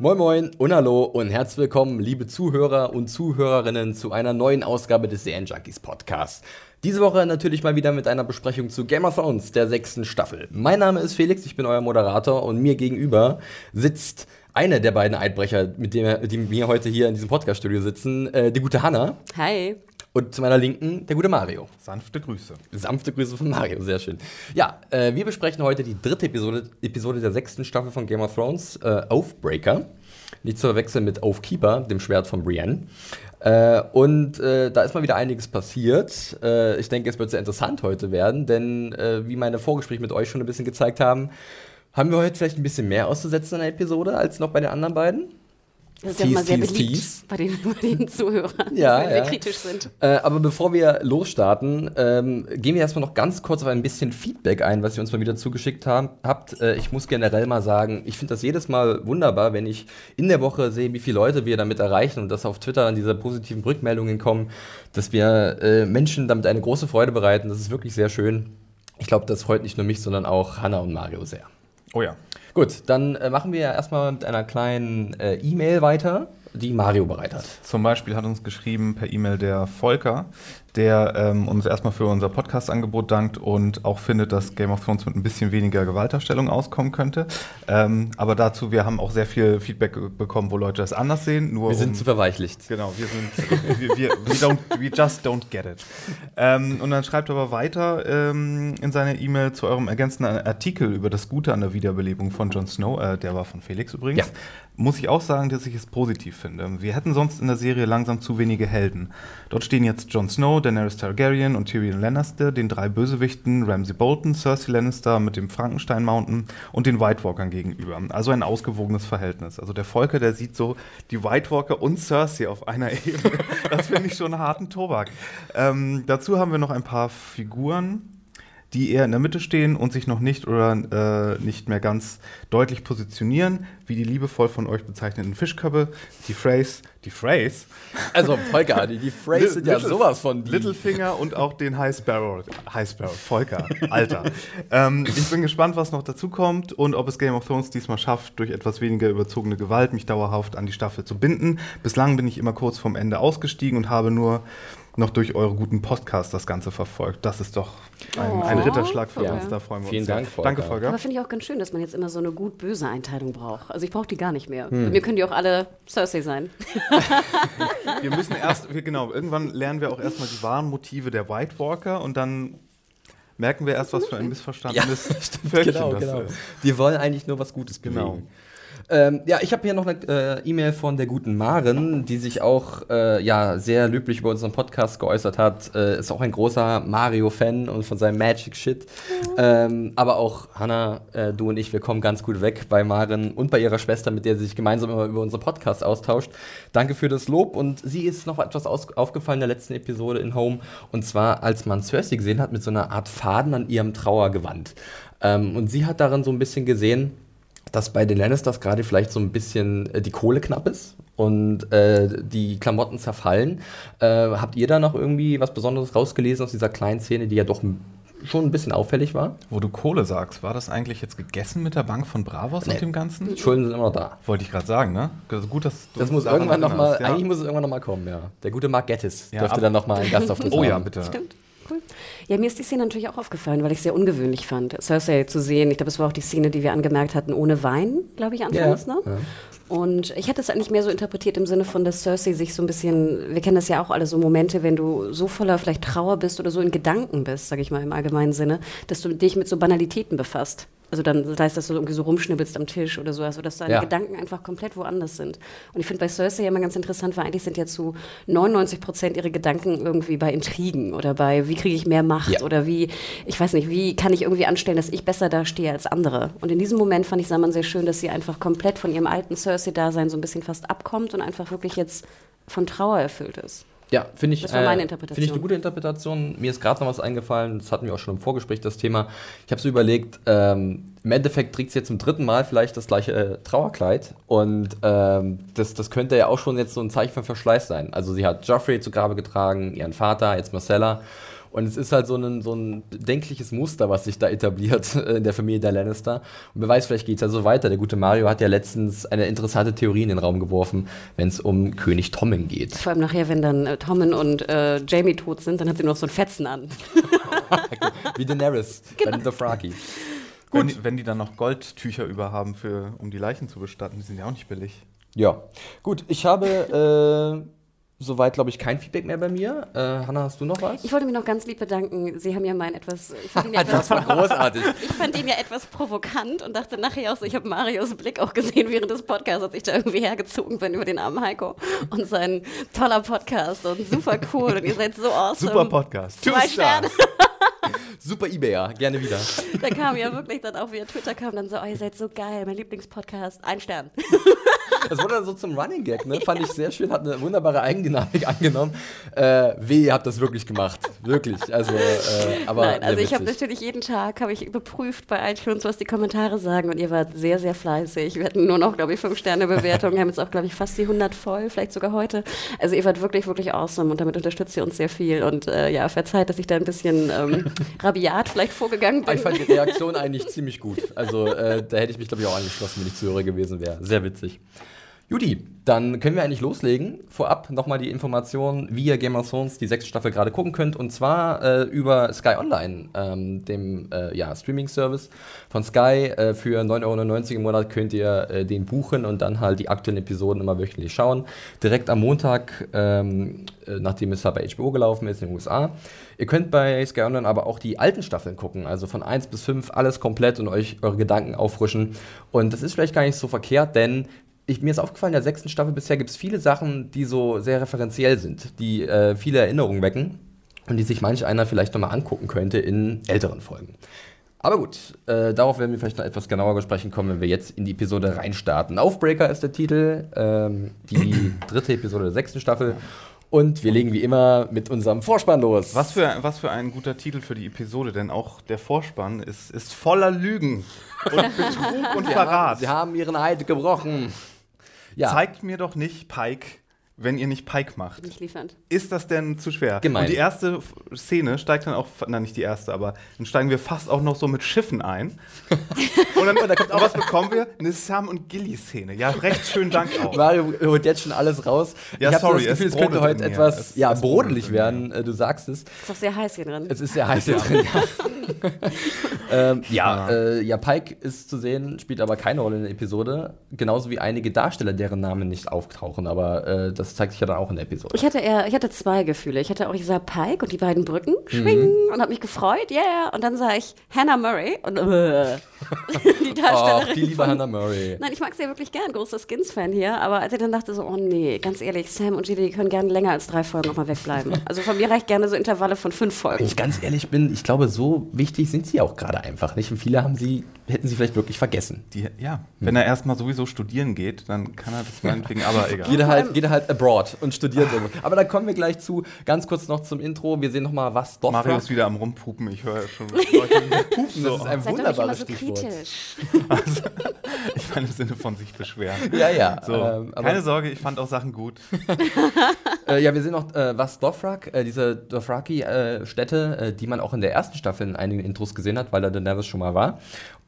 Moin Moin und Hallo und herzlich willkommen, liebe Zuhörer und Zuhörerinnen, zu einer neuen Ausgabe des Serien Junkies Podcasts. Diese Woche natürlich mal wieder mit einer Besprechung zu Game of Thrones, der sechsten Staffel. Mein Name ist Felix, ich bin euer Moderator und mir gegenüber sitzt eine der beiden Einbrecher, mit dem, die mir heute hier in diesem Podcast-Studio sitzen, äh, die gute Hanna. Hi. Und zu meiner Linken der gute Mario. Sanfte Grüße. Sanfte Grüße von Mario, sehr schön. Ja, äh, wir besprechen heute die dritte Episode, Episode der sechsten Staffel von Game of Thrones, äh, Oathbreaker. Nicht zu verwechseln mit Oathkeeper, dem Schwert von Brienne. Äh, und äh, da ist mal wieder einiges passiert. Äh, ich denke, es wird sehr interessant heute werden, denn äh, wie meine Vorgespräche mit euch schon ein bisschen gezeigt haben, haben wir heute vielleicht ein bisschen mehr auszusetzen in der Episode als noch bei den anderen beiden. Das ist ja immer sehr beliebt Bei, den, bei den Zuhörern, ja, weil ja. wir kritisch sind. Äh, aber bevor wir losstarten, ähm, gehen wir erstmal noch ganz kurz auf ein bisschen Feedback ein, was ihr uns mal wieder zugeschickt haben, habt. Äh, ich muss generell mal sagen, ich finde das jedes Mal wunderbar, wenn ich in der Woche sehe, wie viele Leute wir damit erreichen und dass auf Twitter an diese positiven Rückmeldungen kommen, dass wir äh, Menschen damit eine große Freude bereiten. Das ist wirklich sehr schön. Ich glaube, das freut nicht nur mich, sondern auch Hanna und Mario sehr. Oh ja. Gut, dann äh, machen wir erstmal mit einer kleinen äh, E-Mail weiter, die Mario bereit hat. Zum Beispiel hat uns geschrieben per E-Mail der Volker, der ähm, uns erstmal für unser Podcast-Angebot dankt und auch findet, dass Game of Thrones mit ein bisschen weniger Gewaltdarstellung auskommen könnte. Ähm, aber dazu, wir haben auch sehr viel Feedback bekommen, wo Leute das anders sehen. Nur wir sind um, zu verweichlicht. Genau, wir sind, wir, wir, we, don't, we just don't get it. Ähm, und dann schreibt er aber weiter ähm, in seiner E-Mail zu eurem ergänzenden Artikel über das Gute an der Wiederbelebung von Jon Snow, äh, der war von Felix übrigens, Ja. muss ich auch sagen, dass ich es positiv finde. Wir hätten sonst in der Serie langsam zu wenige Helden. Dort stehen jetzt Jon Snow, Daenerys Targaryen und Tyrion Lannister, den drei Bösewichten Ramsay Bolton, Cersei Lannister mit dem Frankenstein Mountain und den White Walkern gegenüber. Also ein ausgewogenes Verhältnis. Also der Volker, der sieht so die White Walker und Cersei auf einer Ebene. Das finde ich schon harten Tobak. Ähm, dazu haben wir noch ein paar Figuren, die eher in der Mitte stehen und sich noch nicht oder äh, nicht mehr ganz deutlich positionieren, wie die liebevoll von euch bezeichneten Fischköpfe, die Phrase, die Phrase, Also, Volker, die, die Phrase sind ja Little- sowas von die. Littlefinger und auch den High Sparrow, High Sparrow, Volker, Alter. ähm, ich bin gespannt, was noch dazu kommt und ob es Game of Thrones diesmal schafft, durch etwas weniger überzogene Gewalt mich dauerhaft an die Staffel zu binden. Bislang bin ich immer kurz vorm Ende ausgestiegen und habe nur noch durch eure guten Podcasts das Ganze verfolgt. Das ist doch ein, ein Oh, Ritterschlag für ja. uns, da freuen wir Vielen uns. sehr. Dank, Volker. Danke, Volker. Aber finde ich auch ganz schön, dass man jetzt immer so eine gut-böse Einteilung braucht. Also ich brauche die gar nicht mehr. Hm. Mir können die auch alle Cersei sein. Wir müssen erst, wir, genau, irgendwann lernen wir auch erstmal die wahren Motive der White Walker und dann merken wir erst, was für ein missverstandenes Völkchen Genau, das genau. ist. Die wollen eigentlich nur was Gutes bewegen. Genau. Ähm, ja, ich habe hier noch eine äh, E-Mail von der guten Maren, die sich auch äh, ja, sehr löblich über unseren Podcast geäußert hat. Äh, ist auch ein großer Mario-Fan und von seinem Magic Shit. Ähm, aber auch Hannah, äh, du und ich, wir kommen ganz gut weg bei Maren und bei ihrer Schwester, mit der sie sich gemeinsam immer über unseren Podcast austauscht. Danke für das Lob und sie ist noch etwas aufgefallen in der letzten Episode in Home und zwar, als man Cersei gesehen hat mit so einer Art Faden an ihrem Trauergewand. Ähm, und sie hat darin so ein bisschen gesehen, dass bei den Lannisters gerade vielleicht so ein bisschen äh, die Kohle knapp ist und äh, die Klamotten zerfallen. Äh, habt ihr da noch irgendwie was Besonderes rausgelesen aus dieser kleinen Szene, die ja doch schon ein bisschen auffällig war? Wo du Kohle sagst, war das eigentlich jetzt gegessen mit der Bank von Bravos Nee. und dem Ganzen? Die Schulden sind immer noch da. Wollte ich gerade sagen, ne? Also gut, dass du Das muss irgendwann noch mal, ja. eigentlich muss es irgendwann noch mal kommen, ja. Der gute Mark Gettis Ja, dürfte dann noch mal einen Gastauftritt Oh haben. ja, bitte. Stimmt. Cool. Ja, mir ist die Szene natürlich auch aufgefallen, weil ich es sehr ungewöhnlich fand, Cersei zu sehen. Ich glaube, es war auch die Szene, die wir angemerkt hatten, ohne Wein, glaube ich, anfangs. Ja, Ne? ja. Und ich hätte es eigentlich mehr so interpretiert im Sinne von, dass Cersei sich so ein bisschen, wir kennen das ja auch alle, so Momente, wenn du so voller vielleicht Trauer bist oder so in Gedanken bist, sage ich mal im allgemeinen Sinne, dass du dich mit so Banalitäten befasst. Also dann das heißt, dass du irgendwie so rumschnibbelst am Tisch oder so, also dass deine Ja. Gedanken einfach komplett woanders sind. Und ich finde bei Cersei ja immer ganz interessant, weil eigentlich sind ja zu 99 Prozent ihre Gedanken irgendwie bei Intrigen oder bei, wie kriege ich mehr Macht Ja. oder wie, ich weiß nicht, wie kann ich irgendwie anstellen, dass ich besser dastehe als andere. Und in diesem Moment fand ich Saman sehr schön, dass sie einfach komplett von ihrem alten Cersei-Dasein so ein bisschen fast abkommt und einfach wirklich jetzt von Trauer erfüllt ist. Ja, finde ich, Das war meine äh, Interpretation. Finde ich eine gute Interpretation. Mir ist gerade noch was eingefallen, das hatten wir auch schon im Vorgespräch, das Thema. Ich habe so überlegt, ähm, im Endeffekt trägt sie jetzt zum dritten Mal vielleicht das gleiche äh, Trauerkleid und ähm, das, das könnte ja auch schon jetzt so ein Zeichen von Verschleiß sein. Also sie hat Joffrey zu Grabe getragen, ihren Vater, jetzt Marcella. Und es ist halt so ein, so ein bedenkliches Muster, was sich da etabliert in der Familie der Lannister. Und wer weiß, vielleicht geht es ja so weiter. Der gute Mario hat ja letztens eine interessante Theorie in den Raum geworfen, wenn es um König Tommen geht. Vor allem nachher, wenn dann äh, Tommen und äh, Jamie tot sind, dann hat sie noch so ein Fetzen an. Wie Daenerys Genau. bei den Dothraki. Wenn, die- wenn die dann noch Goldtücher über haben, für, um die Leichen zu bestatten, die sind ja auch nicht billig. Ja, gut. Ich habe äh, soweit, glaube ich, kein Feedback mehr bei mir. Äh, Hanna, hast du noch was? Ich wollte mich noch ganz lieb bedanken. Sie haben ja meinen etwas. Ich fand ihn ja das war großartig. ich fand ihn ja etwas provokant und dachte nachher auch so, ich habe Marios Blick auch gesehen während des Podcasts, als ich da irgendwie hergezogen bin über den armen Heiko und sein toller Podcast und super cool und ihr seid so awesome. Super Podcast. Zwei Sterne. Super Ebayer, gerne wieder. Da kam ja wirklich dann auch via Twitter kam dann so, oh, ihr seid so geil, mein Lieblingspodcast, ein Stern. Das wurde dann so zum Running Gag, ne? Fand ich sehr schön, hat eine wunderbare Eigendynamik angenommen. Äh, weh, ihr habt das wirklich gemacht. Wirklich. Also, äh, aber. Nein, also ich habe natürlich jeden Tag habe ich überprüft bei iTunes, was die Kommentare sagen und ihr wart sehr, sehr fleißig. Wir hatten nur noch, glaube ich, 5-Sterne-Bewertungen, Wir haben jetzt auch, glaube ich, fast die 100 voll, vielleicht sogar heute. Also ihr wart wirklich, wirklich awesome und damit unterstützt ihr uns sehr viel und äh, ja, verzeiht, dass ich da ein bisschen ähm, rabiat vielleicht vorgegangen bin. Ich fand die Reaktion eigentlich ziemlich gut. Also, äh, da hätte ich mich, glaube ich, auch angeschlossen, wenn ich Zuhörer gewesen wäre. Sehr witzig. Judy, dann können wir eigentlich loslegen. Vorab nochmal die Information, wie ihr Game of Thrones die sechste Staffel gerade gucken könnt. Und zwar äh, über Sky Online, ähm, dem äh, ja, Streaming-Service von Sky. Äh, für 9,99 Euro im Monat könnt ihr äh, den buchen und dann halt die aktuellen Episoden immer wöchentlich schauen. Direkt am Montag, ähm, äh, nachdem es halt bei HBO gelaufen ist in den USA. Ihr könnt bei Sky Online aber auch die alten Staffeln gucken, also von 1 bis 5 alles komplett und euch eure Gedanken auffrischen. Und das ist vielleicht gar nicht so verkehrt, denn ich, mir ist aufgefallen, in der sechsten Staffel bisher gibt es viele Sachen, die so sehr referenziell sind, die äh, viele Erinnerungen wecken und die sich manch einer vielleicht nochmal angucken könnte in älteren Folgen. Aber gut, äh, darauf werden wir vielleicht noch etwas genauer besprechen kommen, wenn wir jetzt in die Episode reinstarten. Aufbreaker ist der Titel, ähm, die dritte Episode der sechsten Staffel. Und wir legen wie immer mit unserem Vorspann los. Was für, was für ein guter Titel für die Episode, denn auch der Vorspann ist, ist voller Lügen und Betrug und Verrat. Sie haben ihren Eid gebrochen. Ja, Zeigt mir doch nicht Pike, wenn ihr nicht Pike macht. Nicht liefernd. Ist das denn zu schwer? Gemein. Und die erste Szene steigt dann auch, nein, nicht die erste, aber dann steigen wir fast auch noch so mit Schiffen ein. Und dann da kommt auch was bekommen wir? Eine Sam und Gilly-Szene. Ja, recht schön Dank auch. Mario holt jetzt schon alles raus. Ja, ich habe sorry, das Gefühl, es es, könnte heute etwas Es- ja, es brodelig in mir. werden. Äh, Du sagst es. Ist doch sehr heiß hier drin. Es ist sehr heiß hier drin. Ja, ähm, ja, äh, ja, Pike ist zu sehen, spielt aber keine Rolle in der Episode. Genauso wie einige Darsteller, deren Namen nicht auftauchen. Aber äh, das zeigt sich ja dann auch in der Episode. Ich hatte eher, ich hatte zwei Gefühle. Ich hatte auch, ich sah Pike und die beiden Brücken, schwingen und habe mich gefreut, yeah. Und dann sah ich Hannah Murray und äh, die Darstellerin. Ach, die liebe von- Hannah Murray. Nein, ich mag sie ja wirklich gern, großer Skins-Fan hier, aber als ich dann dachte so, oh nee, ganz ehrlich, Sam und Gilly können gerne länger als drei Folgen auch mal wegbleiben. Also von mir reicht gerne so Intervalle von fünf Wenn Folgen. ich ganz ehrlich bin, ich glaube, so wichtig sind sie auch gerade einfach nicht. Und viele haben sie, hätten sie vielleicht wirklich vergessen. Die, ja, wenn er erstmal sowieso studieren geht, dann kann er das meinetwegen, aber egal. Geht er halt, geht er halt abroad und studiert irgendwo. Aber da kommen wir gleich zu. Ganz kurz noch zum Intro. Wir sehen noch mal, was Dothrak... Mario ist wieder am Rumpupen, ich höre schon Leute pupen. Das ist ein wunderbares Stichwort. Kritisch. Ich meine im Sinne von sich beschweren. Ja, ja. So, ähm, keine Sorge, ich fand auch Sachen gut. Äh, ja, wir sehen noch, äh, was Dothrak, äh, diese Dothraki-Städte, äh, die man auch in der ersten Staffel in einigen Intros gesehen hat, weil da Daenerys schon mal war.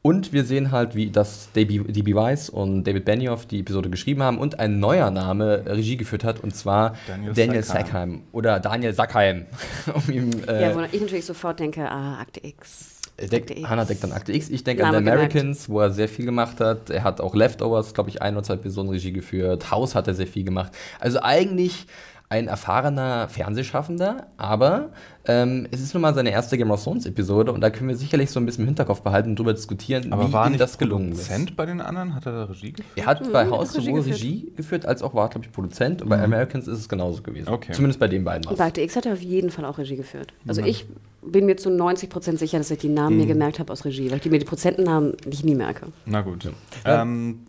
Und wir sehen halt, wie das DB, Weiss und David Benioff die Episode geschrieben haben und ein neuer Name äh, Regie geführt hat, und zwar Daniel Daniel, Sackheim. Sackheim. Oder Daniel Sackheim. um ihm, äh, Ja, wo ich natürlich sofort denke, ah, Akte X. Denk. Hannah denkt an Akte X. Ich denke an The gemerkt. Americans, wo er sehr viel gemacht hat. Er hat auch Leftovers, glaube ich, ein oder zwei Episoden Regie geführt. House hat er sehr viel gemacht. Also eigentlich ein erfahrener Fernsehschaffender, aber ähm, es ist nun mal seine erste Game of Thrones Episode und da können wir sicherlich so ein bisschen im Hinterkopf behalten und darüber diskutieren, Aber wie war ihm nicht das gelungen Produzent ist. bei den anderen? Hat er da Regie geführt? Er hat bei er hat House Regie sowohl geführt. Regie geführt, als auch war, glaube ich, Produzent. Und bei Americans ist es genauso gewesen. Okay. Zumindest bei den beiden. Und war's. bei X hat er auf jeden Fall auch Regie geführt. Also ich bin mir zu 90 Prozent sicher, dass ich die Namen Mhm. mir gemerkt habe aus Regie, weil ich die mir die Prozentennamen nicht nie merke. Na gut. Ähm,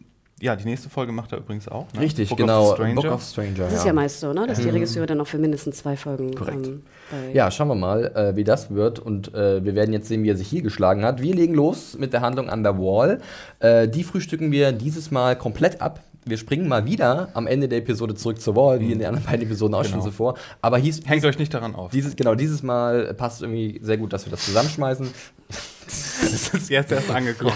ja, die nächste Folge macht er übrigens auch. Ne? Richtig, Book genau. Of. Book of Stranger. Das ist ja meist so, ne? dass die Regisseure dann noch für mindestens zwei Folgen Korrekt. ähm, bei Ja, schauen wir mal, äh, wie das wird. Und äh, wir werden jetzt sehen, wie er sich hier geschlagen hat. Wir legen los mit der Handlung an der Wall. Äh, die frühstücken wir dieses Mal komplett ab. wir springen mal wieder am Ende der Episode zurück zur Wall, wie in den anderen beiden Episoden auch schon Genau. so vor. Aber hieß, Hängt euch nicht daran auf. dieses, genau, dieses Mal passt irgendwie sehr gut, dass wir das zusammenschmeißen. Das ist jetzt erst angekommen.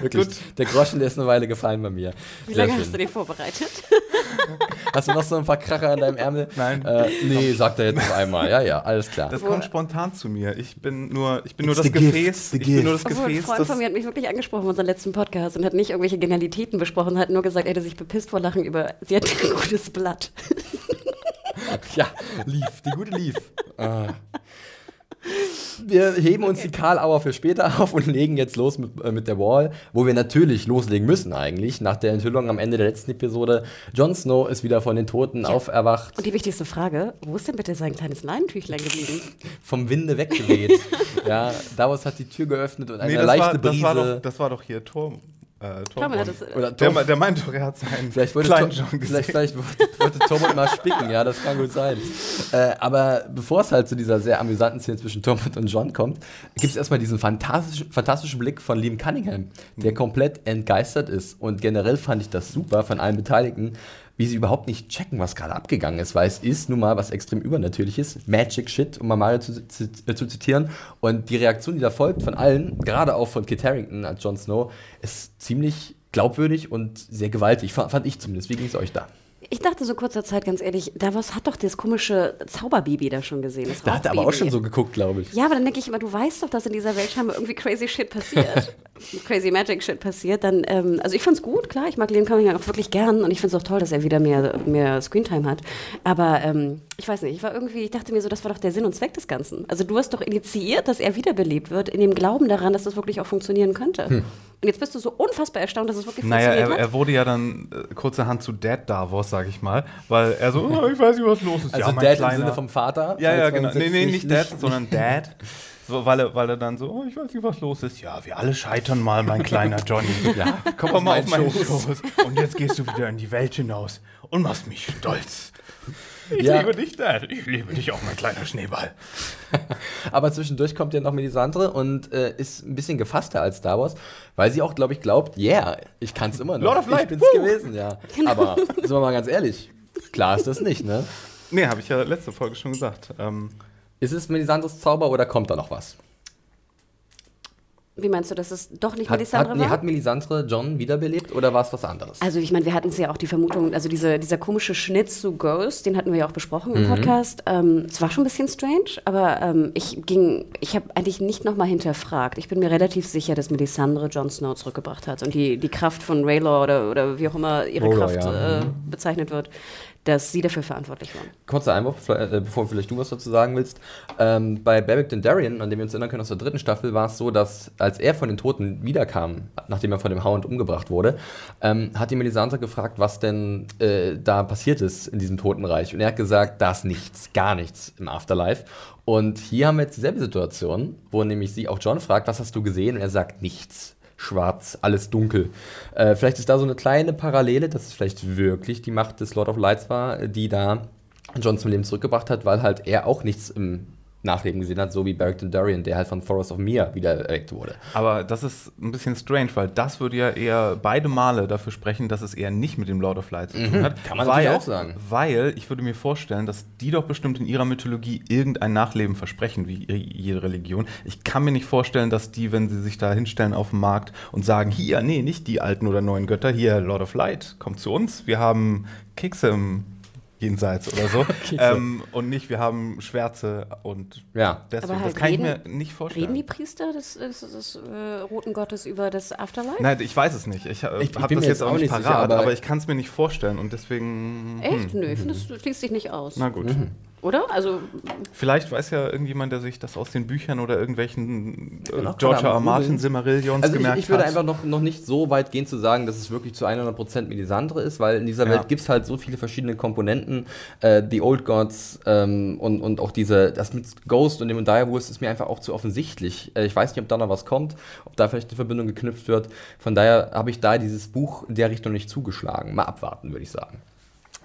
Wirklich, der Groschen, der ist eine Weile gefallen bei mir. Wie Sehr lange schön. hast du den vorbereitet? Hast du noch so ein paar Kracher an deinem Ärmel? Nein. Äh, nee, sagt er jetzt auf einmal. Ja, ja, alles klar. Das kommt spontan zu mir. Ich bin nur, ich bin nur das Gefäß. Ich bin nur das Obwohl, ein Gefäß. Freund Das, von mir hat mich wirklich angesprochen in unserem letzten Podcast und hat nicht irgendwelche Genialitäten besprochen, hat nur gesagt, er hätte sich bepisst vor Lachen über, sie hat ein gutes Blatt. Ja, lief, die gute lief. Ah. Wir heben uns die Karl-Auer für später auf und legen jetzt los mit, äh, mit der Wall, wo wir natürlich loslegen müssen eigentlich, nach der Enthüllung am Ende der letzten Episode. Jon Snow ist wieder von den Toten auferwacht, Und die wichtigste Frage, wo ist denn bitte sein kleines Leinentüchlein geblieben? vom Winde weggeweht. ja, Davos hat die Tür geöffnet und eine nee, das leichte war, das, Brise. war doch, das war doch hier Tor. Äh, es, oder Der, Tom, der meinte doch, er hat seinen Vielleicht wollte, kleinen Tom, John gesehen. vielleicht, vielleicht wollte, wollte mal spicken, ja, das kann gut sein. Äh, aber bevor es halt zu dieser sehr amüsanten Szene zwischen Tormund und John kommt, gibt es erstmal diesen fantastischen, fantastischen Blick von Liam Cunningham, der komplett entgeistert ist. Und generell fand ich das super von allen Beteiligten, wie sie überhaupt nicht checken, was gerade abgegangen ist, weil es ist nun mal was extrem Übernatürliches, Magic Shit, um mal Mario zu, zu, äh, zu zitieren. Und die Reaktion, die da folgt von allen, gerade auch von Kit Harington als Jon Snow, ist ziemlich glaubwürdig und sehr gewaltig, fa- fand ich zumindest. Wie ging es euch da? Ich dachte so kurzer Zeit, ganz ehrlich, Davos hat doch das komische Zauberbaby da schon gesehen. Das Da hat er aber auch schon so geguckt, glaube ich. Ja, aber dann denke ich immer, du weißt doch, dass in dieser Welt scheinbar irgendwie crazy shit passiert. crazy magic shit passiert. Dann, ähm, also ich fand's gut, klar, ich mag Liam Cunningham auch wirklich gern und ich find's auch toll, dass er wieder mehr, mehr Screentime hat. Aber ähm, ich weiß nicht, ich war irgendwie, ich dachte mir so, das war doch der Sinn und Zweck des Ganzen. Also du hast doch initiiert, dass er wiederbelebt wird, in dem Glauben daran, dass das wirklich auch funktionieren könnte. Hm. Und jetzt bist du so unfassbar erstaunt, dass es wirklich Naja, funktioniert er, hat. er wurde ja dann äh, kurzerhand zu Dad Davos, sag ich mal, weil er so, oh, ich weiß nicht, was los ist. Also ja, mein Dad im Kleiner. Sinne vom Vater. Ja, ja, genau. Nee, nee, nicht Dad, sondern Dad. So, weil, er, weil er dann so, oh, ich weiß nicht, was los ist. Ja, wir alle scheitern mal, mein kleiner Johnny. Ja, komm, mal auf meinen. Schoß. Und jetzt gehst du wieder in die Welt hinaus und machst mich stolz. Ich Ja. liebe dich, Dad. Ich liebe dich auch, mein kleiner Schneeball. Aber zwischendurch kommt ja noch Melisandre und äh, ist ein bisschen gefasster als Star Wars, weil sie auch, glaube ich, glaubt, yeah, ich kann es immer noch. Lord of Light, ich bin's woo! gewesen, ja. Aber sind wir mal ganz ehrlich, klar ist das nicht, ne? Nee, habe ich ja letzte Folge schon gesagt. Ähm, Ist es Melisandres Zauber oder kommt da noch was? Wie meinst du, dass es doch nicht Hat, Melisandre hat, nee, war? hat Melisandre John wiederbelebt oder war es was anderes? Also ich meine, wir hatten es ja auch die Vermutung, also diese, dieser komische Schnitt zu Ghost, den hatten wir ja auch besprochen Mhm. im Podcast. Ähm, es war schon ein bisschen strange, aber ähm, ich ging, ich habe eigentlich nicht nochmal hinterfragt. Ich bin mir relativ sicher, dass Melisandre Jon Snow zurückgebracht hat und die, die Kraft von Raylor oder, oder wie auch immer ihre Rhaegar, Kraft ja. äh, bezeichnet wird, dass sie dafür verantwortlich waren. Kurzer Einwurf, äh, bevor vielleicht du was dazu sagen willst. Ähm, bei Beric Dondarrion, an dem wir uns erinnern können aus der dritten Staffel, war es so, dass als er von den Toten wiederkam, nachdem er von dem Hound umgebracht wurde, ähm, hat die Melisandre gefragt, was denn äh, da passiert ist in diesem Totenreich. Und er hat gesagt, da ist nichts, gar nichts im Afterlife. Und hier haben wir jetzt dieselbe Situation, wo nämlich sie auch John fragt, was hast du gesehen? Und er sagt nichts. Schwarz, alles dunkel. Äh, vielleicht ist da so eine kleine Parallele, dass es vielleicht wirklich die Macht des Lord of Lights war, die da John zum Leben zurückgebracht hat, weil halt er auch nichts im Nachleben gesehen hat, so wie Beric Dondarrion, der halt von Forest of Mir wieder erweckt wurde. Aber das ist ein bisschen strange, weil das würde ja eher beide Male dafür sprechen, dass es eher nicht mit dem Lord of Light zu tun hat. Kann man weil, auch sagen. Weil ich würde mir vorstellen, dass die doch bestimmt in ihrer Mythologie irgendein Nachleben versprechen, wie jede Religion. Ich kann mir nicht vorstellen, dass die, wenn sie sich da hinstellen auf dem Markt und sagen, hier, nee, nicht die alten oder neuen Götter, hier, Lord of Light, kommt zu uns, wir haben Kekse im Jenseits oder so. ähm, und nicht, wir haben Schwärze und Ja. deswegen, Aber halt das kann ich reden- mir nicht vorstellen. Reden die Priester des, des, des äh, Roten Gottes über das Afterlife? Nein, ich weiß es nicht. Ich, äh, Ich- ich habe das jetzt jetzt auch nicht parat, sicher, aber, aber- ich kann es mir nicht vorstellen und deswegen. Echt? Nö, ich finde, das schließt sich nicht aus. Na gut. Oder? Also, Vielleicht weiß ja irgendjemand, der sich das aus den Büchern oder irgendwelchen äh, George R. R. Martin. Simmerillions Also ich, gemerkt ich würde hat. einfach noch, noch nicht so weit gehen zu sagen, dass es wirklich zu 100% Melisandre ist, weil in dieser Ja. Welt gibt es halt so viele verschiedene Komponenten. Äh, die Old Gods ähm, und, und auch diese, das mit Ghost und dem Direwolves ist mir einfach auch zu offensichtlich. Äh, ich weiß nicht, ob da noch was kommt, ob da vielleicht eine Verbindung geknüpft wird. Von daher habe ich da dieses Buch in der Richtung nicht zugeschlagen. Mal abwarten, würde ich sagen.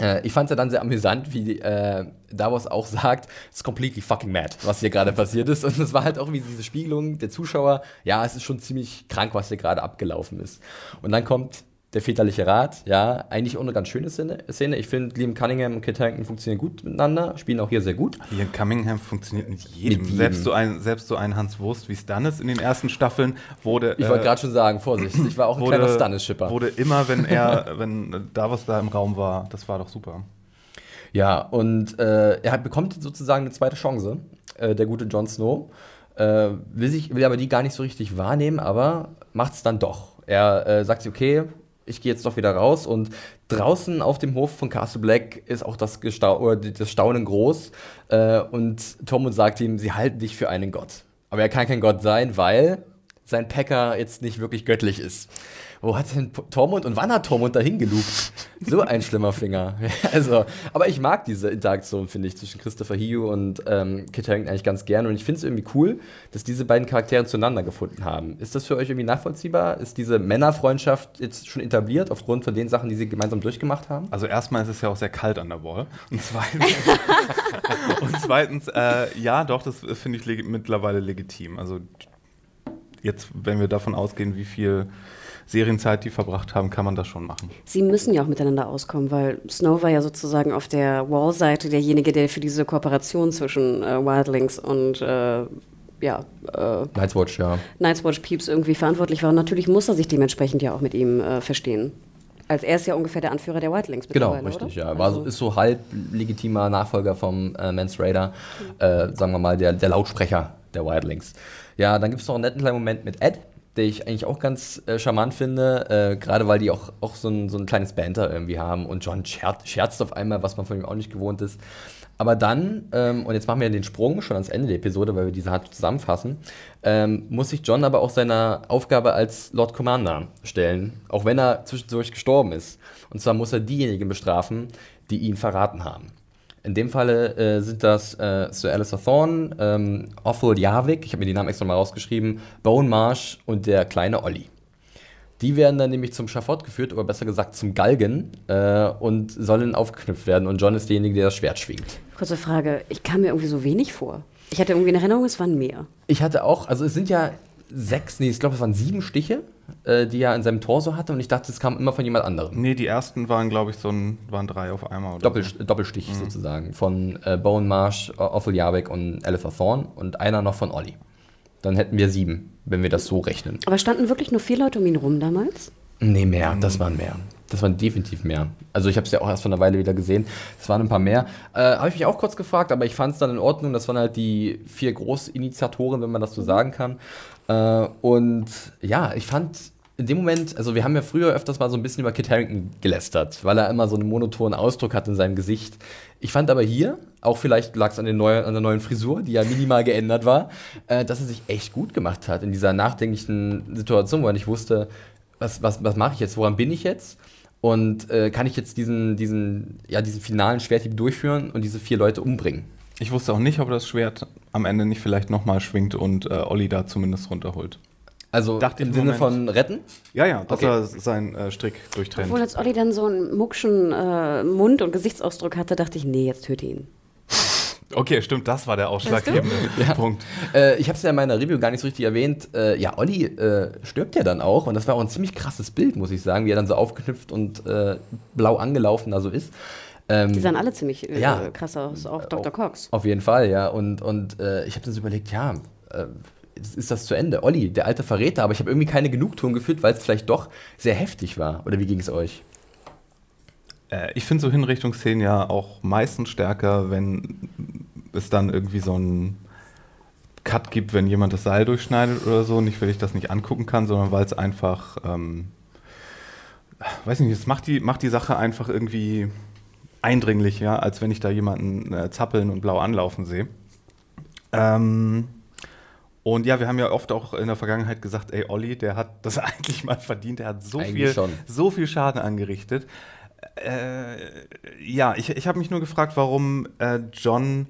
Äh, ich fand es ja dann sehr amüsant, wie äh, Davos auch sagt, it's completely fucking mad, was hier gerade passiert ist. Und es war halt auch wie diese Spiegelung der Zuschauer, ja, es ist schon ziemlich krank, was hier gerade abgelaufen ist. Und dann kommt der väterliche Rat, ja, eigentlich auch eine ganz schöne Szene. Ich finde, Liam Cunningham und Kit Harington funktionieren gut miteinander, spielen auch hier sehr gut. Liam Cunningham funktioniert mit jedem. Mit jedem. Selbst, so ein, selbst so ein Hans Wurst wie Stannis in den ersten Staffeln wurde. Ich wollte äh, gerade schon sagen, Vorsicht, ich war auch ein wurde, kleiner Stannis-Shipper. Wurde immer, wenn er, wenn Davos da im Raum war, das war doch super. Ja, und äh, er hat, bekommt sozusagen eine zweite Chance, äh, der gute Jon Snow. Äh, will, sich, will aber die gar nicht so richtig wahrnehmen, aber macht es dann doch. Er äh, sagt sich, okay, ich gehe jetzt doch wieder raus und draußen auf dem Hof von Castle Black ist auch das, Gestau das Staunen groß äh, und Tormund sagt ihm, sie halten dich für einen Gott. Aber er kann kein Gott sein, weil sein Packer jetzt nicht wirklich göttlich ist. Wo hat denn Tormund und wann hat Tormund dahin gelugt? So ein schlimmer Finger. Also, aber ich mag diese Interaktion, finde ich, zwischen Christopher Hugh und ähm, Kit Harington eigentlich ganz gerne. Und ich finde es irgendwie cool, dass diese beiden Charaktere zueinander gefunden haben. Ist das für euch irgendwie nachvollziehbar? Ist diese Männerfreundschaft jetzt schon etabliert aufgrund von den Sachen, die sie gemeinsam durchgemacht haben? Also erstmal ist es ja auch sehr kalt an der Wall. Und zweitens, und zweitens äh, ja, doch, das finde ich leg mittlerweile legitim. Also jetzt, wenn wir davon ausgehen, wie viel Serienzeit die verbracht haben, kann man das schon machen. Sie müssen ja auch miteinander auskommen, weil Snow war ja sozusagen auf der Wall-Seite derjenige, der für diese Kooperation zwischen äh, Wildlings und äh, ja, äh, Night's Watch, ja. Night's Watch Peeps irgendwie verantwortlich war. Und natürlich muss er sich dementsprechend ja auch mit ihm äh, verstehen. Als er ist ja ungefähr der Anführer der Wildlings Genau, richtig, oder? ja. War, so- Also- ist so halb legitimer Nachfolger vom äh, Mans Raider, äh, sagen wir mal, der, der Lautsprecher der Wildlings. Ja, dann gibt es noch einen netten kleinen Moment mit Ed, der ich eigentlich auch ganz äh, charmant finde, äh, gerade weil die auch, auch so, ein, so ein kleines Banter irgendwie haben und John scherzt, scherzt auf einmal, was man von ihm auch nicht gewohnt ist. Aber dann, ähm, und jetzt machen wir den Sprung schon ans Ende der Episode, weil wir diese hart zusammenfassen, ähm, muss sich John aber auch seiner Aufgabe als Lord Commander stellen, auch wenn er zwischendurch gestorben ist. Und zwar muss er diejenigen bestrafen, die ihn verraten haben. In dem Falle äh, sind das äh, Sir Alistair Thorne, ähm, Othel Jarvik, ich habe mir die Namen extra mal rausgeschrieben, Bone Marsh und der kleine Olli. Die werden dann nämlich zum Schafott geführt, oder besser gesagt zum Galgen, äh, und sollen aufgeknüpft werden. Und John ist derjenige, der das Schwert schwingt. Kurze Frage, ich kam mir irgendwie so wenig vor. Ich hatte irgendwie in Erinnerung, es waren mehr. Ich hatte auch, also es sind ja sechs, nee, ich glaube, es waren sieben Stiche, äh, die er in seinem Torso hatte, und ich dachte, es kam immer von jemand anderem. Nee, die ersten waren, glaube ich, so ein, waren drei auf einmal. Oder Doppel, so. Doppelstich sozusagen von äh, Bone Marsh, Othel Jarvik und Alistair Thorne und einer noch von Olli. Dann hätten wir sieben, wenn wir das so rechnen. Aber standen wirklich nur vier Leute um ihn rum damals? Nee, mehr. Das waren mehr. Das waren definitiv mehr. Also ich habe es ja auch erst vor einer Weile wieder gesehen. Das waren ein paar mehr. Äh, habe ich mich auch kurz gefragt, aber ich fand es dann in Ordnung. Das waren halt die vier Großinitiatoren, wenn man das so sagen kann. Äh, und ja, ich fand in dem Moment, also wir haben ja früher öfters mal so ein bisschen über Kit Harington gelästert, weil er immer so einen monotonen Ausdruck hat in seinem Gesicht. Ich fand aber hier, auch vielleicht lag es an, neuen- an der neuen Frisur, die ja minimal geändert war, äh, dass er sich echt gut gemacht hat in dieser nachdenklichen Situation, wo er nicht wusste, was, was, was mache ich jetzt, woran bin ich jetzt? Und äh, kann ich jetzt diesen, diesen, ja, diesen finalen Schwerthieb durchführen und diese vier Leute umbringen? Ich wusste auch nicht, ob das Schwert am Ende nicht vielleicht nochmal schwingt und äh, Olli da zumindest runterholt. Also Dachte ich im im Sinne Moment. von retten? Ja, ja, dass Okay. er seinen äh, Strick durchtrennt. Obwohl als Olli dann so einen muckschen äh, Mund- und Gesichtsausdruck hatte, dachte ich, nee, jetzt töte ihn. Okay, stimmt, das war der ausschlaggebende Punkt. Äh, ich habe es ja in meiner Review gar nicht so richtig erwähnt. Äh, ja, Olli äh, stirbt ja dann auch und das war auch ein ziemlich krasses Bild, muss ich sagen, wie er dann so aufgeknüpft und äh, blau angelaufen da so ist. Ähm, Die sahen alle ziemlich äh, Ja. krass aus, auch Dr. Cox. Auf jeden Fall, ja. Und, und äh, ich habe dann so überlegt, ja, äh, ist- ist das zu Ende? Olli, der alte Verräter, aber ich habe irgendwie keine Genugtuung gefühlt, weil es vielleicht doch sehr heftig war. Oder wie ging es euch? Äh, ich finde so Hinrichtungsszenen ja auch meistens stärker, wenn es dann irgendwie so einen Cut gibt, wenn jemand das Seil durchschneidet oder so. Nicht, weil ich das nicht angucken kann, sondern weil es einfach, ähm, weiß nicht, es macht die, macht die Sache einfach irgendwie eindringlicher, als wenn ich da jemanden äh, zappeln und blau anlaufen sehe. Ähm, und ja, wir haben ja oft auch in der Vergangenheit gesagt, ey, Olli, der hat das eigentlich mal verdient, der hat so Eigentlich viel, schon. so viel Schaden angerichtet. Äh, ja, ich, ich habe mich nur gefragt, warum äh, John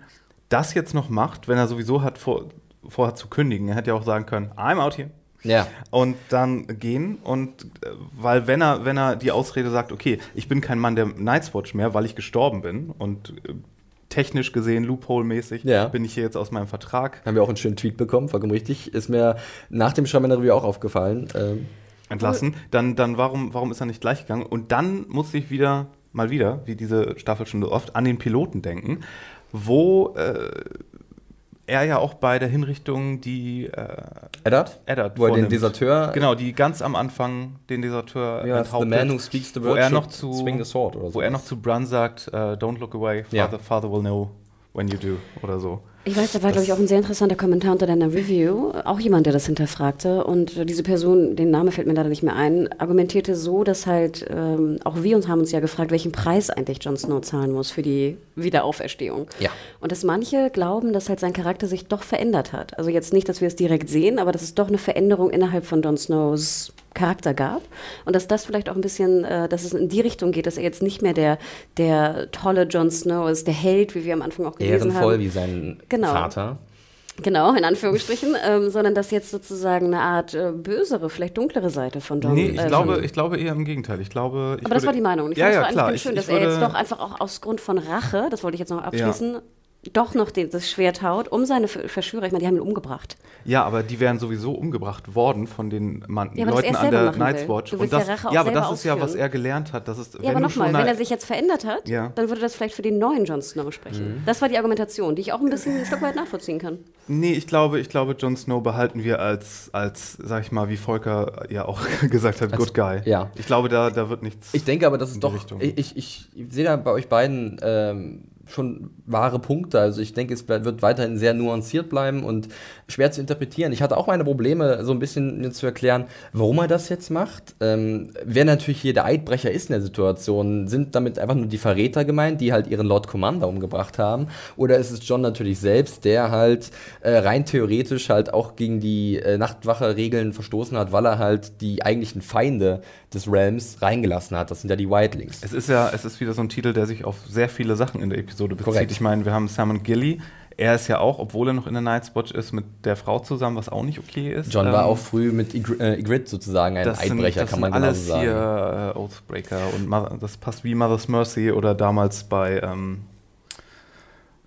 das jetzt noch macht, wenn er sowieso hat vor, vorhat zu kündigen. Er hätte ja auch sagen können, I'm out here. Ja. Und dann gehen und äh, weil wenn er, wenn er die Ausrede sagt, okay, ich bin kein Mann der Night's Watch mehr, weil ich gestorben bin und äh, technisch gesehen, Loophole-mäßig, Ja. bin ich hier jetzt aus meinem Vertrag. Haben wir auch einen schönen Tweet bekommen, vollkommen richtig. Ist mir nach dem Schreiben der Review auch aufgefallen. Ähm, entlassen, dann, dann warum, warum ist er nicht gleich gegangen? Und dann musste ich wieder, mal wieder, wie diese Staffel schon so oft, an den Piloten denken, wo äh, er ja auch bei der Hinrichtung die äh, Eddard? Eddard Wo er den. Deserteur. Genau, die ganz am Anfang den Deserteur Ja, the man who speaks the wo word er should noch zu, swing the sword oder wo er noch zu Brun sagt, äh, don't look away, Ja. father, father will know when you do oder so. Ich weiß, da war, glaube ich, auch ein sehr interessanter Kommentar unter deiner Review. Auch jemand, der das hinterfragte. Und diese Person, den Name fällt mir leider nicht mehr ein, argumentierte so, dass halt, ähm, auch wir uns haben uns ja gefragt, welchen Preis eigentlich Jon Snow zahlen muss für die Wiederauferstehung. Ja. Und dass manche glauben, dass halt sein Charakter sich doch verändert hat. Also jetzt nicht, dass wir es direkt sehen, aber dass es doch eine Veränderung innerhalb von Jon Snows Charakter gab. Und dass das vielleicht auch ein bisschen, äh, dass es in die Richtung geht, dass er jetzt nicht mehr der, der tolle Jon Snow ist, der Held, wie wir am Anfang auch gelesen Ehrenvoll haben. wie sein Genau. Vater. Genau, in Anführungsstrichen, ähm, sondern dass jetzt sozusagen eine Art äh, bösere, vielleicht dunklere Seite von John. nee, ich äh, glaube, ich glaube eher im Gegenteil. Ich glaube, ich aber das war die Meinung. Ich ja, fand es ja, war eigentlich klar. ganz Ich- schön, ich dass er jetzt doch einfach auch aus Grund von Rache, das wollte ich jetzt noch abschließen, doch noch den, das Schwert haut, um seine Ver- Verschwörer, ich meine, die haben ihn umgebracht. Ja, aber die wären sowieso umgebracht worden von den Mann, Ja, Leuten an der Night's. Watch. Willst das, ja Rache auch ja, aber das ist ja, was er gelernt hat. Das ist, Ja, wenn aber nochmal, wenn er sich jetzt verändert hat, Ja. dann würde das vielleicht für den neuen Jon Snow sprechen. Das war die Argumentation, die ich auch ein bisschen ein Stück weit nachvollziehen kann. Nee, ich glaube, ich glaube, Jon Snow behalten wir als, als, sag ich mal, wie Volker ja auch gesagt hat, Good Guy. ja. Ich glaube, da, da wird nichts. Ich denke aber, das In ist die doch. Richtung. Ich, ich, ich sehe da bei euch beiden ähm, schon wahre Punkte. Also ich denke, es wird weiterhin sehr nuanciert bleiben und schwer zu interpretieren. Ich hatte auch meine Probleme, so ein bisschen mir zu erklären, warum er das jetzt macht. Ähm, wer natürlich hier der Eidbrecher ist in der Situation, sind damit einfach nur die Verräter gemeint, die halt ihren Lord Commander umgebracht haben? Oder ist es John natürlich selbst, der halt äh, rein theoretisch halt auch gegen die äh, Nachtwache-Regeln verstoßen hat, weil er halt die eigentlichen Feinde des Realms reingelassen hat? Das sind ja die Wildlings. Es ist ja, es ist wieder so ein Titel, der sich auf sehr viele Sachen in der Episode bezieht. Korrekt. Ich meine, wir haben Sam Gilly. Er ist ja auch, obwohl er noch in der Night's Watch ist, mit der Frau zusammen, was auch nicht okay ist. John war Ähm, auch früh mit Ygr- äh, sozusagen ein das kann man alles genauso sagen. hier äh, Oathbreaker und Mother, das passt wie Mother's Mercy oder damals bei ähm,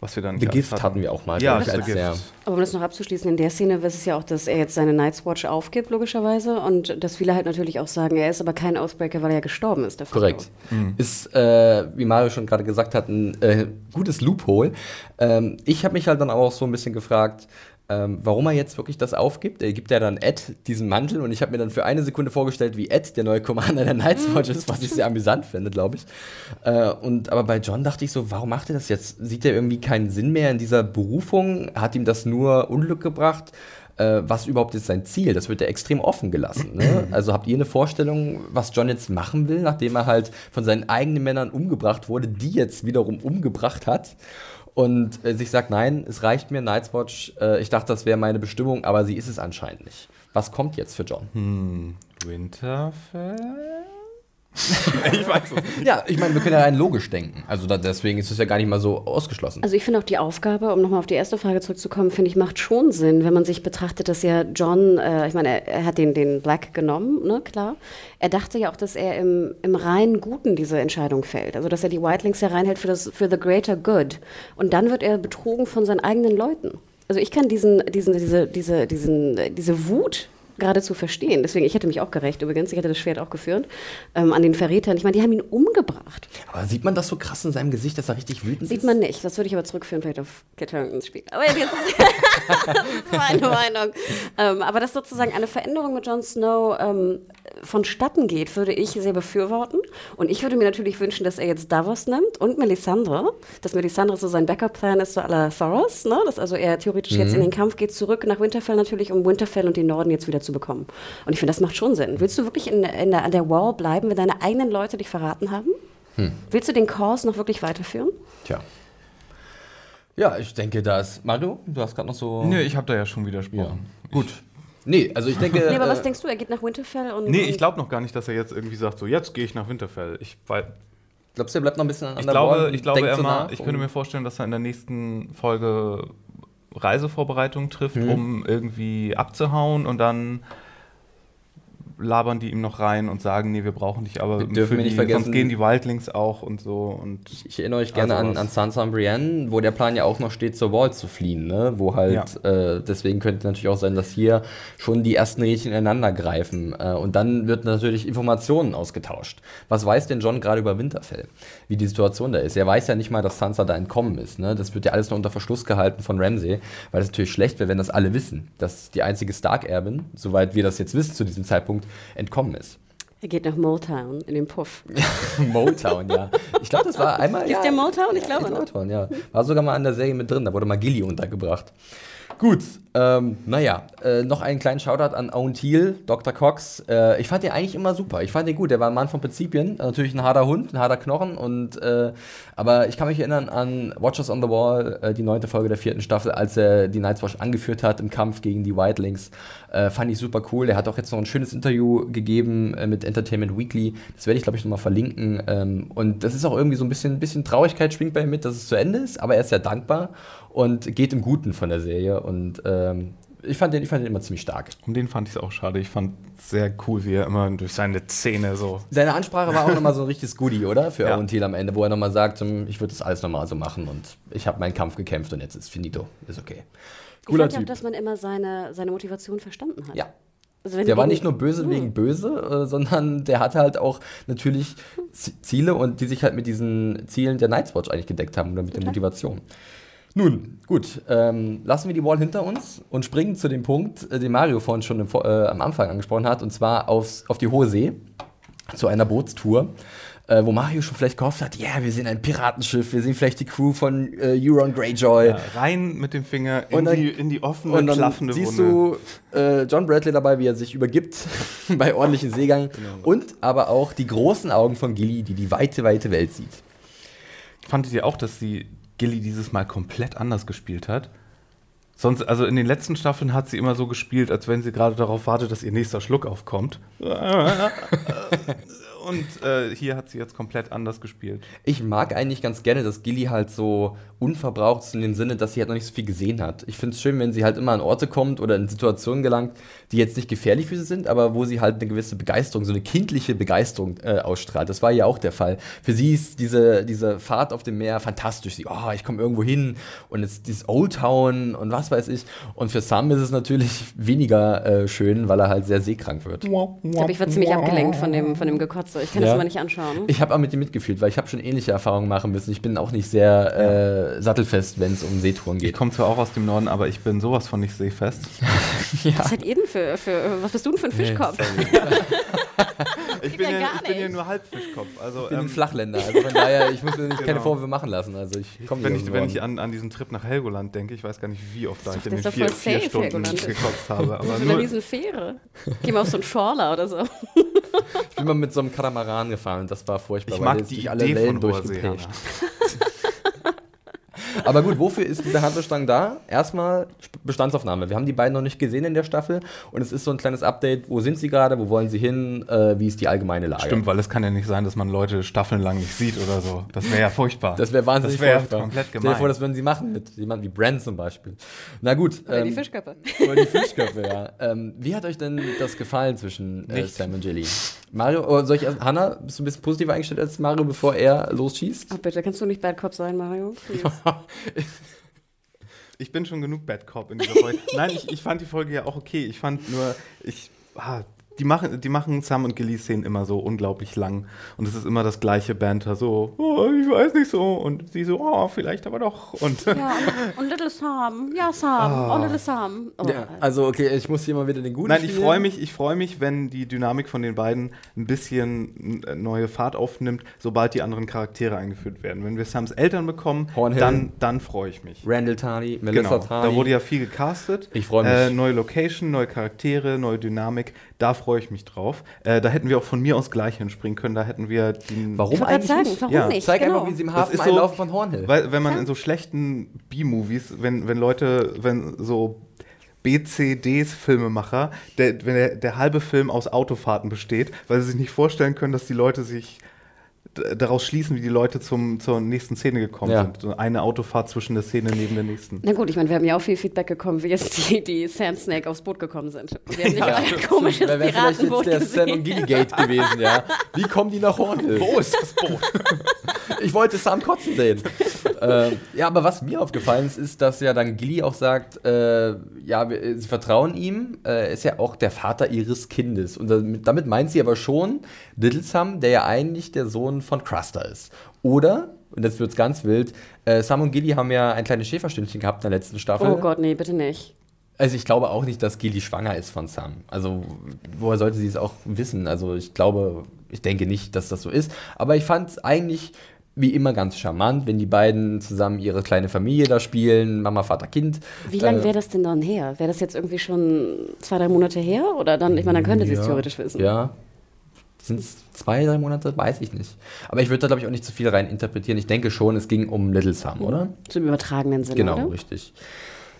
was wir dann The Gift hatten. hatten wir auch mal, Ja, ich, als Gift. sehr. Aber um das noch abzuschließen, in der Szene ist es ja auch, dass er jetzt seine Night's Watch aufgibt, logischerweise. Und dass viele halt natürlich auch sagen, er ist aber kein Oathbreaker, weil er ja gestorben ist. Korrekt. Ist, äh, wie Mario schon gerade gesagt hat, ein äh, gutes Loophole. Ähm, ich habe mich halt dann auch so ein bisschen gefragt, ähm, warum er jetzt wirklich das aufgibt. Er gibt ja dann Ed diesen Mantel und ich habe mir dann für eine Sekunde vorgestellt, wie Ed der neue Commander der Night's Watch ist, was ich sehr amüsant finde, glaube ich. Äh, und aber bei John dachte ich so, warum macht er das jetzt? Sieht er irgendwie keinen Sinn mehr in dieser Berufung? Hat ihm das nur Unglück gebracht? Äh, was überhaupt ist sein Ziel? Das wird ja extrem offen gelassen. Ne? Also habt ihr eine Vorstellung, was John jetzt machen will, nachdem er halt von seinen eigenen Männern umgebracht wurde, die jetzt wiederum umgebracht hat? Und äh, sich sagt, nein, es reicht mir, Night's Watch, äh, ich dachte, das wäre meine Bestimmung, aber sie ist es anscheinend nicht. Was kommt jetzt für John? Hm, Winterfell? ich weiß es nicht. Ja, ich meine, wir können ja rein logisch denken. Also da, deswegen ist es ja gar nicht mal so ausgeschlossen. Also ich finde auch die Aufgabe, um nochmal auf die erste Frage zurückzukommen, finde ich, macht schon Sinn, wenn man sich betrachtet, dass ja John, äh, ich meine, er, er hat den, den Black genommen, ne, klar. Er dachte ja auch, dass er im, im reinen Guten diese Entscheidung fällt. Also dass er die Whitelings ja reinhält für, das, für the greater good. Und dann wird er betrogen von seinen eigenen Leuten. Also ich kann diesen, diesen, diese, diese, diesen, äh, diese Wut geradezu verstehen. Deswegen, ich hätte mich auch gerecht übrigens, ich hätte das Schwert auch geführt, ähm, an den Verrätern. Ich meine, die haben ihn umgebracht. aber sieht man das so krass in seinem Gesicht, dass er richtig wütend Sieht ist? man nicht. Das würde ich aber zurückführen, vielleicht auf Kit Haringtons Spiel. Aber jetzt ist das ist meine Meinung. Ähm, aber dass sozusagen eine Veränderung mit Jon Snow ähm, vonstatten geht, würde ich sehr befürworten. Und ich würde mir natürlich wünschen, dass er jetzt Davos nimmt und Melisandre. Dass Melisandre so sein Backup-Plan ist, so à la Thoros. Ne? Dass also er theoretisch jetzt in den Kampf geht, zurück nach Winterfell natürlich, um Winterfell und den Norden jetzt wieder zu bekommen. Und ich finde, das macht schon Sinn. Willst du wirklich in, in der, an der Wall bleiben, wenn deine eigenen Leute dich verraten haben? Willst du den Kurs noch wirklich weiterführen? Tja. Ja, ich denke, da ist. Mario, du hast gerade noch so. Nö, ich habe da ja schon Ja. widersprochen. Gut. Nee, also ich denke. Nee, aber was äh, denkst du? Er geht nach Winterfell und. Nee, ich glaube noch gar nicht, dass er jetzt irgendwie sagt, so jetzt gehe ich nach Winterfell. Ich, weil, Glaubst du, er bleibt noch ein bisschen an ich der glaube, Wall ich, glaube er mal, ich könnte mir vorstellen, dass er in der nächsten Folge Reisevorbereitungen trifft, Mhm. um irgendwie abzuhauen und dann labern die ihm noch rein und sagen, nee, wir brauchen dich aber Wir dürfen wir nicht die, vergessen- sonst gehen die Wildlings auch und so und Ich, ich erinnere euch gerne Also an, an Sansa und Brienne, wo der Plan ja auch noch steht, zur Wall zu fliehen, ne? Wo halt, äh, deswegen könnte natürlich auch sein, dass hier schon die ersten Rädchen ineinander greifen. Äh, und dann wird natürlich Informationen ausgetauscht. Was weiß denn John gerade über Winterfell? Wie die Situation da ist? Er weiß ja nicht mal, dass Sansa da entkommen ist, ne? Das wird ja alles noch unter Verschluss gehalten von Ramsay, weil es natürlich schlecht wäre, wenn das alle wissen, dass die einzige Stark-Erbin, soweit wir das jetzt wissen zu diesem Zeitpunkt, entkommen ist. Er geht nach Motown in den Puff. Motown, ja. Ich glaube, das war einmal. Ist ja, der Motown? Ich ja, glaube, ne? Motown, ja. War sogar mal an der Serie mit drin, da wurde mal Gilly untergebracht. Gut, ähm, naja, äh, noch einen kleinen Shoutout an Owen Thiel, Dr. Cox. Äh, ich fand den eigentlich immer super. Ich fand den gut. Der war ein Mann von Prinzipien. Natürlich ein harter Hund, ein harter Knochen. Und, äh, aber ich kann mich erinnern an Watchers on the Wall, äh, die neunte Folge der vierten Staffel, als er die Night's Watch angeführt hat im Kampf gegen die Whitelings. Äh, fand ich super cool. Der hat auch jetzt noch ein schönes Interview gegeben äh, mit Entertainment Weekly. Das werde ich, glaube ich, nochmal verlinken. Ähm, und das ist auch irgendwie so ein bisschen, bisschen Traurigkeit schwingt bei ihm mit, dass es zu Ende ist. Aber er ist ja dankbar und geht im Guten von der Serie. Und ähm, ich, fand den, ich fand den immer ziemlich stark. um den fand ich es auch schade. Ich fand sehr cool, wie er immer durch seine Zähne so. Seine Ansprache war auch nochmal so ein richtiges Goodie, oder? Für Ja. Thiel am Ende, wo er nochmal sagt, hm, ich würde das alles nochmal so machen und ich habe meinen Kampf gekämpft und jetzt ist finito. Ist okay. Ich Cooler fand ja auch, dass man immer seine, seine Motivation verstanden hat. Ja. Also wenn Der war nicht nur böse Hm. wegen böse, äh, sondern der hatte halt auch natürlich Ziele und die sich halt mit diesen Zielen der Night's Watch eigentlich gedeckt haben oder mit der Total. Motivation. Nun, gut, ähm, lassen wir die Wall hinter uns und springen zu dem Punkt, äh, den Mario vorhin schon im, äh, am Anfang angesprochen hat, und zwar aufs, auf die Hohe See, zu einer Bootstour, äh, wo Mario schon vielleicht gehofft hat, ja, wir sehen ein Piratenschiff, wir sehen vielleicht die Crew von äh, Euron Greyjoy. Ja, rein mit dem Finger in, dann- die, in die offene, Und dann klaffende siehst Wunde. du äh, John Bradley dabei, wie er sich übergibt bei ordentlichen Seegang. Genau. Und aber auch die großen Augen von Gilly, die die weite, weite Welt sieht. Fandet ihr auch, dass sie Gilly dieses Mal komplett anders gespielt hat? Sonst, also in den letzten Staffeln hat sie immer so gespielt, als wenn sie gerade darauf wartet, dass ihr nächster Schluck aufkommt. Und äh, hier hat sie jetzt komplett anders gespielt. Ich mag eigentlich ganz gerne, dass Gilly halt so unverbraucht ist in dem Sinne, dass sie halt noch nicht so viel gesehen hat. Ich finde es schön, wenn sie halt immer an Orte kommt oder in Situationen gelangt, die jetzt nicht gefährlich für sie sind, aber wo sie halt eine gewisse Begeisterung, so eine kindliche Begeisterung äh, ausstrahlt. Das war ja auch der Fall. Für sie ist diese, diese Fahrt auf dem Meer fantastisch. Sie, oh, ich komme irgendwo hin und jetzt dieses Old Town und was weiß ich. Und für Sam ist es natürlich weniger äh, schön, weil er halt sehr seekrank wird. Ich glaube, ich war ziemlich abgelenkt von dem, von dem Gekotze. Ich kann Ja. das immer nicht anschauen. Ich habe auch mit ihm mitgefühlt, weil ich habe schon ähnliche Erfahrungen machen müssen. Ich bin auch nicht sehr äh, sattelfest, wenn es um Seetouren Ich geht. komme zwar auch aus dem Norden, aber ich bin sowas von nicht seefest. Was seid ihr denn für, für was bist du denn für ein Fischkopf? Ich bin ja gar ich bin ja nur Halbfischkopf. Also, Ich bin ein ähm, Flachländer, also von daher, ich muss mir nicht keine Genau. Vorwürfe machen lassen. Also ich komme wenn ich, wenn ich an, an diesen Trip nach Helgoland denke, ich weiß gar nicht, wie oft da ich in den vier, vier Stunden Helgoland. gekotzt habe. Das Aber ist eine nur, riesen Fähre. Geh mal auf so einen Schorler oder so. Ich bin mal mit so einem Katamaran gefahren und das war furchtbar. ich mag die durch alle Wellen von Hoher See. durchgeprescht. Hanna. Aber gut, wofür ist dieser Handbestand da? Erstmal Bestandsaufnahme. Wir haben die beiden noch nicht gesehen in der Staffel und es ist so ein kleines Update. Wo sind sie gerade? Wo wollen sie hin? Äh, wie ist die allgemeine Lage? Stimmt, weil es kann ja nicht sein, dass man Leute staffelnlang nicht sieht oder so. Das wäre ja furchtbar. Das wäre wahnsinnig Das wäre furchtbar. komplett Stell dir vor, gemein. das würden sie machen mit jemandem wie Brand zum Beispiel. Na gut. Oder die ähm, Fischköpfe. Oder die Fischköpfe, ja. Ähm, wie hat euch denn das gefallen zwischen äh. Sam und Jilly? Mario, oh, soll ich erst, Hanna, bist du ein bisschen positiver eingestellt als Mario, bevor er losschießt? Oh, bitte, kannst du nicht Bad Cop sein, Mario? Ich bin schon genug Bad Cop in dieser Folge. Nein, ich, ich fand die Folge ja auch okay. Ich fand nur, ich, ah, die machen, die machen Sam und Gilly Szenen immer so unglaublich lang. Und es ist immer das gleiche Banter, so, oh, ich weiß nicht so. Und sie so, oh, vielleicht aber doch. Und Ja, und, und Little Sam. Ja, Sam. Oh, Little Sam. Oh, Ja, also, okay, ich muss hier mal wieder den guten Nein, ich freue mich, ich freue mich, wenn die Dynamik von den beiden ein bisschen äh, neue Fahrt aufnimmt, sobald die anderen Charaktere eingeführt werden. Wenn wir Sams Eltern bekommen, Hornhill. dann, dann freue ich mich. Randall Tardy, Melissa Genau, Tardy. da wurde ja viel gecastet. Ich freu mich. Äh, neue Location, neue Charaktere, neue Dynamik. Da freue ich mich drauf. Äh, da hätten wir auch von mir aus gleich hinspringen können. Da hätten wir den. Warum ich eigentlich sagen, nicht? warum Ja. nicht? Zeig genau. einfach, wie sie im Hafen ist so- einlaufen von Hornhill. Weil, wenn man in so schlechten B-Movies, wenn, wenn Leute, wenn so BCDs Filmemacher, der, wenn der, der halbe Film aus Autofahrten besteht, weil sie sich nicht vorstellen können, dass die Leute sich daraus schließen, wie die Leute zum, zur nächsten Szene gekommen Ja. sind. Eine Autofahrt zwischen der Szene neben der nächsten. Na gut, ich meine, wir haben ja auch viel Feedback bekommen, wie jetzt die, die Sand Snake aufs Boot gekommen sind. Und wir haben nicht Ja, ein komisches Wäre vielleicht jetzt der Sam gesehen. und Gilly Gate gewesen, ja. Wie kommen die nach Hornhill? Wo ist das Boot? Ich wollte Sam kotzen sehen. Ähm, ja, aber was mir aufgefallen ist, ist, dass ja dann Gilly auch sagt, äh, ja, wir, sie vertrauen ihm, äh, ist ja auch der Vater ihres Kindes. Und damit, damit meint sie aber schon Little Sam, der ja eigentlich der Sohn von Cruster ist. Oder, und jetzt wird's ganz wild, äh, Sam und Gilly haben ja ein kleines Schäferstündchen gehabt in der letzten Staffel. Oh Gott, nee, bitte nicht. Also ich glaube auch nicht, dass Gilly schwanger ist von Sam. Also woher sollte sie es auch wissen? Also ich glaube, ich denke nicht, dass das so ist. Aber ich fand es eigentlich wie immer ganz charmant, wenn die beiden zusammen ihre kleine Familie da spielen, Mama, Vater, Kind. Wie lange Äh, wäre das denn dann her? Wäre das jetzt irgendwie schon zwei, drei Monate her? Oder dann, ich meine, dann könnte sie es ja, theoretisch wissen. Ja. Sind es zwei, drei Monate? Weiß ich nicht. Aber ich würde da, glaube ich, auch nicht zu viel rein interpretieren. Ich denke schon, es ging um Little Sam, oder? Zum übertragenen Sinne, Genau, oder? richtig.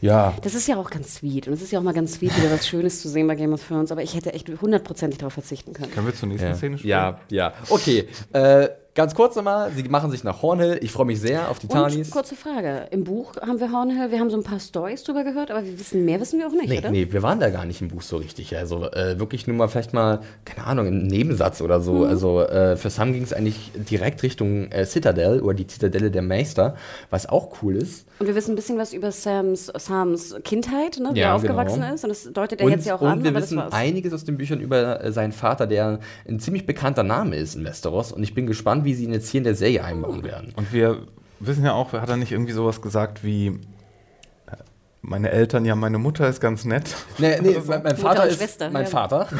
Ja, Das ist ja auch ganz sweet. Und es ist ja auch mal ganz sweet, wieder was Schönes zu sehen bei Game of Thrones. Aber ich hätte echt hundertprozentig darauf verzichten können. Können wir zur nächsten Ja, Szene spielen? ja, ja. Okay, äh, ganz kurz nochmal, sie machen sich nach Hornhill. Ich freue mich sehr auf die Tanis. kurze Frage. Im Buch haben wir Hornhill, wir haben so ein paar Stories drüber gehört, aber wir wissen, mehr wissen wir auch nicht, Nee, oder? nee, wir waren da gar nicht im Buch so richtig. Also äh, wirklich nur mal vielleicht mal, keine Ahnung, im Nebensatz oder so. Mhm. Also äh, für Sam ging es eigentlich direkt Richtung äh, Citadel oder die Zitadelle der Meister, was auch cool ist. Und wir wissen ein bisschen was über Sams, Sams Kindheit, ne, wie Ja, er aufgewachsen genau. ist. Und das deutet er Und, jetzt ja auch und an, wir aber das wissen einiges aus den Büchern über äh, seinen Vater, der ein ziemlich bekannter Name ist in Westeros. Und ich bin gespannt, wie sie ihn jetzt hier in der Serie einbauen werden. Und wir wissen ja auch, hat er nicht irgendwie sowas gesagt wie, meine Eltern, ja, meine Mutter ist ganz nett. Nee, nee, mein, mein Vater ist Schwester, mein ja. Vater.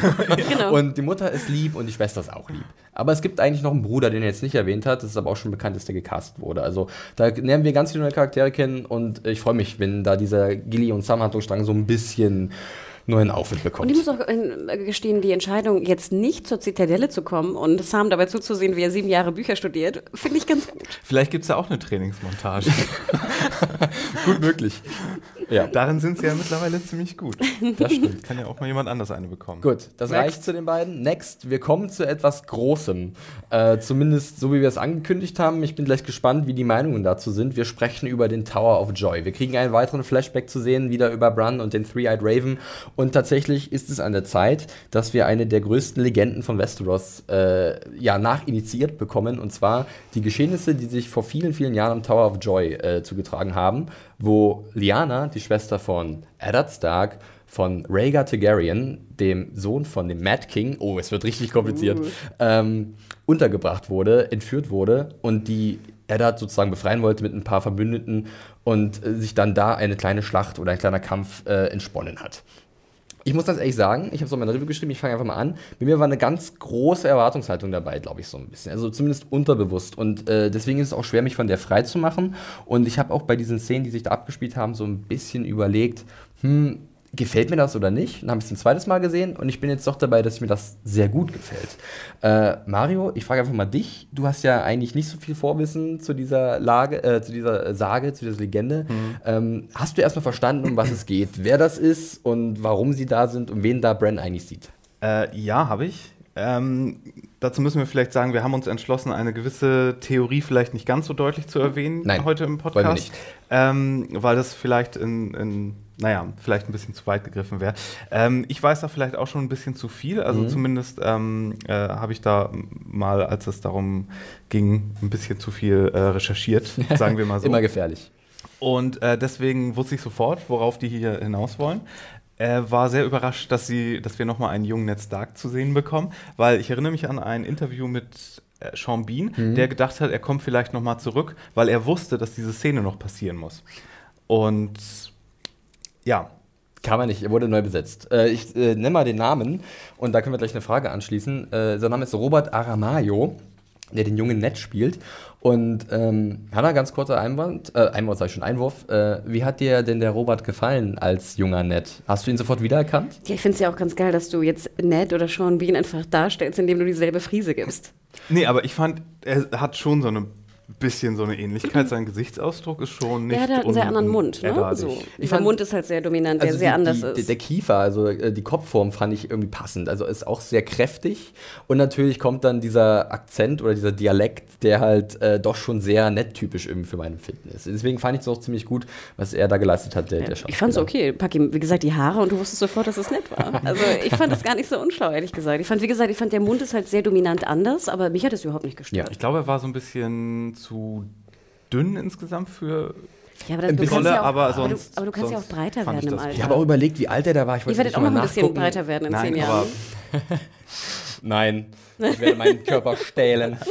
Genau. Und die Mutter ist lieb und die Schwester ist auch lieb. Aber es gibt eigentlich noch einen Bruder, den er jetzt nicht erwähnt hat. Das ist aber auch schon bekannt, dass der gecastet wurde. Also da lernen wir ganz viele neue Charaktere kennen und ich freue mich, wenn da dieser Gilly und Sam Handlungsstrang so ein bisschen neuen Aufwind Und bekommt. ich muss auch äh, gestehen, die Entscheidung, jetzt nicht zur Zitadelle zu kommen und Sam dabei zuzusehen, wie er sieben Jahre Bücher studiert, finde ich ganz gut. Vielleicht gibt es ja auch eine Trainingsmontage. gut möglich. Ja, Darin sind sie ja mittlerweile ziemlich gut. das stimmt. Kann ja auch mal jemand anders eine bekommen. Gut, das Next. reicht zu den beiden. Next, wir kommen zu etwas Großem. Äh, zumindest so, wie wir es angekündigt haben. Ich bin gleich gespannt, wie die Meinungen dazu sind. Wir sprechen über den Tower of Joy. Wir kriegen einen weiteren Flashback zu sehen, wieder über Bran und den Three-Eyed Raven. Und tatsächlich ist es an der Zeit, dass wir eine der größten Legenden von Westeros äh, ja, nachinitiiert bekommen. Und zwar die Geschehnisse, die sich vor vielen, vielen Jahren am Tower of Joy äh, zugetragen haben, wo Lyanna, die Schwester von Eddard Stark, von Rhaegar Targaryen, dem Sohn von dem Mad King, oh, es wird richtig kompliziert, ähm, untergebracht wurde, entführt wurde und die Eddard sozusagen befreien wollte mit ein paar Verbündeten und äh, sich dann da eine kleine Schlacht oder ein kleiner Kampf äh, entsponnen hat. Ich muss das ehrlich sagen, ich habe in meiner Review geschrieben, ich fange einfach mal an. Bei mir war eine ganz große Erwartungshaltung dabei, glaube ich, so ein bisschen. Also zumindest unterbewusst. Und äh, deswegen ist es auch schwer, mich von der frei zu machen. Und ich habe auch bei diesen Szenen, die sich da abgespielt haben, so ein bisschen überlegt, hm, gefällt mir das oder nicht? Dann habe ich es ein zweites Mal gesehen und ich bin jetzt doch dabei, dass mir das sehr gut gefällt. Äh, Mario, ich frage einfach mal dich. Du hast ja eigentlich nicht so viel Vorwissen zu dieser Lage, äh, zu dieser Sage, zu dieser Legende. Ähm, hast du erstmal verstanden, um was es geht, wer das ist und warum sie da sind und wen da Bran eigentlich sieht? Äh, ja, habe ich. Ähm, dazu müssen wir vielleicht sagen, wir haben uns entschlossen, eine gewisse Theorie vielleicht nicht ganz so deutlich zu erwähnen Nein, heute im Podcast. Ähm, weil das vielleicht in, in, naja, vielleicht ein bisschen zu weit gegriffen wäre. Ähm, ich weiß da vielleicht auch schon ein bisschen zu viel. Also Mhm. zumindest ähm, äh, habe ich da mal, als es darum ging, ein bisschen zu viel äh, recherchiert, sagen wir mal so. Immer gefährlich. Und äh, deswegen wusste ich sofort, worauf die hier hinaus wollen. Er war sehr überrascht, dass, sie, dass wir nochmal einen jungen Ned Stark zu sehen bekommen, weil ich erinnere mich an ein Interview mit äh, Sean Bean, der gedacht hat, er kommt vielleicht nochmal zurück, weil er wusste, dass diese Szene noch passieren muss. Und ja, Kann man nicht, er wurde neu besetzt. Äh, ich äh, nenne mal den Namen und da können wir gleich eine Frage anschließen. Äh, sein Name ist Robert Aramayo, der den jungen Ned spielt. Und ähm, Hanna, ganz kurzer Einwand, äh, Einwand sag ich schon, Einwurf. Äh, wie hat dir denn der Robert gefallen als junger Ned? Hast du ihn sofort wiedererkannt? Ja, ich finde es ja auch ganz geil, dass du jetzt Ned oder Sean Bean einfach darstellst, indem du dieselbe Frise gibst. nee, aber ich fand, er hat schon so eine bisschen so eine Ähnlichkeit. Sein Gesichtsausdruck ist schon nicht. Ja, der hat einen sehr anderen Mund. Ne? So. Ich fand- Mund ist halt sehr dominant, der Also sehr die, anders die, ist. Der Kiefer, also äh, die Kopfform fand ich irgendwie passend. Also ist auch sehr kräftig. Und natürlich kommt dann dieser Akzent oder dieser Dialekt, der halt äh, doch schon sehr nett-typisch irgendwie für mein Empfinden ist. Deswegen fand ich es auch ziemlich gut, was er da geleistet hat, der, der ich fand es okay. Pack ihm, wie gesagt, die Haare und du wusstest sofort, dass es nett war. Also ich fand das gar nicht so unschlau, ehrlich gesagt. Ich fand, wie gesagt, ich fand, der Mund ist halt sehr dominant anders, aber mich hat es überhaupt nicht gestört. Ich glaube, er war so ein bisschen zu dünn insgesamt für. Ja, aber, das, Ein du bisschen, kannst ja auch, aber aber, du, sonst- aber du kannst ja auch breiter ich werden im Alter. Ich habe auch überlegt, wie alt er da war. Ich werdet nicht auch mal noch ein bisschen breiter werden in Nein, zehn Jahren. Nein, ich werde meinen Körper stählen.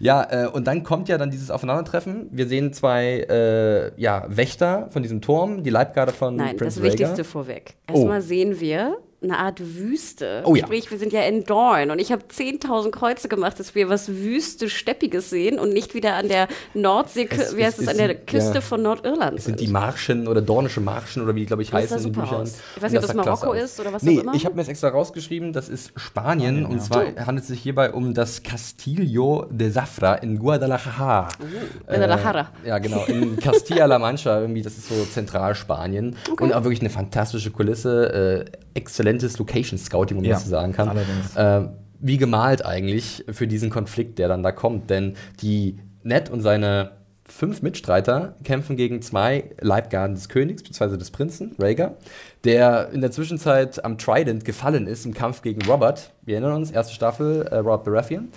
Ja, äh, und dann kommt ja dann dieses Aufeinandertreffen. Wir sehen zwei äh, ja, Wächter von diesem Turm, die Leibgarde von Nein, Prince das Wichtigste Rhaegar. vorweg. Oh. Erstmal sehen wir eine Art Wüste. Oh ja. Sprich, wir sind ja in Dorn und ich habe 10.000 Kreuze gemacht, dass wir was Wüste, Steppiges sehen und nicht wieder an der Nordsee, Es wie heißt es, an der Küste ja. von Nordirland Es sind die Marschen oder dornische Marschen oder wie die, glaube ich, Das heißen in den Büchern. aus. Ich weiß nicht, ob das Marokko ist oder was nee, auch immer. ich habe mir das extra rausgeschrieben, das ist Spanien. und zwar handelt es sich hierbei um das Castillo de Zafra in Guadalajara. Guadalajara. Äh, ja, genau, in Castilla-La Mancha, irgendwie, das ist so Zentralspanien. Und auch wirklich eine fantastische Kulisse, äh, exzellentes Location-Scouting, um Ja, das zu sagen kann. allerdings. Äh, wie gemalt eigentlich für diesen Konflikt, der dann da kommt. Denn die Ned und seine fünf Mitstreiter kämpfen gegen zwei Leibgarden des Königs, beziehungsweise des Prinzen, Rhaegar, der in der Zwischenzeit am Trident gefallen ist im Kampf gegen Robert. Wir erinnern uns, erste Staffel, äh, Robert Baratheon.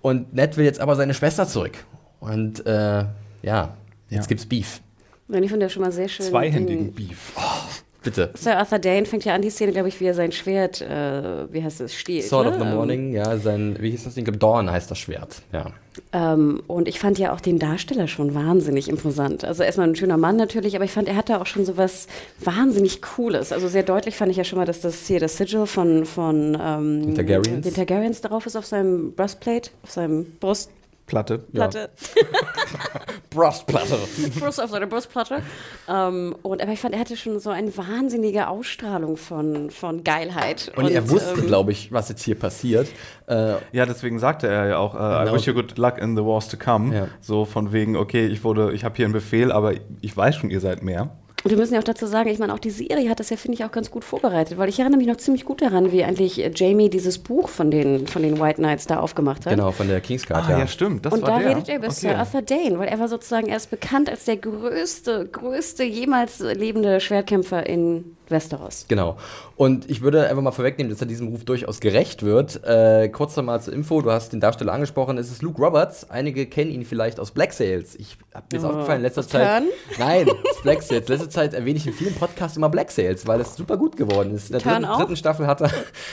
Und Ned will jetzt aber seine Schwester zurück. Und äh, ja, jetzt Ja. gibt's Beef. Ich finde das schon mal sehr schön. Zweihändigen Beef. Bitte. Sir Arthur Dane fängt ja an, die Szene, glaube ich, wie er sein Schwert, äh, wie heißt es, stiehlt. Sword ne? of the Morning, ja, sein, wie hieß das Ding? Dawn heißt das Schwert, ja. Ähm, und ich fand ja auch den Darsteller schon wahnsinnig imposant. Also erstmal ein schöner Mann natürlich, aber ich fand, er hatte auch schon so was wahnsinnig Cooles. Also sehr deutlich fand ich ja schon mal, dass das hier das Sigil von, von ähm, Den Targaryens. den Targaryens darauf ist auf seinem Breastplate, auf seinem Brustplatte. Platte. Brustplatte. Brust auf seiner Brustplatte. Ähm, und, aber ich fand, er hatte schon so eine wahnsinnige Ausstrahlung von, von Geilheit. Und, er wusste, ähm, glaube ich, was jetzt hier passiert. Äh, Ja, deswegen sagte er ja auch, äh, I Genau. wish you good luck in the wars to come. Ja. So von wegen, okay, ich wurde, ich habe hier einen Befehl, aber ich weiß schon, ihr seid mehr. Und wir müssen ja auch dazu sagen, ich meine, auch die Serie hat das ja, finde ich, auch ganz gut vorbereitet, weil ich erinnere mich noch ziemlich gut daran, wie eigentlich äh, Jamie dieses Buch von den, von den White Knights da aufgemacht hat. genau, von der Kingsguard, Ah, ja. ja, stimmt. Das und war da der. redet er über Sir Arthur Dane, weil er war sozusagen, er ist bekannt als der größte, größte jemals lebende Schwertkämpfer in Westeros. Genau. Und ich würde einfach mal vorwegnehmen, dass er diesem Ruf durchaus gerecht wird. Äh, kurz nochmal zur Info, du hast den Darsteller angesprochen, es ist Luke Roberts. Einige kennen ihn vielleicht aus Black Sails. Ich hab mir Oh, aufgefallen, in letzter Zeit. Nein, aus Black Sails. In letzter Zeit erwähne ich in vielen Podcasts immer Black Sails, weil es super gut geworden ist. In der dritten, dritten Staffel hat er,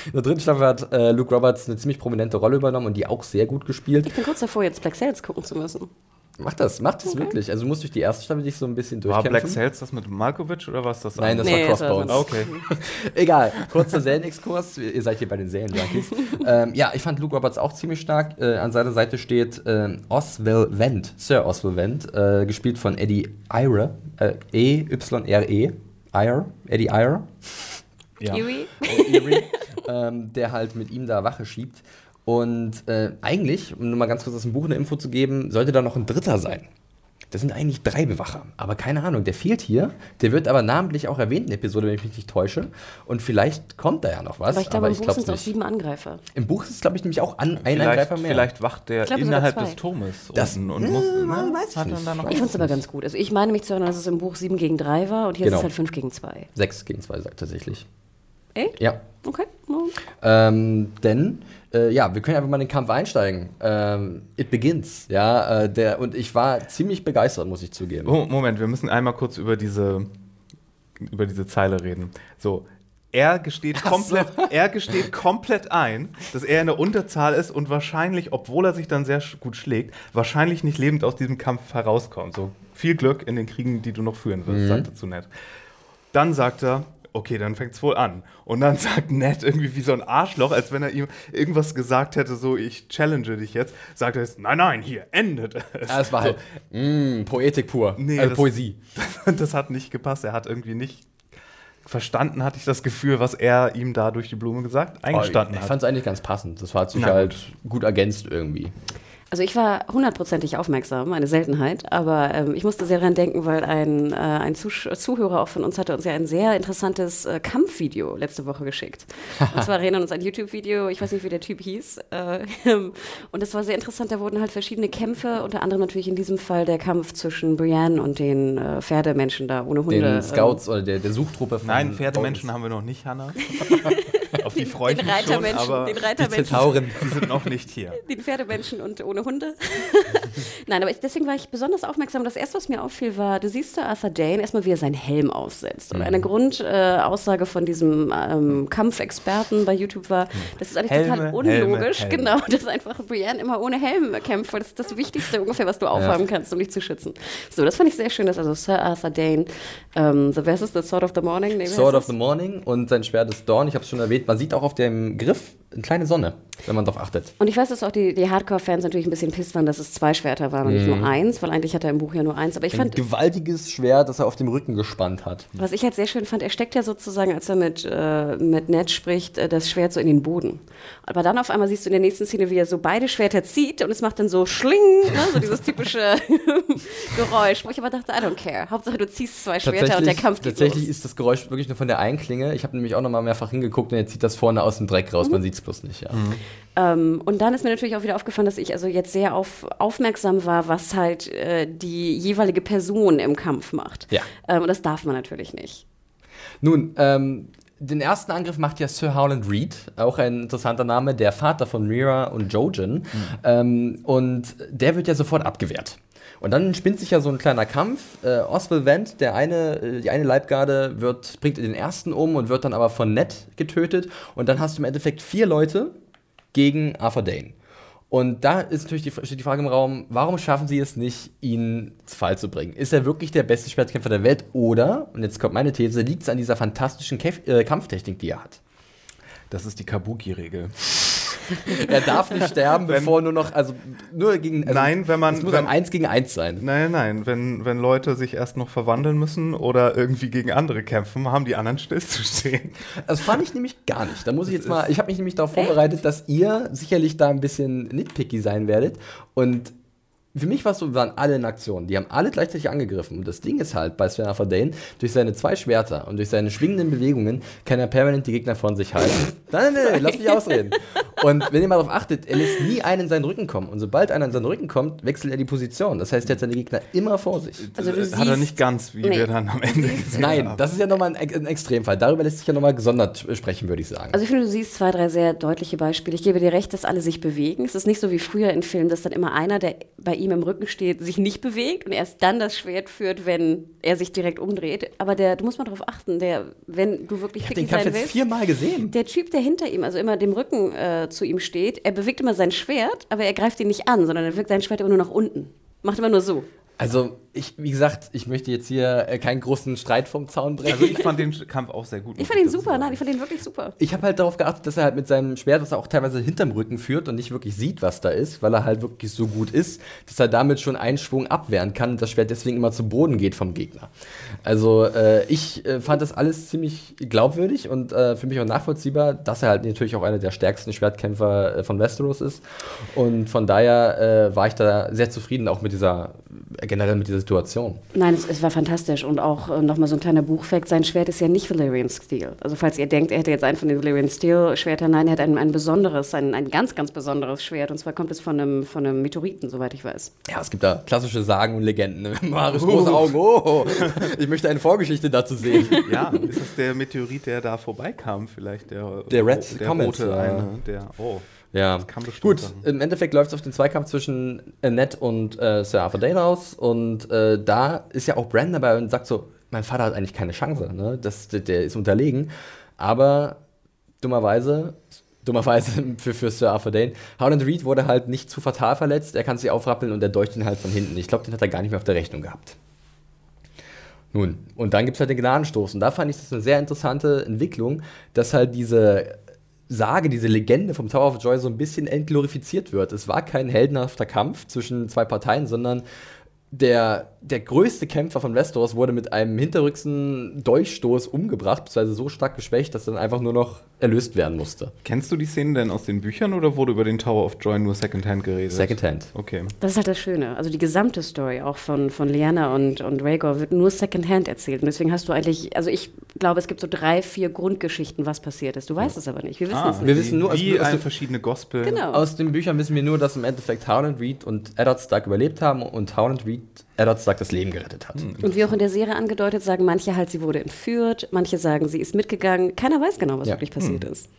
in der dritten Staffel hat äh, Luke Roberts eine ziemlich prominente Rolle übernommen und die auch sehr gut gespielt. Ich bin kurz davor, jetzt Black Sails gucken zu müssen. Mach das, mach das wirklich. Also du musst durch die erste Staffel dich so ein bisschen War durchkämpfen. Black Sails das mit Malkovich oder was das? Nein, das? Nee, war das war Crossbones. Okay. Egal, kurzer Serienexkurs. Ihr seid hier bei den Serien-Junkies. ähm, ja, ich fand Luke Roberts auch ziemlich stark. Äh, an seiner Seite steht ähm, Oswell Wendt, Sir Oswell Wendt, äh, gespielt von Eddie Ire. Äh, E-Y-R-E. Ire. Eddie Ire. ja. Eerie? Erie, ähm, der halt mit ihm da Wache schiebt. Und äh, eigentlich, um nur mal ganz kurz aus dem Buch eine Info zu geben, sollte da noch ein dritter sein. Das sind eigentlich drei Bewacher. Aber keine Ahnung, der fehlt hier. Der wird aber namentlich auch erwähnt in der Episode, wenn ich mich nicht täusche. Und vielleicht kommt da ja noch was. Aber ich glaube, im Buch sind es auch sieben Angreifer. Im Buch ist es, glaube ich, nämlich auch an, ein Vielleicht, Angreifer mehr. vielleicht wacht der sogar innerhalb des Turmes Das- unten und Hm, muss. man ne? weiß ich nicht. Ich fand es aber ganz gut. Also ich meine mich zu erinnern, dass es im Buch sieben gegen drei war und hier Genau. ist es halt fünf gegen zwei. Sechs gegen zwei sagt tatsächlich. Echt? Ja. Okay. No. Ähm, denn, äh, ja, wir können einfach mal in den Kampf einsteigen. Ähm, it begins, ja. Äh, der, und ich war ziemlich begeistert, muss ich zugeben. Oh, Moment, wir müssen einmal kurz über diese, über diese Zeile reden. So, er gesteht, komplett, er gesteht komplett ein, dass er in der Unterzahl ist und wahrscheinlich, obwohl er sich dann sehr gut schlägt, wahrscheinlich nicht lebend aus diesem Kampf herauskommt. So, viel Glück in den Kriegen, die du noch führen wirst, sagt er zu Ned. Dann sagt er, okay, dann fängt's wohl an. Und dann sagt Ned irgendwie wie so ein Arschloch, als wenn er ihm irgendwas gesagt hätte, so, ich challenge dich jetzt, sagt er jetzt, nein, nein, hier, endet es. Ja, es war so, halt mh, Poetik pur. Nee, äh, das- Poesie. das hat nicht gepasst. Er hat irgendwie nicht verstanden, hatte ich das Gefühl, was er ihm da durch die Blume gesagt, eingestanden ich hat. fand es eigentlich ganz passend. Das hat sich Na halt gut ergänzt irgendwie. Also ich war hundertprozentig aufmerksam, eine Seltenheit, aber ähm, ich musste sehr daran denken, weil ein, äh, ein Zusch Zuhörer auch von uns hatte uns ja ein sehr interessantes äh, Kampfvideo letzte Woche geschickt. und zwar erinnern uns ein YouTube-Video, ich weiß nicht, wie der Typ hieß. Äh, und das war sehr interessant, da wurden halt verschiedene Kämpfe, unter anderem natürlich in diesem Fall der Kampf zwischen Brienne und den äh, Pferdemenschen da ohne Hunde. Den Scouts ähm, oder der, der Suchtruppe von Nein, Pferdemenschen haben wir noch nicht, Hanna. Auf die freuen den Reitermenschen, schon, aber den Reitermenschen. die Zentauren, sind noch nicht hier. Den Pferdemenschen und ohne Hunde. Nein, aber ich, deswegen war ich besonders aufmerksam. Das erste, was mir auffiel, war, du siehst da Arthur Dane erstmal, wie er seinen Helm aufsetzt. Und eine mhm. Grundaussage äh, von diesem ähm, Kampfexperten bei YouTube war, das ist eigentlich Helme, total unlogisch, Helme, Helme. genau, dass einfach Brienne immer ohne Helm kämpft, weil das ist das Wichtigste ungefähr, was du aufhaben ja. kannst, um dich zu schützen. So, das fand ich sehr schön, dass also Sir Arthur Dane, ähm, the, ist The Sword of the Morning? Nee, Sword of the Morning und sein Schwert ist Dawn, ich habe es schon erwähnt. Man sieht auch auf dem Griff eine kleine Sonne, wenn man darauf achtet. Und ich weiß, dass auch die, die Hardcore-Fans natürlich ein bisschen pisst waren, dass es zwei Schwerter waren und mhm. nicht nur eins, weil eigentlich hat er im Buch ja nur eins. Aber ich ein fand. gewaltiges Schwert, das er auf dem Rücken gespannt hat. Was ich halt sehr schön fand, er steckt ja sozusagen, als er mit, äh, mit Ned spricht, äh, das Schwert so in den Boden. Aber dann auf einmal siehst du in der nächsten Szene, wie er so beide Schwerter zieht und es macht dann so Schling, ne? so dieses typische Geräusch, wo ich aber dachte, I don't care. Hauptsache du ziehst zwei Schwerter und der Kampf geht Tatsächlich los. ist das Geräusch wirklich nur von der Einklinge. Ich habe nämlich auch noch mal mehrfach hingeguckt und er zieht das vorne aus dem Dreck raus. Mhm. Man sieht es bloß nicht, ja. Mhm. Ähm, und dann ist mir natürlich auch wieder aufgefallen, dass ich also jetzt sehr auf, aufmerksam war, was halt äh, die jeweilige Person im Kampf macht. Ja. Ähm, und das darf man natürlich nicht. Nun, ähm, den ersten Angriff macht ja Sir Howland Reed, auch ein interessanter Name, der Vater von Mira und Jojen. Mhm. Ähm, und der wird ja sofort abgewehrt. Und dann spinnt sich ja so ein kleiner Kampf. Äh, Oswald Wendt, der eine, äh, die eine Leibgarde, wird, bringt den ersten um und wird dann aber von Ned getötet. Und dann hast du im Endeffekt vier Leute gegen Arthur Dane. Und da ist natürlich die, steht die Frage im Raum, warum schaffen sie es nicht, ihn zu Fall zu bringen? Ist er wirklich der beste Schwertkämpfer der Welt? Oder, und jetzt kommt meine These, liegt es an dieser fantastischen Käf äh, Kampftechnik, die er hat? Das ist die Kabuki-Regel. er darf nicht sterben, wenn, bevor nur noch, also nur gegen. Also nein, wenn man. Es muss wenn, ein Eins gegen Eins sein. Nein, nein, wenn, wenn Leute sich erst noch verwandeln müssen oder irgendwie gegen andere kämpfen, haben die anderen stillzustehen. Das fand ich nämlich gar nicht. Da muss ich jetzt mal, ich habe mich nämlich darauf vorbereitet, dass ihr sicherlich da ein bisschen nitpicky sein werdet und für mich war es so, wir waren alle in Aktion. Die haben alle gleichzeitig angegriffen. Und das Ding ist halt bei Sven Dane, durch seine zwei Schwerter und durch seine schwingenden Bewegungen kann er permanent die Gegner von sich halten. nein, nein, nein, lass mich ausreden. Und wenn ihr mal darauf achtet, er lässt nie einen in seinen Rücken kommen. Und sobald einer in seinen Rücken kommt, wechselt er die Position. Das heißt, er hat seine Gegner immer vor sich. Also du hat er nicht ganz, wie nee. wir dann am Ende gesehen Nein, das ist ja nochmal ein, ein Extremfall. Darüber lässt sich ja nochmal gesondert sprechen, würde ich sagen. Also ich finde, du siehst zwei, drei sehr deutliche Beispiele. Ich gebe dir recht, dass alle sich bewegen. Es ist nicht so wie früher in Filmen, dass dann immer einer, der bei ihm im Rücken steht, sich nicht bewegt und erst dann das Schwert führt, wenn er sich direkt umdreht. Aber der, du musst mal darauf achten, der, wenn du wirklich ich den sein willst, viermal gesehen. Der Typ, der hinter ihm, also immer dem Rücken äh, zu ihm steht, er bewegt immer sein Schwert, aber er greift ihn nicht an, sondern er wirkt sein Schwert immer nur nach unten. Macht immer nur so. Also, ich, wie gesagt, ich möchte jetzt hier äh, keinen großen Streit vom Zaun brechen. Also, ich fand den Kampf auch sehr gut. Ich fand ihn super, nein, ich fand ihn wirklich super. Ich habe halt darauf geachtet, dass er halt mit seinem Schwert, das er auch teilweise hinterm Rücken führt und nicht wirklich sieht, was da ist, weil er halt wirklich so gut ist, dass er damit schon einen Schwung abwehren kann und das Schwert deswegen immer zu Boden geht vom Gegner. Also, äh, ich äh, fand das alles ziemlich glaubwürdig und äh, für mich auch nachvollziehbar, dass er halt natürlich auch einer der stärksten Schwertkämpfer äh, von Westeros ist. Und von daher äh, war ich da sehr zufrieden, auch mit dieser generell mit dieser Situation. Nein, es, es war fantastisch und auch äh, nochmal so ein kleiner Buchfact, sein Schwert ist ja nicht Valyrian Steel. Also falls ihr denkt, er hätte jetzt einen von den Valyrian Steel Schwertern, nein, er hat ein, ein besonderes, ein, ein ganz, ganz besonderes Schwert und zwar kommt es von einem, von einem Meteoriten, soweit ich weiß. Ja, es gibt da klassische Sagen und Legenden. Ne? Marius uh. große Augen, oh, ich möchte eine Vorgeschichte dazu sehen. ja, ist das der Meteorit, der da vorbeikam vielleicht? Der, der Red der Comet. Rote eine, der, oh. Ja, gut. Sein. Im Endeffekt läuft es auf den Zweikampf zwischen Annette und äh, Sir Arthur Dane aus. Und äh, da ist ja auch Brandon dabei und sagt so: Mein Vater hat eigentlich keine Chance. Ne? Das, der, der ist unterlegen. Aber dummerweise dummerweise für, für Sir Arthur Dane. Howland Reed wurde halt nicht zu fatal verletzt, er kann sich aufrappeln und er deucht ihn halt von hinten. Ich glaube, den hat er gar nicht mehr auf der Rechnung gehabt. Nun, und dann gibt es halt den Gnadenstoß. Und da fand ich das eine sehr interessante Entwicklung, dass halt diese Sage, diese Legende vom Tower of Joy so ein bisschen entglorifiziert wird. Es war kein heldenhafter Kampf zwischen zwei Parteien, sondern der, der größte Kämpfer von Westeros wurde mit einem hinterrücksen Dolchstoß umgebracht, beziehungsweise so stark geschwächt, dass er dann einfach nur noch erlöst werden musste. Kennst du die Szenen denn aus den Büchern oder wurde über den Tower of Joy nur Secondhand geredet? Secondhand. Okay. Das ist halt das Schöne. Also die gesamte Story auch von, von Lyanna und, und Rhaegor wird nur Secondhand erzählt. Und deswegen hast du eigentlich, also ich glaube, es gibt so drei, vier Grundgeschichten, was passiert ist. Du weißt es aber nicht. Wir wissen Ah, es nicht. Wir wissen nur, wie also- eine verschiedene Gospel. Genau. Aus den Büchern wissen wir nur, dass im Endeffekt Howland Reed und Eddard Stark überlebt haben und Howland Reed Eddard Stark das Leben gerettet hat. Und wie auch in der Serie angedeutet, sagen manche halt, sie wurde entführt, manche sagen, sie ist mitgegangen. Keiner weiß genau, was Ja. wirklich passiert ist.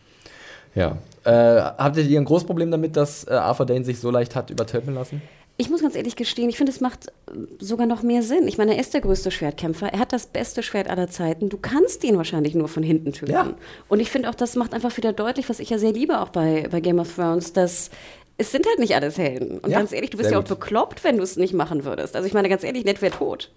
Ja. Äh, habt ihr ein großes Problem damit, dass äh, Arthur Dane sich so leicht hat übertöpeln lassen? Ich muss ganz ehrlich gestehen, ich finde, es macht äh, sogar noch mehr Sinn. Ich meine, er ist der größte Schwertkämpfer. Er hat das beste Schwert aller Zeiten. Du kannst ihn wahrscheinlich nur von hinten töten. Ja. Und ich finde auch, das macht einfach wieder deutlich, was ich ja sehr liebe auch bei, bei Game of Thrones, dass es sind halt nicht alles Helden. Und Ja, ganz ehrlich, du bist ja auch gut. bekloppt, wenn du es nicht machen würdest. Also ich meine, ganz ehrlich, Ned wäre tot.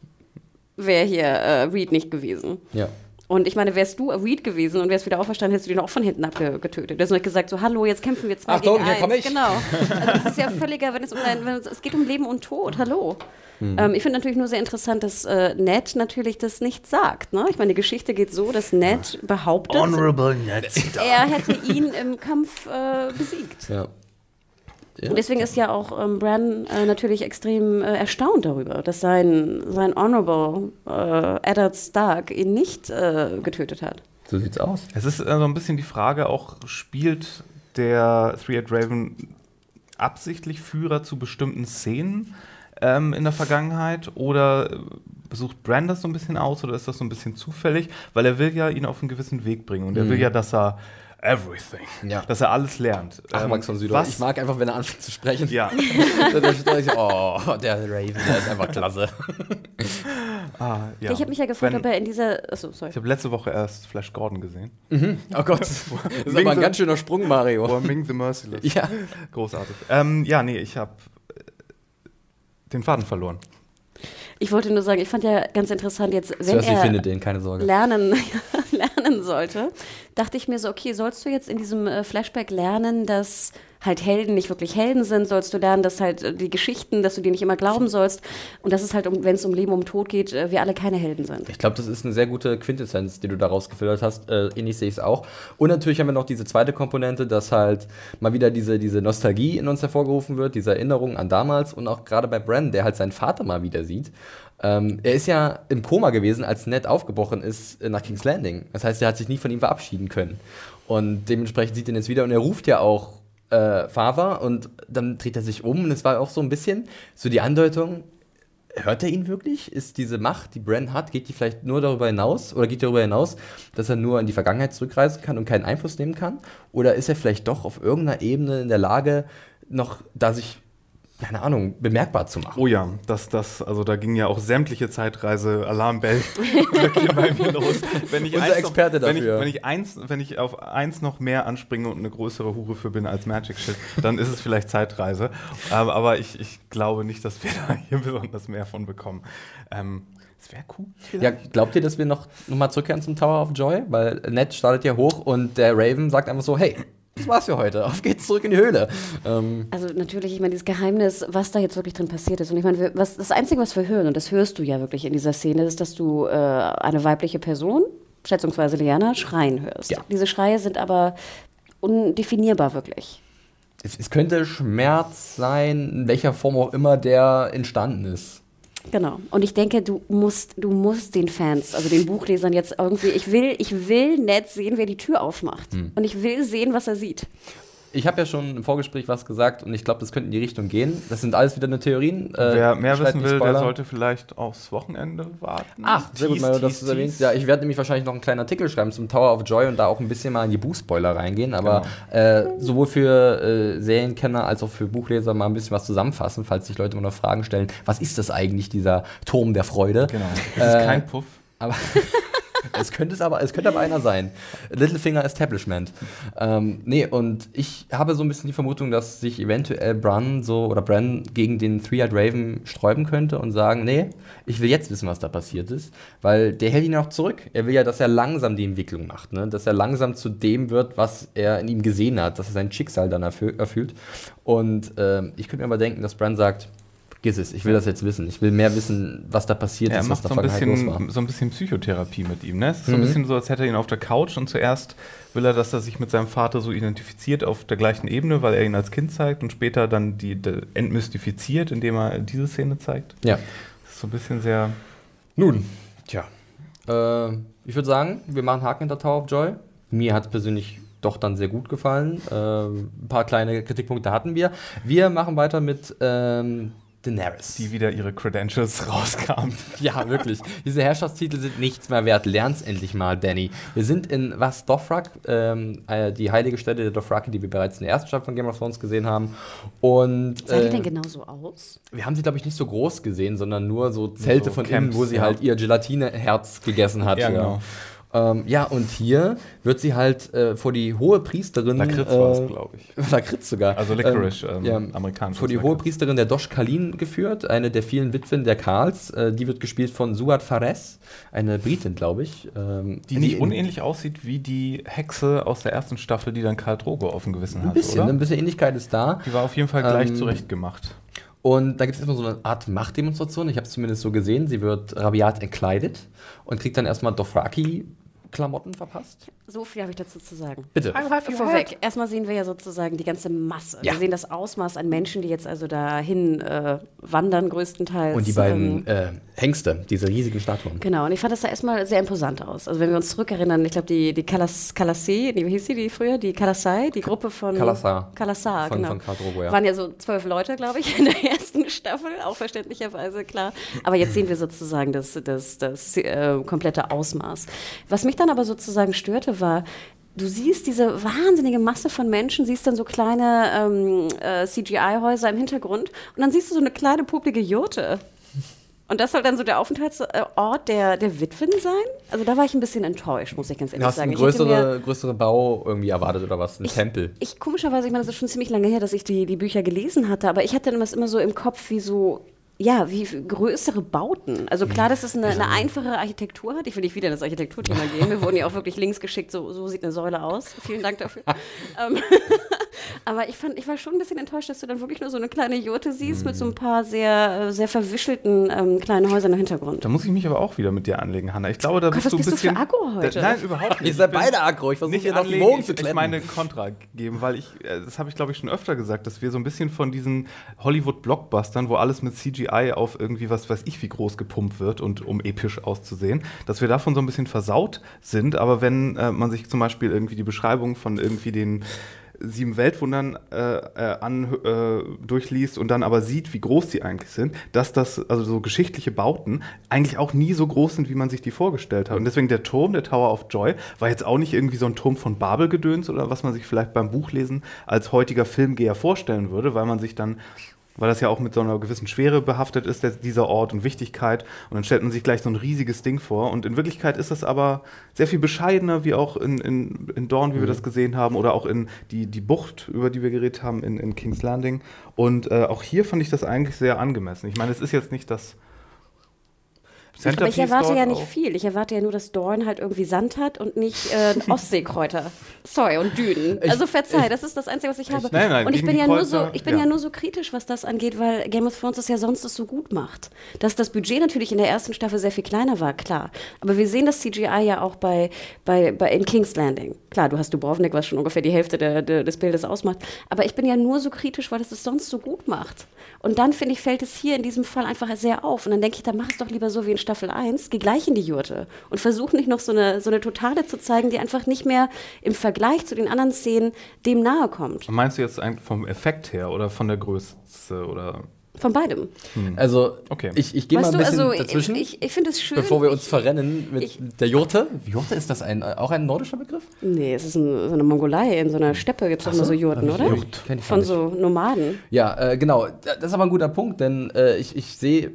Wäre hier äh, Reed nicht gewesen. Ja. Und ich meine, wärst du Reed gewesen und wärst wieder auferstanden, hättest du den auch von hinten abgetötet. Du hast nur gesagt, so, hallo, jetzt kämpfen wir zwei Achtung, gegen hier eins. komm ich. Genau. Also es ist ja völliger, wenn es um dein, wenn es, es geht um Leben und Tod, hallo. Hm. Ähm, ich finde natürlich nur sehr interessant, dass äh, Ned natürlich das nicht sagt. Ne? Ich meine, die Geschichte geht so, dass Ned behauptet, Honorable Ned er hätte ihn im Kampf äh, besiegt. Ja. Ja. Und deswegen ist ja auch ähm, Bran äh, natürlich extrem äh, erstaunt darüber, dass sein, sein Honorable äh, Eddard Stark ihn nicht äh, getötet hat. So sieht's aus. Es ist äh, so ein bisschen die Frage auch, spielt der Three-Eyed Raven absichtlich Führer zu bestimmten Szenen ähm, in der Vergangenheit oder äh, besucht Bran das so ein bisschen aus oder ist das so ein bisschen zufällig? Weil er will ja ihn auf einen gewissen Weg bringen und er will ja, dass er everything, Ja. dass er alles lernt. Ach, Ähm, Max von Südow. was? Ich mag einfach, wenn er anfängt zu sprechen. Ja. Oh, der Raven, der ist einfach klasse. Ah, ja. Ich habe mich ja gefragt, Wenn- ob er in dieser. Achso, sorry. Ich habe letzte Woche erst Flash Gordon gesehen. Oh Gott. Das ist aber ein ganz schöner Sprung, Mario. Or Ming the Merciless. Ja. Großartig. Ähm, ja, nee, ich habe den Faden verloren. Ich wollte nur sagen, ich fand ja ganz interessant, jetzt, wenn Cersei er findet den, keine Sorge. lernen, lernen sollte, dachte ich mir so, okay, sollst du jetzt in diesem äh, Flashback lernen, dass halt Helden nicht wirklich Helden sind? Sollst du lernen, dass halt äh, die Geschichten, dass du die nicht immer glauben sollst und dass es halt, um, wenn es um Leben, um Tod geht, äh, wir alle keine Helden sind? Ich glaube, das ist eine sehr gute Quintessenz, die du da rausgefiltert hast. Äh, ähnlich sehe ich es auch. Und natürlich haben wir noch diese zweite Komponente, dass halt mal wieder diese, diese Nostalgie in uns hervorgerufen wird, diese Erinnerung an damals und auch gerade bei Bran, der halt seinen Vater mal wieder sieht. Ähm, er ist ja im Koma gewesen, als Ned aufgebrochen ist äh, nach King's Landing. Das heißt, er hat sich nie von ihm verabschieden können. Und dementsprechend sieht er ihn jetzt wieder und er ruft ja auch äh, Father und dann dreht er sich um und es war auch so ein bisschen so die Andeutung, hört er ihn wirklich? Ist diese Macht, die Bran hat, geht die vielleicht nur darüber hinaus oder geht darüber hinaus, dass er nur in die Vergangenheit zurückreisen kann und keinen Einfluss nehmen kann? Oder ist er vielleicht doch auf irgendeiner Ebene in der Lage, noch da sich, keine Ahnung, bemerkbar zu machen? Oh ja, das, das, also da ging ja auch sämtliche Zeitreise-Alarmbell glöckchen bei mir los. Wenn ich Unser Experte noch, wenn dafür. Ich, wenn, ich eins, wenn ich auf eins noch mehr anspringe und eine größere Hure für bin als Magic Shit, dann ist es vielleicht Zeitreise. Aber, aber ich, ich glaube nicht, dass wir da hier besonders mehr von bekommen. Ähm, es wäre cool. Ja, glaubt ihr, dass wir noch, noch mal zurückkehren zum Tower of Joy? Weil Ned startet ja hoch und der Raven sagt einfach so, hey, das war's für heute, auf geht's zurück in die Höhle. Ähm, Also natürlich, ich meine, dieses Geheimnis, was da jetzt wirklich drin passiert ist. Und ich meine, was, das Einzige, was wir hören, und das hörst du ja wirklich in dieser Szene, ist, dass du äh, eine weibliche Person, schätzungsweise Liana, schreien hörst. Ja. Diese Schreie sind aber undefinierbar wirklich. es, es könnte Schmerz sein, in welcher Form auch immer der entstanden ist. Genau. Und ich denke, du musst, du musst den Fans, also den Buchlesern jetzt irgendwie, ich will, ich will nett sehen, wer die Tür aufmacht. Hm. Und ich will sehen, was er sieht. Ich habe ja schon im Vorgespräch was gesagt und ich glaube, das könnte in die Richtung gehen. Das sind alles wieder nur Theorien. Äh, Wer mehr wissen will, der sollte vielleicht aufs Wochenende warten. Ach, sehr gut, Mario, dass du es erwähnst. Ja, ich werde nämlich wahrscheinlich noch einen kleinen Artikel schreiben zum Tower of Joy und da auch ein bisschen mal in die Buchspoiler reingehen. Aber äh, sowohl für äh, Serienkenner als auch für Buchleser mal ein bisschen was zusammenfassen, falls sich Leute immer noch Fragen stellen, was ist das eigentlich, dieser Turm der Freude? Genau. Es ist Äh, kein Puff. Aber es könnte es aber, es könnte aber einer sein. Littlefinger Establishment. Ähm, nee, und ich habe so ein bisschen die Vermutung, dass sich eventuell Bran so oder Bran gegen den Three-Eyed Raven sträuben könnte und sagen, nee, ich will jetzt wissen, was da passiert ist, weil der hält ihn ja auch zurück. Er will ja, dass er langsam die Entwicklung macht, ne? dass er langsam zu dem wird, was er in ihm gesehen hat, dass er sein Schicksal dann erfü erfüllt. Und ähm, ich könnte mir aber denken, dass Bran sagt, vergiss es, ich will das jetzt wissen. Ich will mehr wissen, was da passiert Ja, er ist, was macht da so ein, Vergangenheit los war. bisschen, so ein bisschen Psychotherapie mit ihm. Ne? Es ist so Mhm. ein bisschen so, als hätte er ihn auf der Couch und zuerst will er, dass er sich mit seinem Vater so identifiziert auf der gleichen Ebene, weil er ihn als Kind zeigt und später dann die, die entmystifiziert, indem er diese Szene zeigt. Ja. Das ist so ein bisschen sehr. Nun, tja. Äh, ich würde sagen, wir machen Haken hinter Tower of Joy. Mir hat es persönlich doch dann sehr gut gefallen. Äh, ein paar kleine Kritikpunkte hatten wir. Wir machen weiter mit ähm, Daenerys. Die wieder ihre Credentials rauskam. Ja, wirklich. Diese Herrschaftstitel sind nichts mehr wert. Lern's endlich mal, Danny. Wir sind in was Dothrak, ähm, äh, die heilige Stätte der Dothraki, die wir bereits in der ersten Staffel von Game of Thrones gesehen haben. Und Sah die äh, denn genauso aus? wir haben sie, glaube ich, nicht so groß gesehen, sondern nur so Zelte so von Camps, innen, wo sie ja. halt ihr Gelatineherz gegessen hat. Ja, genau. Ähm, ja, und hier wird sie halt äh, vor die hohe Priesterin. Lakritz war es, äh, glaube ich. Lakritz sogar. Also Licorice, ähm, ja, amerikanisch. vor die hohe Priesterin der Dosh Kalin geführt, eine der vielen Witwen der Karls. Äh, die wird gespielt von Suat Fares, eine Britin, glaube ich. Ähm, Die nicht unähnlich aussieht wie die Hexe aus der ersten Staffel, die dann Karl Drogo auf dem Gewissen Ein hat, bisschen, oder? ein bisschen Ähnlichkeit ist da. Die war auf jeden Fall gleich Ähm, zurechtgemacht. Und da gibt es erstmal so eine Art Machtdemonstration. Ich habe es zumindest so gesehen. Sie wird rabiat entkleidet und kriegt dann erstmal Dothraki-Klamotten verpasst. So viel habe ich dazu zu sagen. Bitte. Vorweg, erstmal sehen wir ja sozusagen die ganze Masse. Ja. Wir sehen das Ausmaß an Menschen, die jetzt also dahin äh, wandern, größtenteils. Und die ähm, beiden äh, Hengste, diese riesigen Statuen. Genau, und ich fand das da erstmal sehr imposant aus. Also wenn wir uns zurückerinnern, ich glaube, die, die Kalas, Kalassi, die, wie hieß sie die früher? Die Kalasai, die Gruppe von... Kalassar. Kalassar, Von- genau. von Khal Drogo, ja. Waren ja so zwölf Leute, glaube ich, in der ersten Staffel, auch verständlicherweise, klar. Aber jetzt sehen wir sozusagen das, das, das äh, komplette Ausmaß. Was mich dann aber sozusagen störte, war, Du siehst diese wahnsinnige Masse von Menschen, siehst dann so kleine ähm, äh, CGI-Häuser im Hintergrund und dann siehst du so eine kleine publige Jurte. Und das soll dann so der Aufenthaltsort der, der Witwen sein? Also da war ich ein bisschen enttäuscht, muss ich ganz ehrlich Hast du sagen. einen Ich hätte mir- größere, Bau irgendwie erwartet oder was? Ein Tempel? ich komischerweise, ich meine, das ist schon ziemlich lange her, dass ich die, die Bücher gelesen hatte, aber ich hatte das immer so im Kopf wie so, ja, wie größere Bauten. Also klar, dass es eine, eine einfache Architektur hat. Ich will nicht wieder in das Architekturthema gehen. Wir wurden ja auch wirklich links geschickt, so, so sieht eine Säule aus. Vielen Dank dafür. ähm, aber ich fand, ich war schon ein bisschen enttäuscht, dass du dann wirklich nur so eine kleine Jurte siehst mit so ein paar sehr, äh, sehr verwischelten ähm, kleinen Häusern im Hintergrund. Da muss ich mich aber auch wieder mit dir anlegen, Hanna. Ich glaube, da Gott, bist was du ein bist du bisschen. für Aggro heute? Da, nein, überhaupt nicht. Ihr seid Ich beide aggro. Ich versuche nicht hier noch die anlegen, Wogen ich, zu ich kletten. meine Kontra geben, weil ich, äh, das habe ich glaube ich schon öfter gesagt, dass wir so ein bisschen von diesen Hollywood-Blockbustern, wo alles mit CGI auf irgendwie was weiß ich wie groß gepumpt wird und um episch auszusehen, dass wir davon so ein bisschen versaut sind. Aber wenn äh, man sich zum Beispiel irgendwie die Beschreibung von irgendwie den sieben Weltwundern äh, äh, an, äh, durchliest und dann aber sieht, wie groß die eigentlich sind, dass das, also so geschichtliche Bauten, eigentlich auch nie so groß sind, wie man sich die vorgestellt hat. Und deswegen der Turm, der Tower of Joy, war jetzt auch nicht irgendwie so ein Turm von Babelgedöns oder was man sich vielleicht beim Buchlesen als heutiger Filmgeher vorstellen würde, weil man sich dann weil das ja auch mit so einer gewissen Schwere behaftet ist, der, dieser Ort und Wichtigkeit. Und dann stellt man sich gleich so ein riesiges Ding vor. Und in Wirklichkeit ist das aber sehr viel bescheidener, wie auch in, in, in Dawn, wie wir das gesehen haben, oder auch in die, die Bucht, über die wir geredet haben, in, in King's Landing. Und äh, auch hier fand ich das eigentlich sehr angemessen. Ich meine, es ist jetzt nicht das Aber ich erwarte ja nicht auch. viel. Ich erwarte ja nur, dass Dorn halt irgendwie Sand hat und nicht äh, Ostseekräuter. Sorry, und Dünen. Ich- also verzeih, das ist das Einzige, was ich habe. Nein, nein, und ich bin, ja nur so, Kreuzer, ich bin ja. ja. nur so kritisch, was das angeht, weil Game of Thrones es ja sonst das so gut macht. Dass das Budget natürlich in der ersten Staffel sehr viel kleiner war, klar. Aber wir sehen das CGI ja auch bei, bei, bei in King's Landing. Klar, du hast Dubrovnik, was schon ungefähr die Hälfte der, der, des Bildes ausmacht. Aber ich bin ja nur so kritisch, weil es es sonst so gut macht. Und dann, finde ich, fällt es hier in diesem Fall einfach sehr auf. Und dann denke ich, dann mach es doch lieber so wie in Staffel 1, geh gleich in die Jurte und versuch nicht noch so eine, so eine Totale zu zeigen, die einfach nicht mehr im Vergleich zu den anderen Szenen dem nahe kommt. Meinst du jetzt eigentlich vom Effekt her oder von der Größe oder Von beidem. Also, Okay. ich, ich gehe mal ein du, bisschen also dazwischen, ich, ich finde es schön. bevor wir uns ich, verrennen mit ich- der Jurte. Jurte, ist das ein, auch ein nordischer Begriff? Nee, es ist ein, so eine Mongolei. In so einer Steppe gibt es doch Ach immer so? Jurten, oder? Jurt. Kenn ich gar Von so Nomaden. Ja, äh, genau. Das ist aber ein guter Punkt, denn äh, ich, ich sehe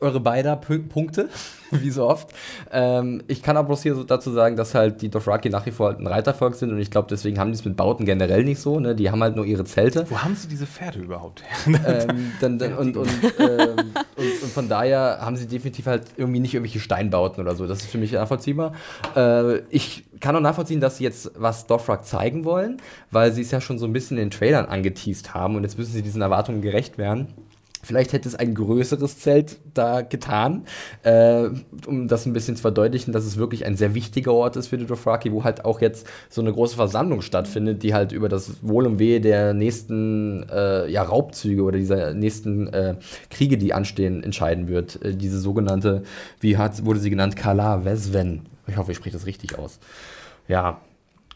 eure beider Punkte, wie so oft. Ähm, ich kann aber bloß hier so dazu sagen, dass halt die Dothraki nach wie vor halt ein Reitervolk sind und ich glaube, deswegen haben die es mit Bauten generell nicht so. Ne? Die haben halt nur ihre Zelte. wo haben sie diese Pferde überhaupt her? ähm, dann, dann, und, und, ähm, und, und von daher haben sie definitiv halt irgendwie nicht irgendwelche Steinbauten oder so. Das ist für mich nachvollziehbar. Äh, ich kann auch nachvollziehen, dass sie jetzt was Dothrak zeigen wollen, weil sie es ja schon so ein bisschen in den Trailern angeteased haben und jetzt müssen sie diesen Erwartungen gerecht werden. Vielleicht hätte es ein größeres Zelt da getan, äh, um das ein bisschen zu verdeutlichen, dass es wirklich ein sehr wichtiger Ort ist für die Dothraki, wo halt auch jetzt so eine große Versammlung stattfindet, die halt über das Wohl und Wehe der nächsten äh, ja, Raubzüge oder dieser nächsten äh, Kriege, die anstehen, entscheiden wird. Äh, diese sogenannte, wie hat, wurde sie genannt, Kala Vesven. Ich hoffe, ich spreche das richtig aus. Ja,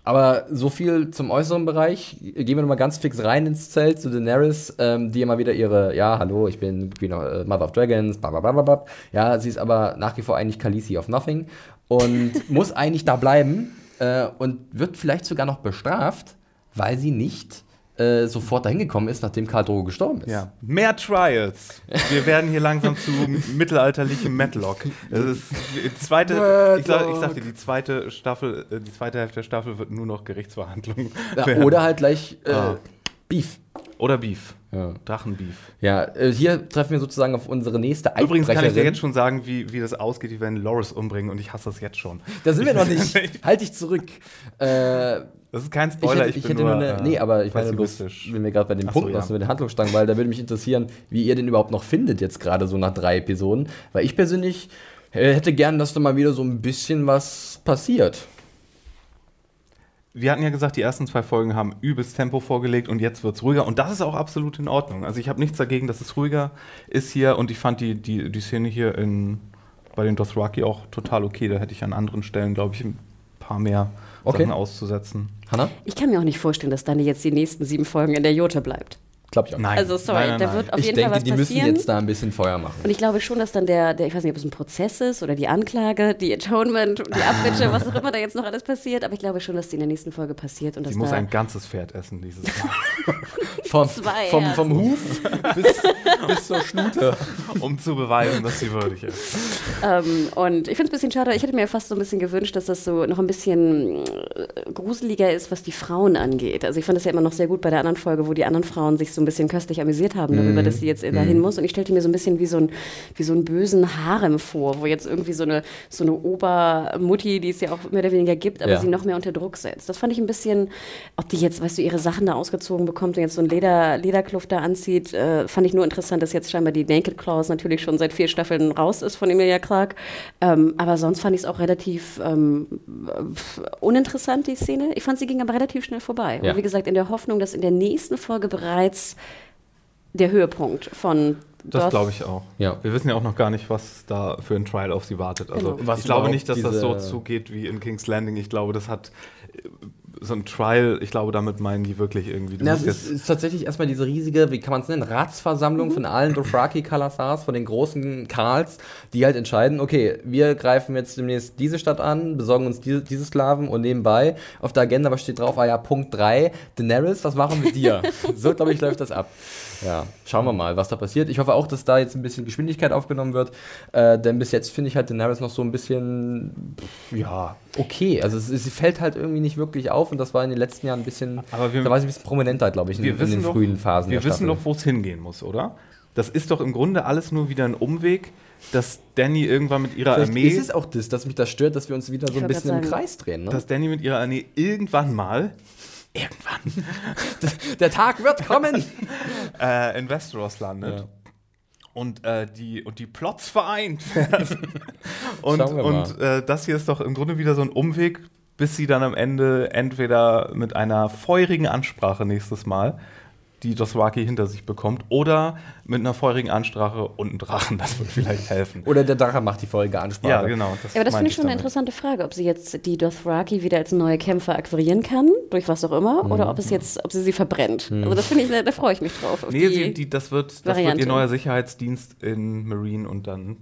aber so viel zum äußeren Bereich. Gehen wir nochmal ganz fix rein ins Zelt zu Daenerys, ähm, die immer wieder ihre, ja, hallo, ich bin Queen of, äh, Mother of Dragons, blablabla. Ja, sie ist aber nach wie vor eigentlich Khaleesi of Nothing und muss eigentlich da bleiben äh, und wird vielleicht sogar noch bestraft, weil sie nicht äh, sofort dahin gekommen ist, nachdem Karl Drogo gestorben ist. Ja. Mehr Trials. Wir werden hier langsam zu mittelalterlichem Matlock. Das ist zweite, ich, sag, ich sagte, die zweite Staffel, äh, die zweite Hälfte der Staffel wird nur noch Gerichtsverhandlungen. Ja, oder halt gleich äh, ah. Beef. Oder Beef. Ja. Drachenbeef. Ja, äh, hier treffen wir sozusagen auf unsere nächste Übrigens kann ich dir jetzt schon sagen, wie, wie das ausgeht. Die werden Loris umbringen und ich hasse das jetzt schon. Da sind wir noch nicht. halt dich zurück. Äh, das ist kein Spoiler, ich, hätte, ich, ich hätte nur, eine, äh, Nee, aber ich meine, bloß, wenn wir gerade bei dem Punkt so, ja. mit den Handlungsstangen, weil da würde mich interessieren, wie ihr den überhaupt noch findet, jetzt gerade so nach drei Episoden. Weil ich persönlich äh, hätte gern, dass da mal wieder so ein bisschen was passiert. Wir hatten ja gesagt, die ersten zwei Folgen haben übelst Tempo vorgelegt und jetzt wird es ruhiger. Und das ist auch absolut in Ordnung. Also ich habe nichts dagegen, dass es ruhiger ist hier und ich fand die, die, die Szene hier in, bei den Dothraki auch total okay. Da hätte ich an anderen Stellen, glaube ich, ein paar mehr okay. Sachen auszusetzen. Hanna? Ich kann mir auch nicht vorstellen, dass Dani jetzt die nächsten sieben Folgen in der Jote bleibt. Glaube ich auch. Nein. Also sorry, nein, nein, da wird auf ich jeden denke, Fall was die passieren. müssen jetzt da ein bisschen Feuer machen. Und ich glaube schon, dass dann der, der, ich weiß nicht, ob es ein Prozess ist oder die Anklage, die Atonement, die Abbitte, was auch immer da jetzt noch alles passiert, aber ich glaube schon, dass die in der nächsten Folge passiert. Und Sie muss ein ganzes Pferd essen dieses Mal. vom, Zwei vom, vom Huf bis, bis, zur Schnute. Um zu beweisen, dass sie würdig ist. Ähm, und ich finde es ein bisschen schade, ich hätte mir fast so ein bisschen gewünscht, dass das so noch ein bisschen äh, gruseliger ist, was die Frauen angeht. Also ich fand das ja immer noch sehr gut bei der anderen Folge, wo die anderen Frauen sich so ein bisschen köstlich kritisiert haben darüber, mhm. dass sie jetzt mhm. dahin muss. Und ich stellte mir so ein bisschen wie so, ein, wie so einen bösen Harem vor, wo jetzt irgendwie so eine, so eine Obermutti, die es ja auch mehr oder weniger gibt, aber ja. sie noch mehr unter Druck setzt. Das fand ich ein bisschen, ob die jetzt, weißt du, ihre Sachen da ausgezogen bekommt und jetzt so ein Leder, Lederkluft da anzieht, äh, fand ich nur interessant, dass jetzt scheinbar die Naked Clause natürlich schon seit vier Staffeln raus ist von Emilia Clark. Ähm, aber sonst fand ich es auch relativ ähm, uninteressant, die Szene. Ich fand, sie ging aber relativ schnell vorbei. Ja. Und wie gesagt, in der Hoffnung, dass in der nächsten Folge bereits der Höhepunkt von das glaube ich auch. Ja. Wir wissen ja auch noch gar nicht, was da für ein Trial auf sie wartet. Also genau. ich glaube nicht, dass das so zugeht wie in King's Landing. Ich glaube, das hat so ein Trial, ich glaube, damit meinen die wirklich irgendwie. Du ja, es ist, ist, tatsächlich erstmal diese riesige, wie kann man es nennen, Ratsversammlung mhm. von allen Dothraki Kalasars, von den großen Karls, die halt entscheiden, okay, wir greifen jetzt demnächst diese Stadt an, besorgen uns diese, diese Sklaven und nebenbei auf der Agenda, was steht drauf? Ah ja, Punkt 3, Daenerys, was machen wir mit dir? so, glaube ich, läuft das ab. Ja, schauen wir mal, was da passiert. Ich hoffe auch, dass da jetzt ein bisschen Geschwindigkeit aufgenommen wird, äh, denn bis jetzt finde ich halt Daenerys noch so ein bisschen, ja, okay. Also sie fällt halt irgendwie nicht wirklich auf und das war in den letzten Jahren ein bisschen, wir, da war sie ein bisschen prominenter, glaube ich, in, in, den doch, frühen Phasen. Wir wissen doch, wo es hingehen muss, oder? Das ist doch im Grunde alles nur wieder ein Umweg, dass Danny irgendwann mit ihrer Vielleicht Armee. Ist es auch das, dass mich das stört, dass wir uns wieder so ein bisschen im Kreis drehen, ne? Dass Danny mit ihrer Armee irgendwann mal irgendwann. Der Tag wird kommen. äh, in Westeros landet. Ja. Und, äh, die, und die Plots vereint werden. und und äh, das hier ist doch im Grunde wieder so ein Umweg, bis sie dann am Ende entweder mit einer feurigen Ansprache nächstes Mal die Dothraki hinter sich bekommt. Oder mit einer feurigen Ansprache und einem Drachen, das wird vielleicht helfen. Oder der Drache macht die feurige Ansprache. Ja, genau. Das ja, aber das finde ich schon damit. eine interessante Frage, ob sie jetzt die Dothraki wieder als neue Kämpfer akquirieren kann, durch was auch immer, mhm. oder ob es jetzt, ob sie sie verbrennt. Mhm. Also das finde ich, da freue ich mich drauf. nee, sie, die, das, wird, das wird ihr neuer Sicherheitsdienst in Marine und dann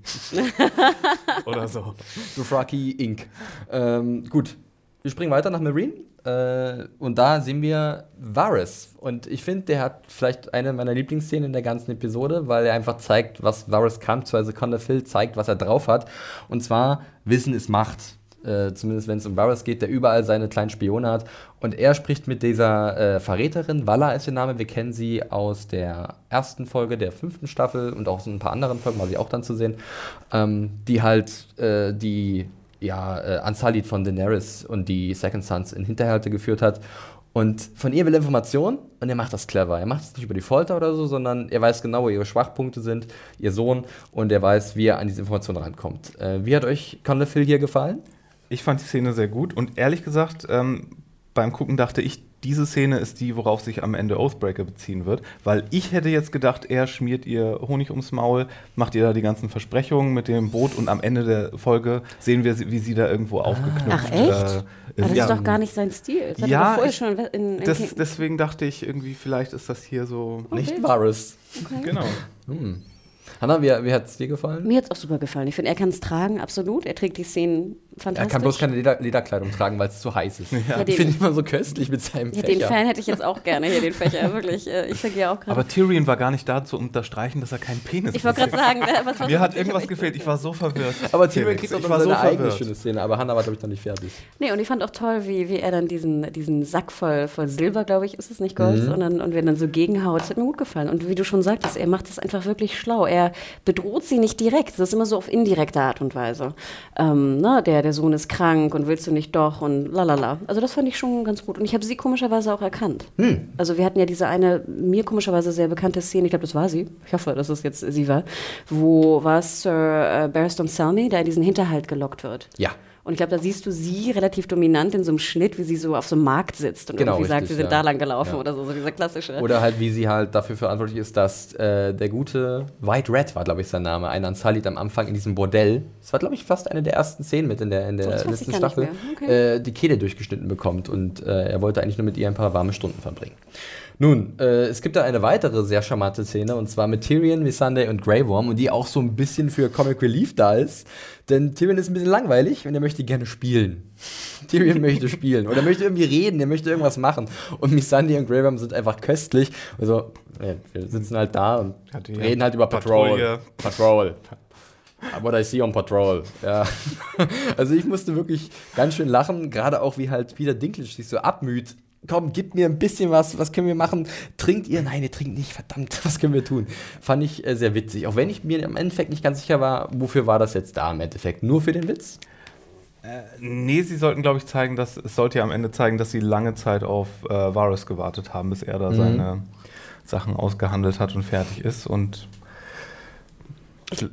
oder so. Dothraki Inc. Ähm, gut, wir springen weiter nach Marine. Äh, und da sehen wir Varys. Und ich finde, der hat vielleicht eine meiner Lieblingsszenen in der ganzen Episode, weil er einfach zeigt, was Varys kann, beziehungsweise Conor Phil zeigt, was er drauf hat. Und zwar, Wissen ist Macht. Äh, zumindest wenn es um Varys geht, der überall seine kleinen Spione hat. Und er spricht mit dieser äh, Verräterin, Walla ist ihr Name, wir kennen sie aus der ersten Folge der fünften Staffel und auch so ein paar anderen Folgen, war sie auch dann zu sehen, ähm, die halt äh, die ja, äh, Ansalit von Daenerys und die Second Sons in Hinterhalte geführt hat. Und von ihr will er Informationen und er macht das clever. Er macht es nicht über die Folter oder so, sondern er weiß genau, wo ihre Schwachpunkte sind, ihr Sohn, und er weiß, wie er an diese Informationen rankommt. Äh, wie hat euch Conor Phil hier gefallen? Ich fand die Szene sehr gut und ehrlich gesagt, ähm, beim Gucken dachte ich, diese Szene ist die, worauf sich am Ende Oathbreaker beziehen wird. Weil ich hätte jetzt gedacht, er schmiert ihr Honig ums Maul, macht ihr da die ganzen Versprechungen mit dem Boot und am Ende der Folge sehen wir, wie sie da irgendwo ah. aufgeknüpft Ach, echt? Äh, ist. das ist doch gar nicht sein Stil. Das ja, ich, schon in, in das, deswegen dachte ich irgendwie, vielleicht ist das hier so. Okay. Nicht wahres. Okay. Genau. Hm. Hanna, wie, wie hat es dir gefallen? Mir hat es auch super gefallen. Ich finde, er kann es tragen, absolut. Er trägt die Szenen fantastisch. Er kann bloß keine Leder Lederkleidung tragen, weil es zu heiß ist. Ja. Ja, ich finde ihn immer so köstlich mit seinem ja, Fächer. Den Fan hätte ich jetzt auch gerne hier, den Fächer, wirklich. Äh, ich sage ja auch gerade. Aber Tyrion war gar nicht da zu unterstreichen, dass er keinen Penis hat. Ich wollte gerade sagen, ne, was Mir hat irgendwas gefehlt, ich war so verwirrt. Aber Tyrion kriegt auch ich seine so eigene schöne Szene, aber Hannah war, glaube ich, noch nicht fertig. Nee, und ich fand auch toll, wie, wie er dann diesen, diesen Sack voll, voll Silber, glaube ich, ist es nicht Gold, mhm. und, dann, und wenn dann so gegenhaut, das hat mir gut gefallen. Und wie du schon sagtest, er macht es einfach wirklich schlau. Er bedroht sie nicht direkt, das ist immer so auf indirekte Art und Weise. Ähm, ne, der, der Sohn ist krank, krank und willst du nicht doch und lalala. Also das fand ich schon ganz gut. Und ich habe sie komischerweise auch erkannt. Hm. Also wir hatten ja diese eine, mir komischerweise sehr bekannte Szene, ich glaube, das war sie, ich hoffe, dass es jetzt sie war, wo war Sir äh, Barristan Selmy, der in diesen Hinterhalt gelockt wird. Ja. Und ich glaube, da siehst du sie relativ dominant in so einem Schnitt, wie sie so auf so einem Markt sitzt und genau, irgendwie richtig, sagt, sie sind ja. da lang gelaufen ja. oder so, so dieser klassische. Oder halt, wie sie halt dafür verantwortlich ist, dass äh, der gute White Red war, glaube ich, sein Name, ein Ansalit am Anfang in diesem Bordell. Das war, glaube ich, fast eine der ersten Szenen mit in der, in der letzten Staffel. Okay. Äh, die Kehle durchgeschnitten bekommt und äh, er wollte eigentlich nur mit ihr ein paar warme Stunden verbringen. Nun, äh, es gibt da eine weitere sehr charmante Szene und zwar mit Tyrion, Missandei und Grey Worm und die auch so ein bisschen für Comic Relief da ist. Denn Tyrion ist ein bisschen langweilig und er möchte gerne spielen. Tyrion möchte spielen oder möchte irgendwie reden, er möchte irgendwas machen. Und Missandei und Grey Worm sind einfach köstlich. Also, ja, wir sitzen halt da und reden halt über Patrol. Patrol. What I see on Patrol. Ja. Also ich musste wirklich ganz schön lachen, gerade auch wie halt Peter Dinklage sich so abmüht komm, gib mir ein bisschen was, was können wir machen? Trinkt ihr? Nein, ihr trinkt nicht, verdammt, was können wir tun? Fand ich äh, sehr witzig. Auch wenn ich mir im Endeffekt nicht ganz sicher war, wofür war das jetzt da im Endeffekt? Nur für den Witz? Äh, nee, sie sollten, glaube ich, zeigen, dass es sollte ja am Ende zeigen, dass sie lange Zeit auf äh, Varus gewartet haben, bis er da mhm. seine Sachen ausgehandelt hat und fertig ist. Und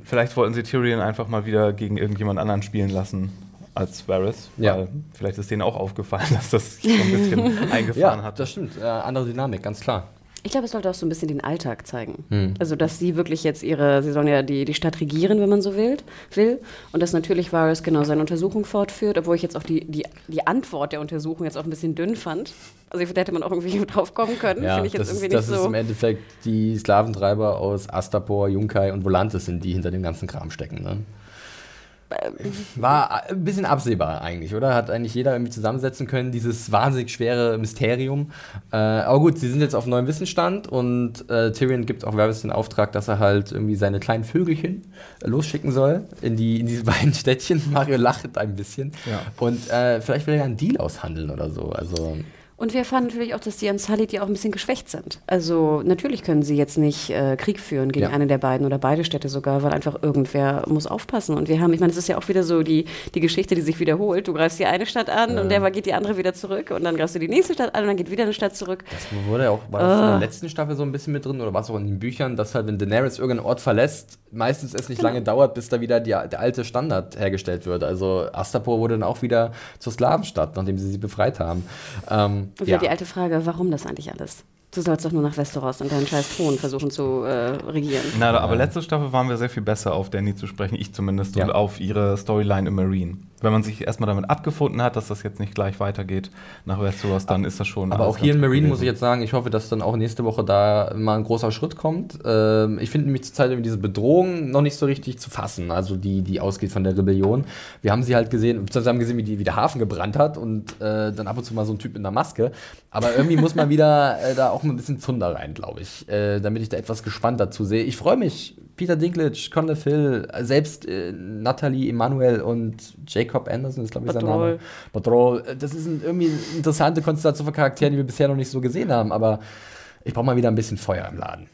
vielleicht wollten sie Tyrion einfach mal wieder gegen irgendjemand anderen spielen lassen als Varys. Ja. vielleicht ist denen auch aufgefallen, dass das so ein bisschen eingefahren ja, hat. Das stimmt. Äh, andere Dynamik, ganz klar. Ich glaube, es sollte auch so ein bisschen den Alltag zeigen. Hm. Also, dass sie wirklich jetzt ihre, sie sollen ja die, die Stadt regieren, wenn man so will, will. Und dass natürlich Varys genau seine Untersuchung fortführt, obwohl ich jetzt auch die, die, die Antwort der Untersuchung jetzt auch ein bisschen dünn fand. Also, da hätte man auch irgendwie drauf kommen können. Ja, ich jetzt das, irgendwie ist, das ist im Endeffekt die Sklaventreiber aus Astapor, Junkai und Volantis sind, die hinter dem ganzen Kram stecken. Ne? War ein bisschen absehbar eigentlich, oder? Hat eigentlich jeder irgendwie zusammensetzen können, dieses wahnsinnig schwere Mysterium. Äh, aber gut, sie sind jetzt auf neuem Wissensstand und äh, Tyrion gibt auch Varys den Auftrag, dass er halt irgendwie seine kleinen Vögelchen äh, losschicken soll in, die, in diese beiden Städtchen. Mario lacht ein bisschen. Ja. Und äh, vielleicht will er ja einen Deal aushandeln oder so. Also und wir erfahren natürlich auch, dass die Ansalit ja auch ein bisschen geschwächt sind. Also natürlich können sie jetzt nicht äh, Krieg führen gegen ja. eine der beiden oder beide Städte sogar, weil einfach irgendwer muss aufpassen. Und wir haben, ich meine, es ist ja auch wieder so die, die Geschichte, die sich wiederholt. Du greifst die eine Stadt an ja. und der geht die andere wieder zurück und dann greifst du die nächste Stadt an und dann geht wieder eine Stadt zurück. Das wurde ja auch war das in der letzten Staffel so ein bisschen mit drin oder war es auch in den Büchern, dass halt, wenn Daenerys irgendeinen Ort verlässt, meistens es nicht genau. lange dauert, bis da wieder die, der alte Standard hergestellt wird. Also Astapor wurde dann auch wieder zur Sklavenstadt, nachdem sie sie befreit haben. Ähm, und ja. die alte Frage, warum das eigentlich alles? Du sollst doch nur nach Westeros und deinen scheiß Thron versuchen zu äh, regieren. Na, aber letzte Staffel waren wir sehr viel besser auf Danny zu sprechen, ich zumindest, ja. und auf ihre Storyline im Marine wenn man sich erstmal damit abgefunden hat, dass das jetzt nicht gleich weitergeht nach Westeros, dann ist das schon. Aber auch hier in Marine muss ich jetzt sagen, ich hoffe, dass dann auch nächste Woche da mal ein großer Schritt kommt. Ähm, ich finde nämlich zurzeit diese Bedrohung noch nicht so richtig zu fassen, also die, die ausgeht von der Rebellion. Wir haben sie halt gesehen, wir haben gesehen, wie, die, wie der Hafen gebrannt hat und äh, dann ab und zu mal so ein Typ in der Maske. Aber irgendwie muss man wieder äh, da auch ein bisschen Zunder rein, glaube ich, äh, damit ich da etwas gespannt dazu sehe. Ich freue mich. Peter Dinklage, Conor Phil, selbst äh, Natalie Emanuel und Jacob Anderson ist, glaube ich, sein Name. Patrol. Das ist ein, irgendwie eine interessante Konstellation von Charakteren, die wir bisher noch nicht so gesehen haben, aber ich brauche mal wieder ein bisschen Feuer im Laden.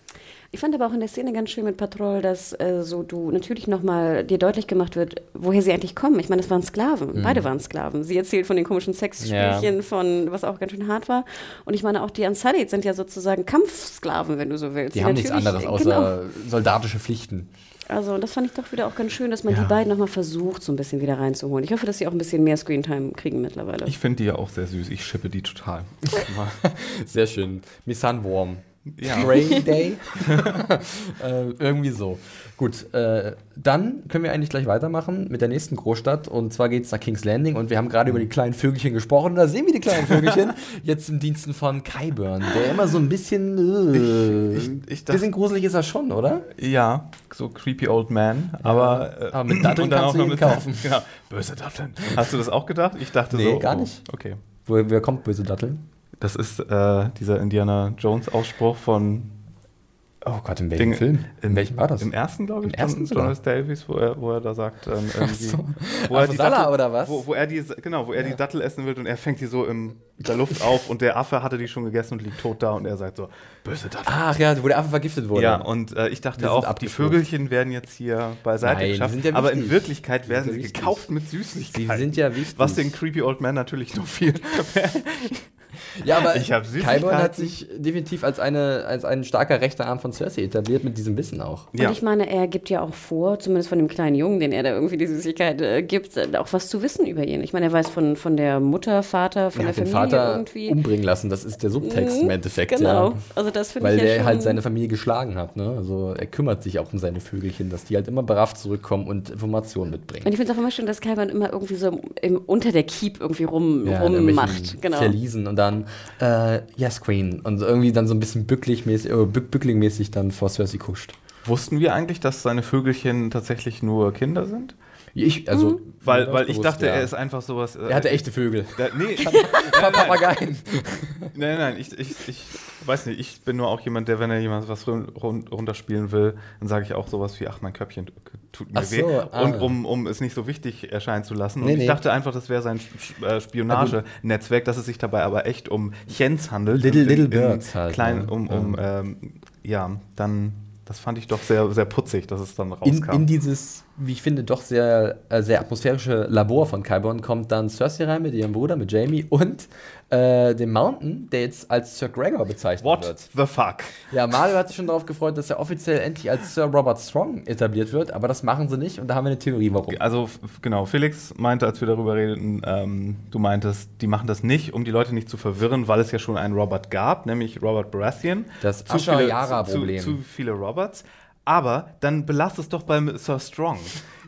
Ich fand aber auch in der Szene ganz schön mit Patrol, dass äh, so du natürlich nochmal dir deutlich gemacht wird, woher sie eigentlich kommen. Ich meine, das waren Sklaven. Mhm. Beide waren Sklaven. Sie erzählt von den komischen Sexspielchen, Ja. von was auch ganz schön hart war. Und ich meine, auch die Unsullied sind ja sozusagen Kampfsklaven, wenn du so willst. Die haben nichts anderes Genau. außer soldatische Pflichten. Also, und das fand ich doch wieder auch ganz schön, dass man Ja. die beiden nochmal versucht, so ein bisschen wieder reinzuholen. Ich hoffe, dass sie auch ein bisschen mehr Screentime kriegen mittlerweile. Ich finde die ja auch sehr süß. Ich schippe die total. Sehr schön. Miss Sunworm. Ja. Rainy Day. äh, irgendwie so. Gut, äh, dann können wir eigentlich gleich weitermachen mit der nächsten Großstadt. Und zwar geht es nach King's Landing. Und wir haben gerade über die kleinen Vögelchen gesprochen. Da sehen wir die kleinen Vögelchen jetzt im Diensten von Kyburn, der immer so ein bisschen. Äh, Ich- ich- ich dachte- bisschen gruselig ist er schon, oder? Ja, so creepy old man. Aber, äh, aber mit Datteln und kannst auch du ihn mit kaufen. Genau, böse Datteln. Hast du das auch gedacht? Ich dachte Nee, so. gar oh, nicht. Okay. Wo, wer kommt böse Datteln? Das ist äh, dieser Indiana Jones Ausspruch von Oh Gott, in welchem Ding- Film? In welchem war das? Im ersten, glaube ich, Im ersten sogar? Jonas Davies, wo er, wo er da sagt, ähm, irgendwie, so. wo er Auf die Sala Dattel, oder was? Wo, wo er die, genau, wo er die Dattel essen will und er fängt die so in der Luft auf und der Affe hatte die schon gegessen und liegt tot da und er sagt so, böse Dattel. Ach ja, wo der Affe vergiftet wurde. Ja, und äh, ich dachte auch, die. Vögelchen werden jetzt hier beiseite Nein, geschafft. sind ja aber in. Wirklichkeit werden sie ja wichtig. gekauft mit Sie Süßigkeiten. sind ja wichtig. was den Creepy Old Man natürlich noch viel. Ja, aber Kyburn hat sich definitiv als, eine, als ein starker rechter Arm von Cersei etabliert mit diesem Wissen auch. Ja. Und ich meine, er gibt ja auch vor, zumindest von dem kleinen Jungen, den er da irgendwie die Süßigkeit äh, gibt, äh, auch was zu wissen über ihn. Ich meine, er weiß von, von der Mutter, Vater, von Er der hat den Familie Vater irgendwie. umbringen lassen, das ist der Subtext im Mhm, Endeffekt. Genau. Ja. Also das finde Weil ich ja der halt seine Familie geschlagen hat. Ne? Also er kümmert sich auch um seine Vögelchen, dass die halt immer berafft zurückkommen und Informationen mitbringen. Und ich finde es auch immer schön, dass Kalban immer irgendwie so im, unter der Keep irgendwie rum, Ja, in rummacht. Genau. Verliesen und dann äh, Yes Queen und irgendwie dann so ein bisschen bücklich-mäßig, äh, bück, bücklingmäßig dann vor Cersei kuscht. Wussten wir eigentlich, dass seine Vögelchen tatsächlich nur Kinder sind? Ich, also, Weil, mir weil das ich dachte, ja. er ist einfach sowas. äh, Er hatte echte Vögel. Da, nee, Ein paar Papageien. nein, nein, ich, ich, ich weiß nicht, ich bin nur auch jemand, der, wenn er jemand was run, run, runterspielen will, dann sage ich auch sowas wie, ach, mein Köpfchen tut mir Ach weh. so, ah. Und um, um es nicht so wichtig erscheinen zu lassen. Und Nee, ich nee. dachte einfach, das wäre sein äh, Spionagenetzwerk, dass es sich dabei aber echt um Chens handelt. Little- in- Little in Birds halt, Klein, ne? um, um ähm, ja, dann, das fand ich doch sehr, sehr putzig, dass es dann In, rauskam. in dieses, wie ich finde, doch sehr, äh, sehr atmosphärische Labor von Kyborn kommt dann Cersei rein mit ihrem Bruder, mit Jamie und äh, dem Mountain, der jetzt als Sir Gregor bezeichnet What wird. the fuck? Ja, Mario hat sich schon darauf gefreut, dass er offiziell endlich als Sir Robert Strong etabliert wird, aber das machen sie nicht und da haben wir eine Theorie, warum. Also genau, Felix meinte, als wir darüber redeten, ähm, du meintest, die machen das nicht, um die Leute nicht zu verwirren, weil es ja schon einen Robert gab, nämlich Robert Baratheon. Das Zu viele- Asha-Yara-Problem. Zu, zu viele Roberts. Aber dann belasst es doch beim Sir Strong.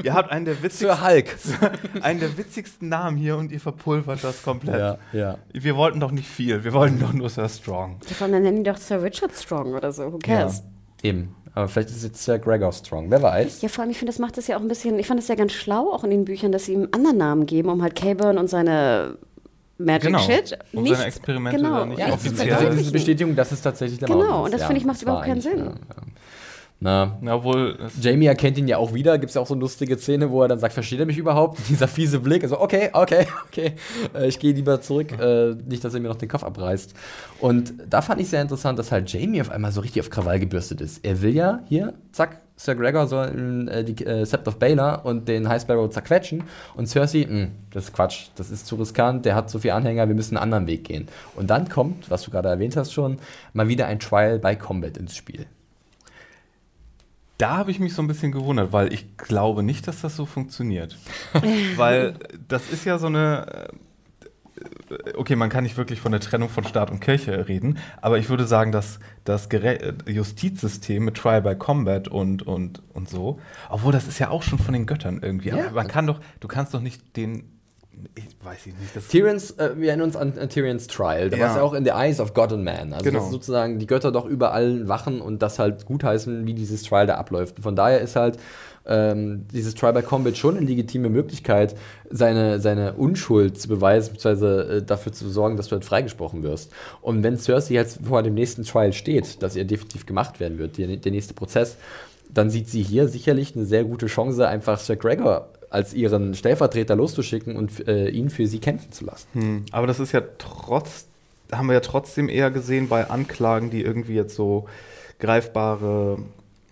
ihr habt einen der, witzigsten, Sir Hulk. einen der witzigsten Namen hier und ihr verpulvert das komplett. Ja, ja. Wir wollten doch nicht viel, wir wollten doch nur Sir Strong. Ja, dann nennen die doch Sir Richard Strong oder so. Who cares? Eben. Aber vielleicht ist es jetzt Sir Gregor Strong. Wer weiß. Ja, vor allem, ich finde, das macht es ja auch ein bisschen, ich fand es ja ganz schlau, auch in den Büchern, dass sie ihm einen anderen Namen geben, um halt Caburn und seine Magic Genau. Shit Um nicht, seine Experimente genau, nicht ja, offiziell- das ist eine Bestätigung, dass es tatsächlich der Genau, Mountain ist. und das ja, finde ich, macht das überhaupt keinen Sinn. Ja, ja. Na, Na, obwohl, es- Jamie erkennt ihn ja auch wieder. Gibt es ja auch so eine lustige Szene, wo er dann sagt, versteht er mich überhaupt? Dieser fiese Blick. Also, okay, okay, okay. Äh, ich gehe lieber zurück. Äh, nicht, dass er mir noch den Kopf abreißt. Und da fand ich sehr interessant, dass halt Jamie auf einmal so richtig auf Krawall gebürstet ist. Er will ja hier, zack, Sir Gregor soll äh, die äh, Sept of Baelor und den High Sparrow zerquetschen. Und Cersei, mh, das ist Quatsch, das ist zu riskant, der hat so viele Anhänger, wir müssen einen anderen Weg gehen. Und dann kommt, was du gerade erwähnt hast schon, mal wieder ein Trial by Combat ins Spiel. Da habe ich mich so ein bisschen gewundert, weil ich glaube nicht, dass das so funktioniert. weil das ist ja so eine. äh, Okay, man kann nicht wirklich von der Trennung von Staat und Kirche reden, aber ich würde sagen, dass das Gere- äh, Justizsystem mit Trial by Combat und, und, und so, obwohl das ist ja auch schon von den Göttern irgendwie. Ja. Aber man kann doch, du kannst doch nicht den. Ich weiß ich nicht. Das Tyrion's, äh, wir erinnern uns an, an Tyrion's Trial. Da Ja. war es ja auch in the eyes of God and Man. Also Genau. dass sozusagen die Götter doch überall wachen und das halt gutheißen, wie dieses Trial da abläuft. Und von daher ist halt ähm, dieses Trial by Combat schon eine legitime Möglichkeit, seine, seine Unschuld zu beweisen, beziehungsweise äh, dafür zu sorgen, dass du halt freigesprochen wirst. Und wenn Cersei jetzt vor dem nächsten Trial steht, dass ihr definitiv gemacht werden wird, die, der nächste Prozess, dann sieht sie hier sicherlich eine sehr gute Chance, einfach Sir Gregor als ihren Stellvertreter loszuschicken und äh, ihn für sie kämpfen zu lassen. Hm, aber das ist ja trotz, haben wir ja trotzdem eher gesehen bei Anklagen, die irgendwie jetzt so greifbare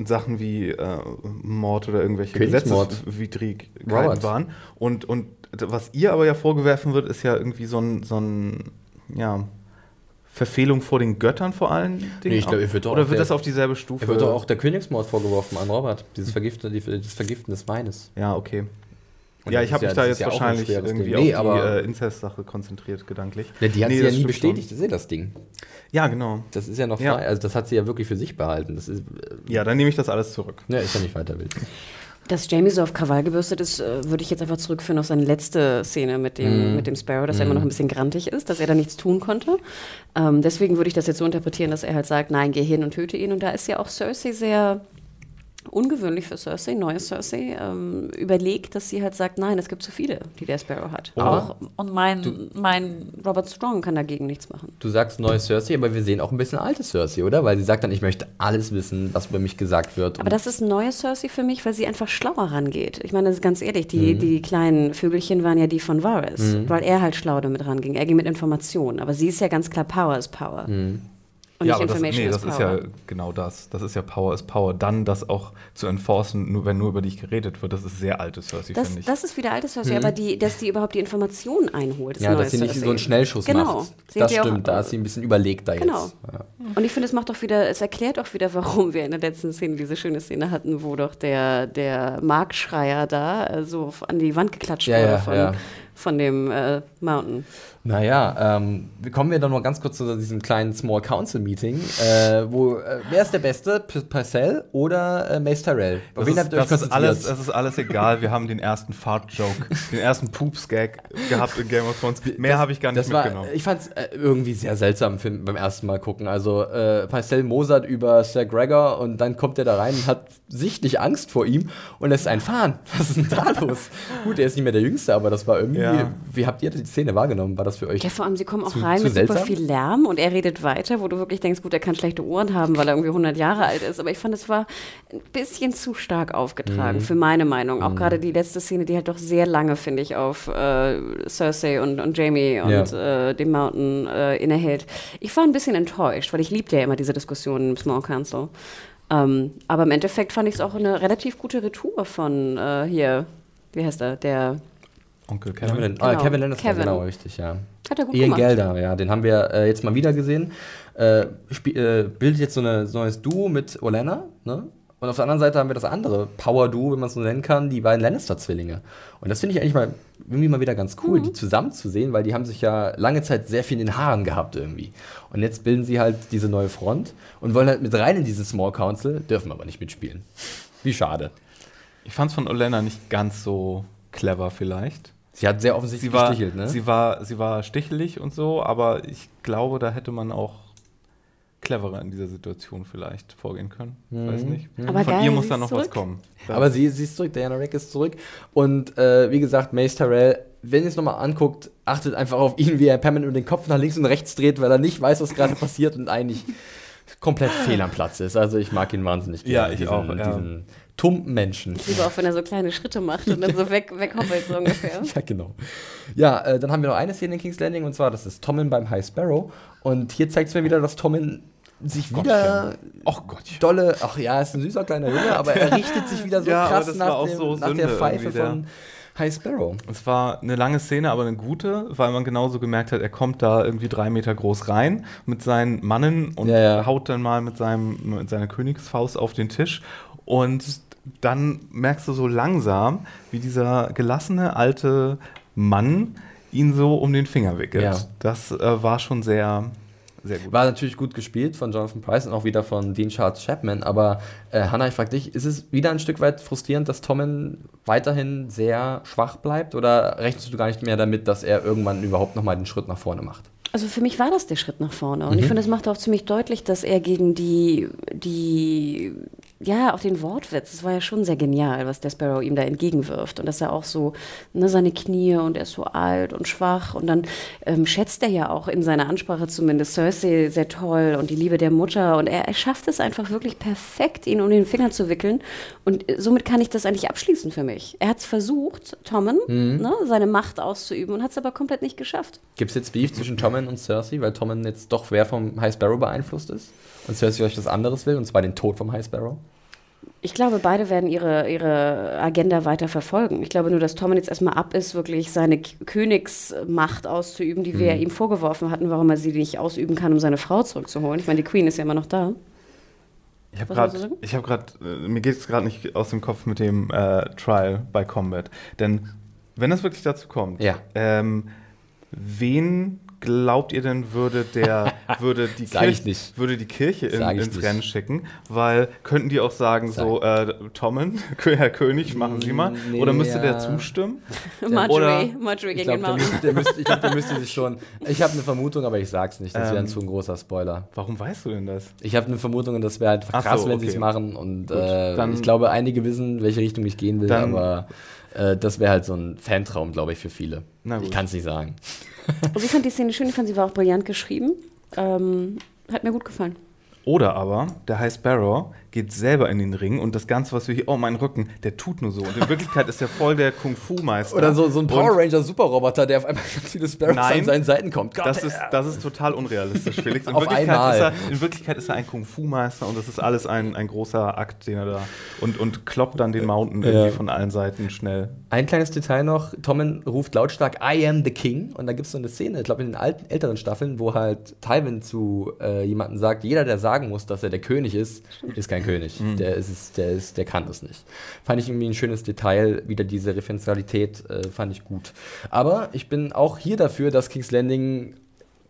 Sachen wie äh, Mord oder irgendwelche. Gesetzeswidrigkeiten waren. Und, und was ihr aber ja vorgewerfen wird, ist ja irgendwie so ein, so ein ja, Verfehlung vor den Göttern vor allen Dingen. Nee, ich glaub, wird Oder wird der- das auf dieselbe Stufe? Er wird doch auch der Königsmord vorgeworfen an Robert. Dieses Vergiften, die, das Vergiften des Weines. Ja, okay. Und ja, ich habe ja- mich da das jetzt ja wahrscheinlich irgendwie. Nee, auf die aber- äh, Inzest-Sache konzentriert, gedanklich. Ja, die hat Nee, sie ja das nie bestätigt, das ist ja das Ding. Schon. Ja, genau. Das ist ja noch Ja. frei. Also das hat sie ja wirklich für sich behalten. Das ist, äh, Ja, dann nehme ich das alles zurück. ja, ist ja nicht weiter wild. Dass Jamie so auf Krawall gebürstet ist, äh, würde ich jetzt einfach zurückführen auf seine letzte Szene mit dem, Mhm. mit dem Sparrow, dass er immer noch ein bisschen grantig ist, dass er da nichts tun konnte. Ähm, deswegen würde ich das jetzt so interpretieren, dass er halt sagt, nein, geh hin und töte ihn. Und da ist ja auch Cersei sehr ungewöhnlich für Cersei, neue Cersei, ähm, überlegt, dass sie halt sagt, nein, es gibt zu viele, die der Sparrow hat. Aber Auch, und mein, mein Robert Strong kann dagegen nichts machen. Du sagst neue Cersei, aber wir sehen auch ein bisschen alte Cersei, oder? Weil sie sagt dann, ich möchte alles wissen, was über mich gesagt wird. Aber das ist neue Cersei für mich, weil sie einfach schlauer rangeht. Ich meine, das ist ganz ehrlich, die, Mhm. die kleinen Vögelchen waren ja die von Varys, weil er halt schlau damit ranging. Er ging mit Informationen. Aber sie ist ja ganz klar, Power is Power. Mhm. Und ja, nicht aber das, Information nee, is das ist Power. ja genau das. Das ist ja Power is Power. Dann das auch zu enforcen, nur, wenn nur über dich geredet wird, das ist sehr alte Cersei, das, finde ich. das ist wieder alte Cersei, aber die, dass die überhaupt die Informationen einholt, ist ja, dass sie nicht so einen Schnellschuss genau. macht. Sie Das ja auch- stimmt, da ist sie ein bisschen überlegter Genau. jetzt. Ja. Und ich finde, es macht auch wieder, es erklärt auch wieder, warum wir in der letzten Szene diese schöne Szene hatten, wo doch der, der Markschreier da äh, so an die Wand geklatscht Ja, wurde ja, von, ja. von dem äh, Mountain. Naja, ähm, kommen wir dann noch ganz kurz zu diesem kleinen Small Council Meeting, äh, wo, äh, wer ist der Beste, P Parcell oder äh, Mace Tyrell? Auf Das wen ist, habt ihr euch das, ist alles, das ist alles egal. Wir haben den ersten Fart-Joke, den ersten Poops-Gag gehabt in Game of Thrones. Mehr habe ich gar nicht war, mitgenommen. ich fand es äh, irgendwie sehr seltsam für, beim ersten Mal gucken. Also äh, Parcell mosert über Sir Gregor und dann kommt er da rein und hat sichtlich Angst vor ihm und lässt einen fahren. Was ist denn da los? Gut, er ist nicht mehr der Jüngste, aber das war irgendwie. Ja. Wie habt ihr die Szene wahrgenommen? War das für euch? Ja, vor allem, sie kommen auch Zu- rein zu mit super seltsam? viel Lärm und er redet weiter, wo du wirklich denkst, gut, er kann schlechte Ohren haben, weil er irgendwie 100 Jahre alt ist. Aber ich fand, es war ein bisschen zu stark Mhm. aufgetragen, für meine Meinung. Auch gerade die letzte Szene, die halt doch sehr lange, finde ich, auf äh, Cersei und, und Jamie und äh, dem Mountain äh, innehält. Ich war ein bisschen enttäuscht, weil ich liebte ja immer diese Diskussionen im Small Council. Ähm, aber im Endeffekt fand ich es auch eine relativ gute Retour von äh, hier, wie heißt er, der Onkel Wen haben wir Kevin. denn? Ah, Genau, Kevin Lannister, Kevin. genau, richtig, ja. hat er gut Ian gemacht. Gelder, ja, den haben wir äh, jetzt mal wieder gesehen. Äh, spiel- äh, bildet jetzt so, eine, so ein neues Duo mit Olenna, ne? Und auf der anderen Seite haben wir das andere Power-Duo, wenn man es so nennen kann, die beiden Lannister-Zwillinge. Und das finde ich eigentlich mal irgendwie mal wieder ganz cool, Mhm. die zusammen zu sehen, weil die haben sich ja lange Zeit sehr viel in den Haaren gehabt irgendwie. Und jetzt bilden sie halt diese neue Front und wollen halt mit rein in diesen Small Council, dürfen aber nicht mitspielen. Wie schade. Ich fand es von Olenna nicht ganz so clever vielleicht. Sie hat sehr offensichtlich Sie war, gestichelt, ne? sie, war, sie war stichelig und so, aber ich glaube, da hätte man auch cleverer in dieser Situation vielleicht vorgehen können. Weiß nicht. Aber Von geil, ihr muss da noch was zurück. kommen. Da- Aber sie, sie ist zurück, Diana Rick ist zurück. Und äh, wie gesagt, Mace Tyrell, wenn ihr es nochmal anguckt, achtet einfach auf ihn, wie er permanent den Kopf nach links und rechts dreht, weil er nicht weiß, was gerade passiert und eigentlich komplett fehl am Platz ist. Also ich mag ihn wahnsinnig Ja, gerne, ich diesen, auch, ja. diesen tumpen Menschen. Ich liebe auch, wenn er so kleine Schritte macht und dann so weg, weghoppelt, so ungefähr. Ja, genau. Ja, äh, dann haben wir noch eine Szene in King's Landing und zwar, das ist Tommen beim High Sparrow. Und hier zeigt es mir wieder, dass Tommen sich wieder Ach Gottchen. dolle, ach ja, ist ein süßer kleiner Junge, aber er richtet sich wieder so Ja, krass nach, dem, so nach der Pfeife von High Sparrow. Es war eine lange Szene, aber eine gute, weil man genauso gemerkt hat, er kommt da irgendwie drei Meter groß rein mit seinen Mannen und Ja, ja. haut dann mal mit, seinem, mit seiner Königsfaust auf den Tisch. Und dann merkst du so langsam, wie dieser gelassene alte Mann ihn so um den Finger wickelt. Ja. Das äh, war schon sehr, sehr gut. War natürlich gut gespielt von Jonathan Price und auch wieder von Dean Charles Chapman, aber äh, Hannah, ich frage dich, ist es wieder ein Stück weit frustrierend, dass Tommen weiterhin sehr schwach bleibt oder rechnest du gar nicht mehr damit, dass er irgendwann überhaupt nochmal den Schritt nach vorne macht? Also für mich war das der Schritt nach vorne. Und Mhm. ich finde, es macht auch ziemlich deutlich, dass er gegen die, die ja, auch den Wortwitz, das war ja schon sehr genial, was der Sparrow ihm da entgegenwirft. Und dass er auch so, ne, seine Knie und er ist so alt und schwach. Und dann ähm, schätzt er ja auch in seiner Ansprache zumindest Cersei sehr toll und die Liebe der Mutter. Und er, er schafft es einfach wirklich perfekt, ihn um den Finger zu wickeln. Und äh, somit kann ich das eigentlich abschließen für mich. Er hat es versucht, Tommen, Mhm. ne, seine Macht auszuüben und hat es aber komplett nicht geschafft. Gibt es jetzt Beef zwischen Tommen und Cersei, weil Tommen jetzt doch wer vom High Sparrow beeinflusst ist? Und Cersei euch das anderes will, und zwar den Tod vom High Sparrow? Ich glaube, beide werden ihre, ihre Agenda weiter verfolgen. Ich glaube nur, dass Tommen jetzt erstmal ab ist, wirklich seine K Königsmacht auszuüben, die Mhm. wir ihm vorgeworfen hatten, warum er sie nicht ausüben kann, um seine Frau zurückzuholen. Ich meine, die Queen ist ja immer noch da. Ich habe gerade, ich habe gerade, äh, mir geht es gerade nicht aus dem Kopf mit dem äh, Trial bei Combat. Denn wenn es wirklich dazu kommt, Ja. ähm, wen glaubt ihr denn würde der würde die Sag Kirche nicht. würde die Kirche in, Sag ins nicht. Rennen schicken? Weil könnten die auch sagen so äh, Tommen, Herr König, machen Sie mal? Nee, Oder müsste der ja. zustimmen? Marjorie, gegen glaube, den der, Mountain. müsste- der, müsste- ich glaub, der müsste sich schon. Ich habe eine Vermutung, aber ich sag's nicht. Das wäre ein Ähm. zu ein großer Spoiler. Warum weißt du denn das? Ich habe eine Vermutung, und das wäre einfach Ach krass, so, wenn okay. sie es machen. Und Gut, äh, ich glaube, einige wissen, welche Richtung ich gehen will, Dann- aber äh, das wäre halt so ein Fantraum, glaube ich, für viele. Na Ich kann es nicht sagen. Also ich fand die Szene schön, ich fand, sie war auch brillant geschrieben. Ähm, hat mir gut gefallen. Oder aber der High Sparrow geht selber in den Ring und das Ganze, was wir hier, oh mein Rücken, der tut nur so. Und in Wirklichkeit ist er voll der Kung-Fu-Meister. Oder so, so ein Power Ranger Superroboter, der auf einmal ganz viele Sparrows Nein. an seinen Seiten kommt. Gott, Das ist, das ist total unrealistisch, Felix. In, Auf Wirklichkeit einmal. ist, er, in Wirklichkeit ist er ein Kung-Fu-Meister und das ist alles ein, ein großer Akt, den er da und, und kloppt dann den Mountain Ja. irgendwie von allen Seiten schnell. Ein kleines Detail noch: Tommen ruft lautstark I am the King. Und da gibt es so eine Szene, ich glaube in den alten, älteren Staffeln, wo halt Tywin zu äh, jemandem sagt: Jeder, der sagen muss, dass er der König ist, ist kein König. Der, ist, es- der, ist, der kann das nicht. Fand ich irgendwie ein schönes Detail. Wieder diese Referenzialität äh, fand ich gut. Aber ich bin auch hier dafür, dass King's Landing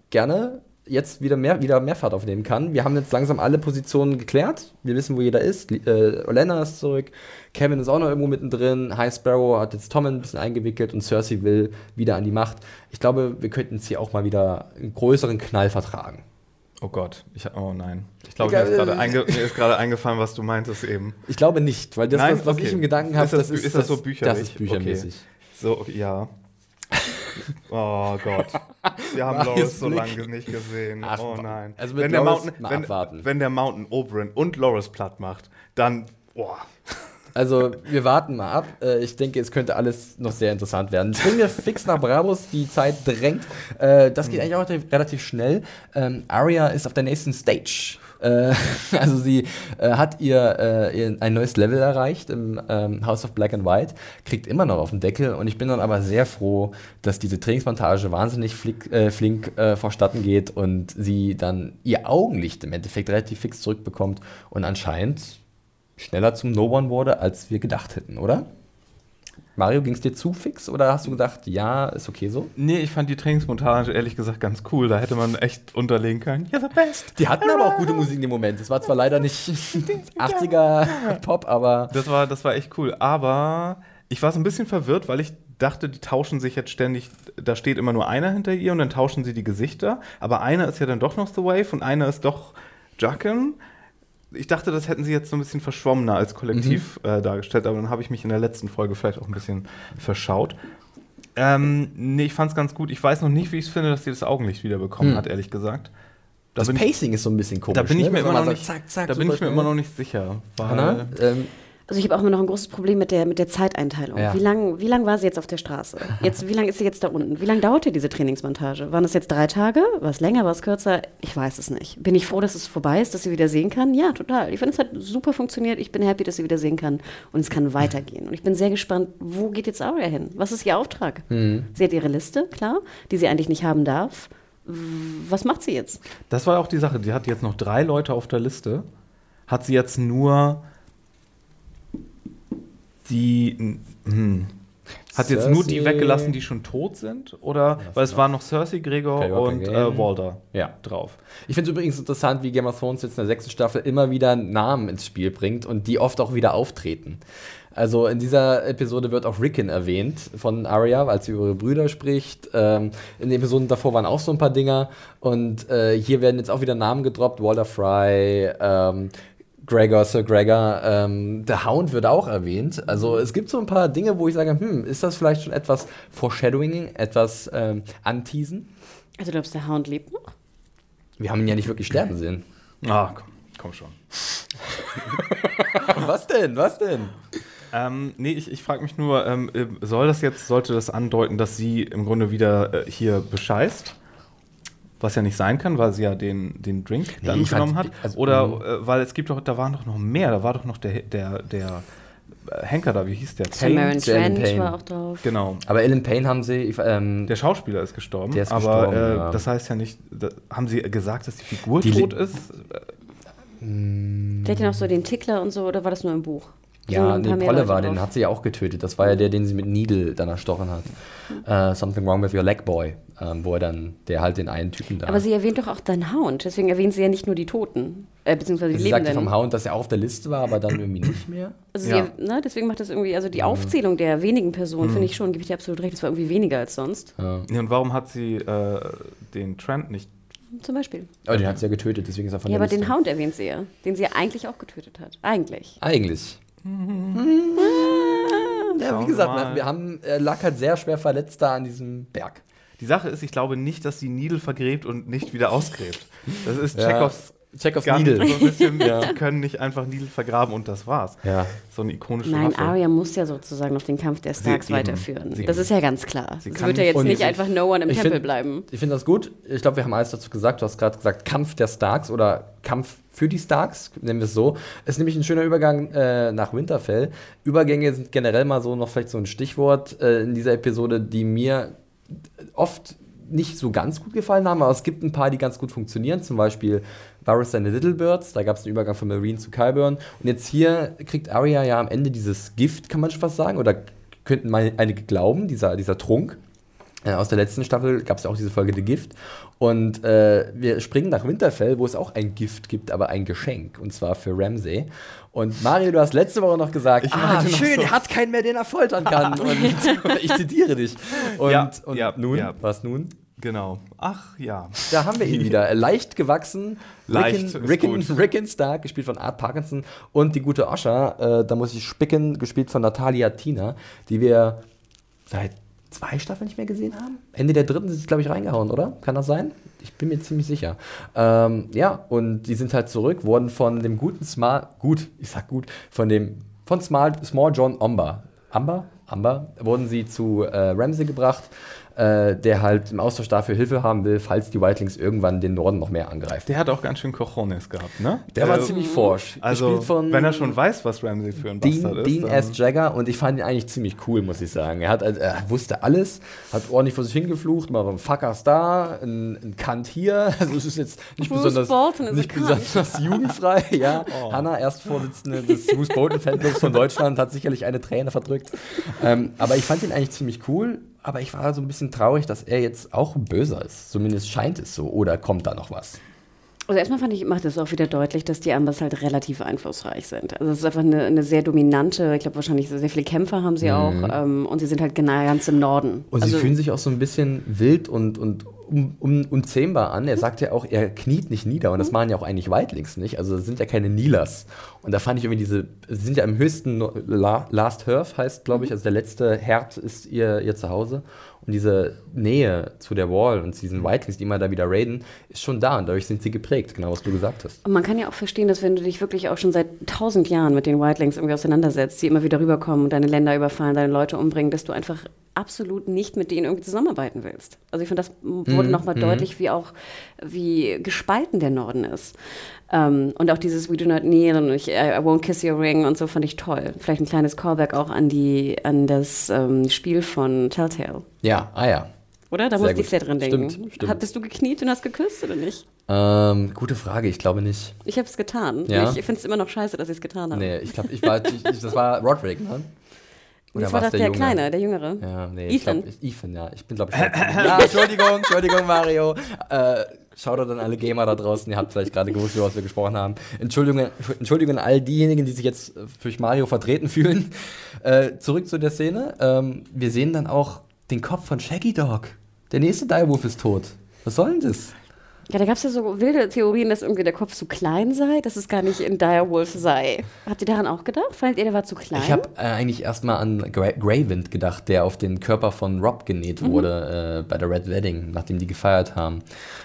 gerne jetzt wieder mehr, wieder mehr Fahrt aufnehmen kann. Wir haben jetzt langsam alle Positionen geklärt. Wir wissen, wo jeder ist. Äh, Olenna ist zurück. Kevin ist auch noch irgendwo mittendrin. High Sparrow hat jetzt Tommen ein bisschen eingewickelt und Cersei will wieder an die Macht. Ich glaube, wir könnten jetzt hier auch mal wieder einen größeren Knall vertragen. Oh Gott, ich, oh nein. Ich glaube, mir, ist gerade einge, mir ist gerade eingefallen, was du meintest eben. Ich glaube nicht, weil das, Nein? was, was Okay. ich im Gedanken Ist habe, das- das, ist, ist das so bücherlich? Das ist büchermäßig. So, okay, ja. Oh Gott. Wir haben Loris so lange nicht gesehen. Ach, oh nein. also wenn, der Loris Mountain, mal wenn, wenn der Mountain Oberyn und Loris platt macht, dann. Boah. Also, wir warten mal ab. Äh, Ich denke, es könnte alles noch sehr interessant werden. Springen wir fix nach Bravos, die Zeit drängt. Äh, Das geht eigentlich auch relativ- schnell. Ähm, Arya ist auf der nächsten Stage. Äh, Also sie äh, hat ihr, äh, ihr ein neues Level erreicht im ähm, House of Black and White, kriegt immer noch auf den Deckel und ich bin dann aber sehr froh, dass diese Trainingsmontage wahnsinnig flick, flink vorstatten geht und sie dann ihr Augenlicht im Endeffekt relativ fix zurückbekommt und anscheinend schneller zum No-One wurde, als wir gedacht hätten, oder? Mario, ging es dir zu fix oder hast du gedacht, ja, ist okay so? Nee, ich fand die Trainingsmontage ehrlich gesagt ganz cool. Da hätte man echt unterlegen können. You're the best. Die hatten aber auch gute Musik in dem Moment. Es war zwar leider nicht 80er Pop, aber Das war, das war echt cool. Aber ich war so ein bisschen verwirrt, weil ich dachte, die tauschen sich jetzt ständig. Da steht immer nur einer hinter ihr und dann tauschen sie die Gesichter. Aber einer ist ja dann doch noch The Wave und einer ist doch Jacken. Ich dachte, das hätten sie jetzt so ein bisschen verschwommener als Kollektiv äh, dargestellt, aber dann habe ich mich in der letzten Folge vielleicht auch ein bisschen verschaut. Ähm, nee, ich fand es ganz gut. Ich weiß noch nicht, wie ich es finde, dass sie das Augenlicht wiederbekommen Hm. hat, ehrlich gesagt. Da das bin ich, Pacing ist so ein bisschen komisch. da bin ich ne? mir Dass immer man noch sagt, nicht, zack, zack, da bin ich mir immer noch nicht sicher. Weil, Hanna, ähm, Also ich habe auch immer noch ein großes Problem mit der, mit der Zeiteinteilung. Ja. Wie lang, wie lang war sie jetzt auf der Straße? Jetzt, wie lange ist sie jetzt da unten? Wie lange dauerte diese Trainingsmontage? Waren das jetzt drei Tage? War es länger? War es kürzer? Ich weiß es nicht. Bin ich froh, dass es vorbei ist, dass sie wieder sehen kann? Ja, total. Ich finde, es hat super funktioniert. Ich bin happy, dass sie wieder sehen kann. Und es kann weitergehen. Und ich bin sehr gespannt, wo geht jetzt Arya hin? Was ist ihr Auftrag? Sie hat ihre Liste, klar, die sie eigentlich nicht haben darf. Was macht sie jetzt? Das war auch die Sache. Die hat jetzt noch drei Leute auf der Liste. Hat sie jetzt nur die. Hm. Hat sie jetzt nur die Cersei. weggelassen, die schon tot sind? Oder? Weil es waren noch Cersei, Gregor Skywalker und äh. Walder ja. drauf. Ich finde es übrigens interessant, wie Game of Thrones jetzt in der sechsten Staffel immer wieder Namen ins Spiel bringt und die oft auch wieder auftreten. Also in dieser Episode wird auch Rickon erwähnt von Arya, als sie über ihre Brüder spricht. Ähm, in den Episoden davor waren auch so ein paar Dinger. Und äh, hier werden jetzt auch wieder Namen gedroppt. Walder Fry, ähm, Gregor, Sir Gregor. Ähm, der Hound wird auch erwähnt. Also es gibt so ein paar Dinge, wo ich sage, hm, ist das vielleicht schon etwas Foreshadowing, etwas ähm, anteasen? Also du glaubst, der Hound lebt noch? Wir haben ihn ja nicht wirklich sterben sehen. Ah, komm, komm schon. Was denn? Was denn? Ähm, nee, ich, ich frage mich nur, ähm, äh, soll das jetzt, sollte das andeuten, dass sie im Grunde wieder äh, hier bescheißt? Was ja nicht sein kann, weil sie ja den, den Drink Nee, dann ich fand- genommen hat. also, Oder mhm. äh, weil es gibt doch, da waren doch noch mehr, da war doch noch der, der, der äh, Henker da, wie hieß der? Cameron Sir Alan Trent Payne. war auch drauf. Genau. Aber Ellen Payne haben sie. Ich, ähm, Der Schauspieler ist gestorben, Der ist aber gestorben, äh, ja. das heißt ja nicht, da, haben sie gesagt, dass die Figur Die tot ist? Der hat ja noch so den Tickler und so, oder war das nur im Buch? Ja, nee, mehr Polle Leute war, den hat sie ja auch getötet. Das war ja der, den sie mit Needle dann erstochen hat. Äh, Something Wrong with Your Leg Boy. Ähm, wo er dann, der halt den einen Typen da. Aber sie erwähnt doch auch deinen Hound, deswegen erwähnt sie ja nicht nur die Toten, äh, beziehungsweise die sie sagte Lebenden. vom Hound, dass er auch auf der Liste war, aber dann irgendwie nicht mehr. Also Ja. sie, ne, deswegen macht das irgendwie, also die Aufzählung der wenigen Personen, finde ich schon, gebe ich dir absolut recht, das war irgendwie weniger als sonst. Ja. Ja, und warum hat sie äh, den Trent nicht? Zum Beispiel. Aber den hat sie ja getötet, deswegen ist er von Ja, der aber den Liste. Hound erwähnt sie ja, den sie ja eigentlich auch getötet hat. Eigentlich. Eigentlich. Ja, wie gesagt, wir haben, er lag halt sehr schwer verletzt da an diesem Berg. Die Sache ist, ich glaube nicht, dass sie Needle vergräbt und nicht wieder ausgräbt. Das ist. Chekhovs Chekhovs Gun, Needle. So ein bisschen, Ja. die können nicht einfach Needle vergraben und das war's. Ja. So eine ikonische Nein, Waffe. Arya muss ja sozusagen noch den Kampf der Starks eben. weiterführen. Sie- das ist ja ganz klar. Sie Es kann wird ja jetzt nicht ich- einfach No One im Tempel find- bleiben. Ich finde das gut. Ich glaube, wir haben alles dazu gesagt. Du hast gerade gesagt, Kampf der Starks oder Kampf für die Starks, nennen wir es so. Ist nämlich ein schöner Übergang äh, nach Winterfell. Übergänge sind generell mal so noch vielleicht so ein Stichwort äh, in dieser Episode, die mir oft nicht so ganz gut gefallen haben, aber es gibt ein paar, die ganz gut funktionieren. Zum Beispiel Varys and the Little Birds, da gab es einen Übergang von Marine zu Qyburn. Und jetzt hier kriegt Arya ja am Ende dieses Gift, kann man schon fast sagen, oder könnten mal einige glauben, dieser, dieser Trunk. Äh, aus der letzten Staffel gab es ja auch diese Folge The Gift. Und äh, wir springen nach Winterfell, wo es auch ein Gift gibt, aber ein Geschenk. Und zwar für Ramsay. Und Mario, du hast letzte Woche noch gesagt, Ich ah, schön, so. er hat keinen mehr, den er foltern kann. Und ich zitiere dich. Und, Ja, und ja, nun, ja. was nun? Genau. Ach ja. Da haben wir ihn wieder. Leicht gewachsen. Leicht Rickon, ist Rickon. Rickon Stark, gespielt von Art Parkinson. Und die gute Osha, äh, da muss ich spicken, gespielt von Natalia Tina, die wir seit zwei Staffeln nicht mehr gesehen haben. Ende der dritten sind sie, glaube ich, reingehauen, oder? Kann das sein? Ich bin mir ziemlich sicher. Ähm, ja, und die sind halt zurück, wurden von dem guten Small, gut, ich sag gut, von dem, von Small, Small John Umber. Amber? Amber, wurden sie zu äh, Ramsey gebracht, äh, der halt im Austausch dafür Hilfe haben will, falls die Whitelings irgendwann den Norden noch mehr angreifen. Der hat auch ganz schön Cojones gehabt, ne? Der war Äh, ziemlich forsch. Also, wenn er schon weiß, was Ramsey für ein Bastard Dean, ist. Dean S. Jagger und ich fand ihn eigentlich ziemlich cool, muss ich sagen. Er, hat, äh, er wusste alles, hat ordentlich vor sich hingeflucht, mal ein Fuckers da, ein, ein Kant hier. Also es ist jetzt nicht Bruce besonders, Bolton nicht besonders jugendfrei. Ja. Hannah, Erstvorsitzende des Bruce Bolton Fanclubs von Deutschland, hat sicherlich eine Träne verdrückt. Ähm, aber ich fand ihn eigentlich ziemlich cool. Aber ich war so ein bisschen traurig, dass er jetzt auch Böser ist. Zumindest scheint es so. Oder kommt da noch was? Also erstmal fand ich, macht es auch wieder deutlich, dass die Ambers halt relativ einflussreich sind. Also es ist einfach eine, eine sehr dominante, ich glaube wahrscheinlich sehr viele Kämpfer haben sie auch ähm, und sie sind halt genau ganz im Norden. Und also, sie fühlen sich auch so ein bisschen wild und, und um, um, unzähmbar an. Er sagt ja auch, er kniet nicht nieder. Und das machen ja auch eigentlich Weitlings nicht. Also das sind ja keine Kneelers. Und da fand ich irgendwie diese, sie sind ja im höchsten La, Last Hearth, heißt, glaube ich, also der letzte Herd ist ihr, ihr Zuhause. Und diese Nähe zu der Wall und zu diesen Weitlings, die immer da wieder raiden, ist schon da. Und dadurch sind sie geprägt, genau was du gesagt hast. Und man kann ja auch verstehen, dass wenn du dich wirklich auch schon seit tausend Jahren mit den Whitelings irgendwie auseinandersetzt, die immer wieder rüberkommen und deine Länder überfallen, deine Leute umbringen, dass du einfach absolut nicht mit denen irgendwie zusammenarbeiten willst. Also ich finde, das wurde nochmal deutlich, wie auch, wie gespalten der Norden ist. Ähm, und auch dieses We do not kneel und ich, I, I won't kiss your ring und so fand ich toll. Vielleicht ein kleines Callback auch an die, an das ähm, Spiel von Telltale. Ja, ah ja. Oder? Da Sehr musste ich gut. sehr dran denken. Stimmt, stimmt. Hat, bist du gekniet und hast geküsst oder nicht? Ähm, gute Frage, ich glaube nicht. Ich habe es getan. Ja? Ich finde es immer noch scheiße, dass ich es getan habe. Nee, ich glaube, ich war, ich, ich, das war Roderick, ne? das war doch der, Junge? Kleine, der Jüngere. Ja, nee, ich Ethan. glaub, ich, Ethan, ja. Ich bin, glaube ich, Ja, Entschuldigung, Entschuldigung, Mario. Äh, Shoutout an alle Gamer da draußen, ihr habt vielleicht gerade gewusst, über was wir gesprochen haben. Entschuldigung, Entschuldigung an all diejenigen, die sich jetzt durch Mario vertreten fühlen. Äh, zurück zu der Szene. Ähm, wir sehen dann auch den Kopf von Shaggy Dog. Der nächste Direwolf ist tot. Was soll denn das? Ja, da gab es ja so wilde Theorien, dass irgendwie der Kopf zu klein sei, dass es gar nicht in Direwolf sei. Habt ihr daran auch gedacht? Fandet ihr, der war zu klein? Ich habe äh, eigentlich erstmal an Gra Gravind gedacht, der auf den Körper von Rob genäht Mhm. wurde äh, bei der Red Wedding, nachdem die gefeiert haben.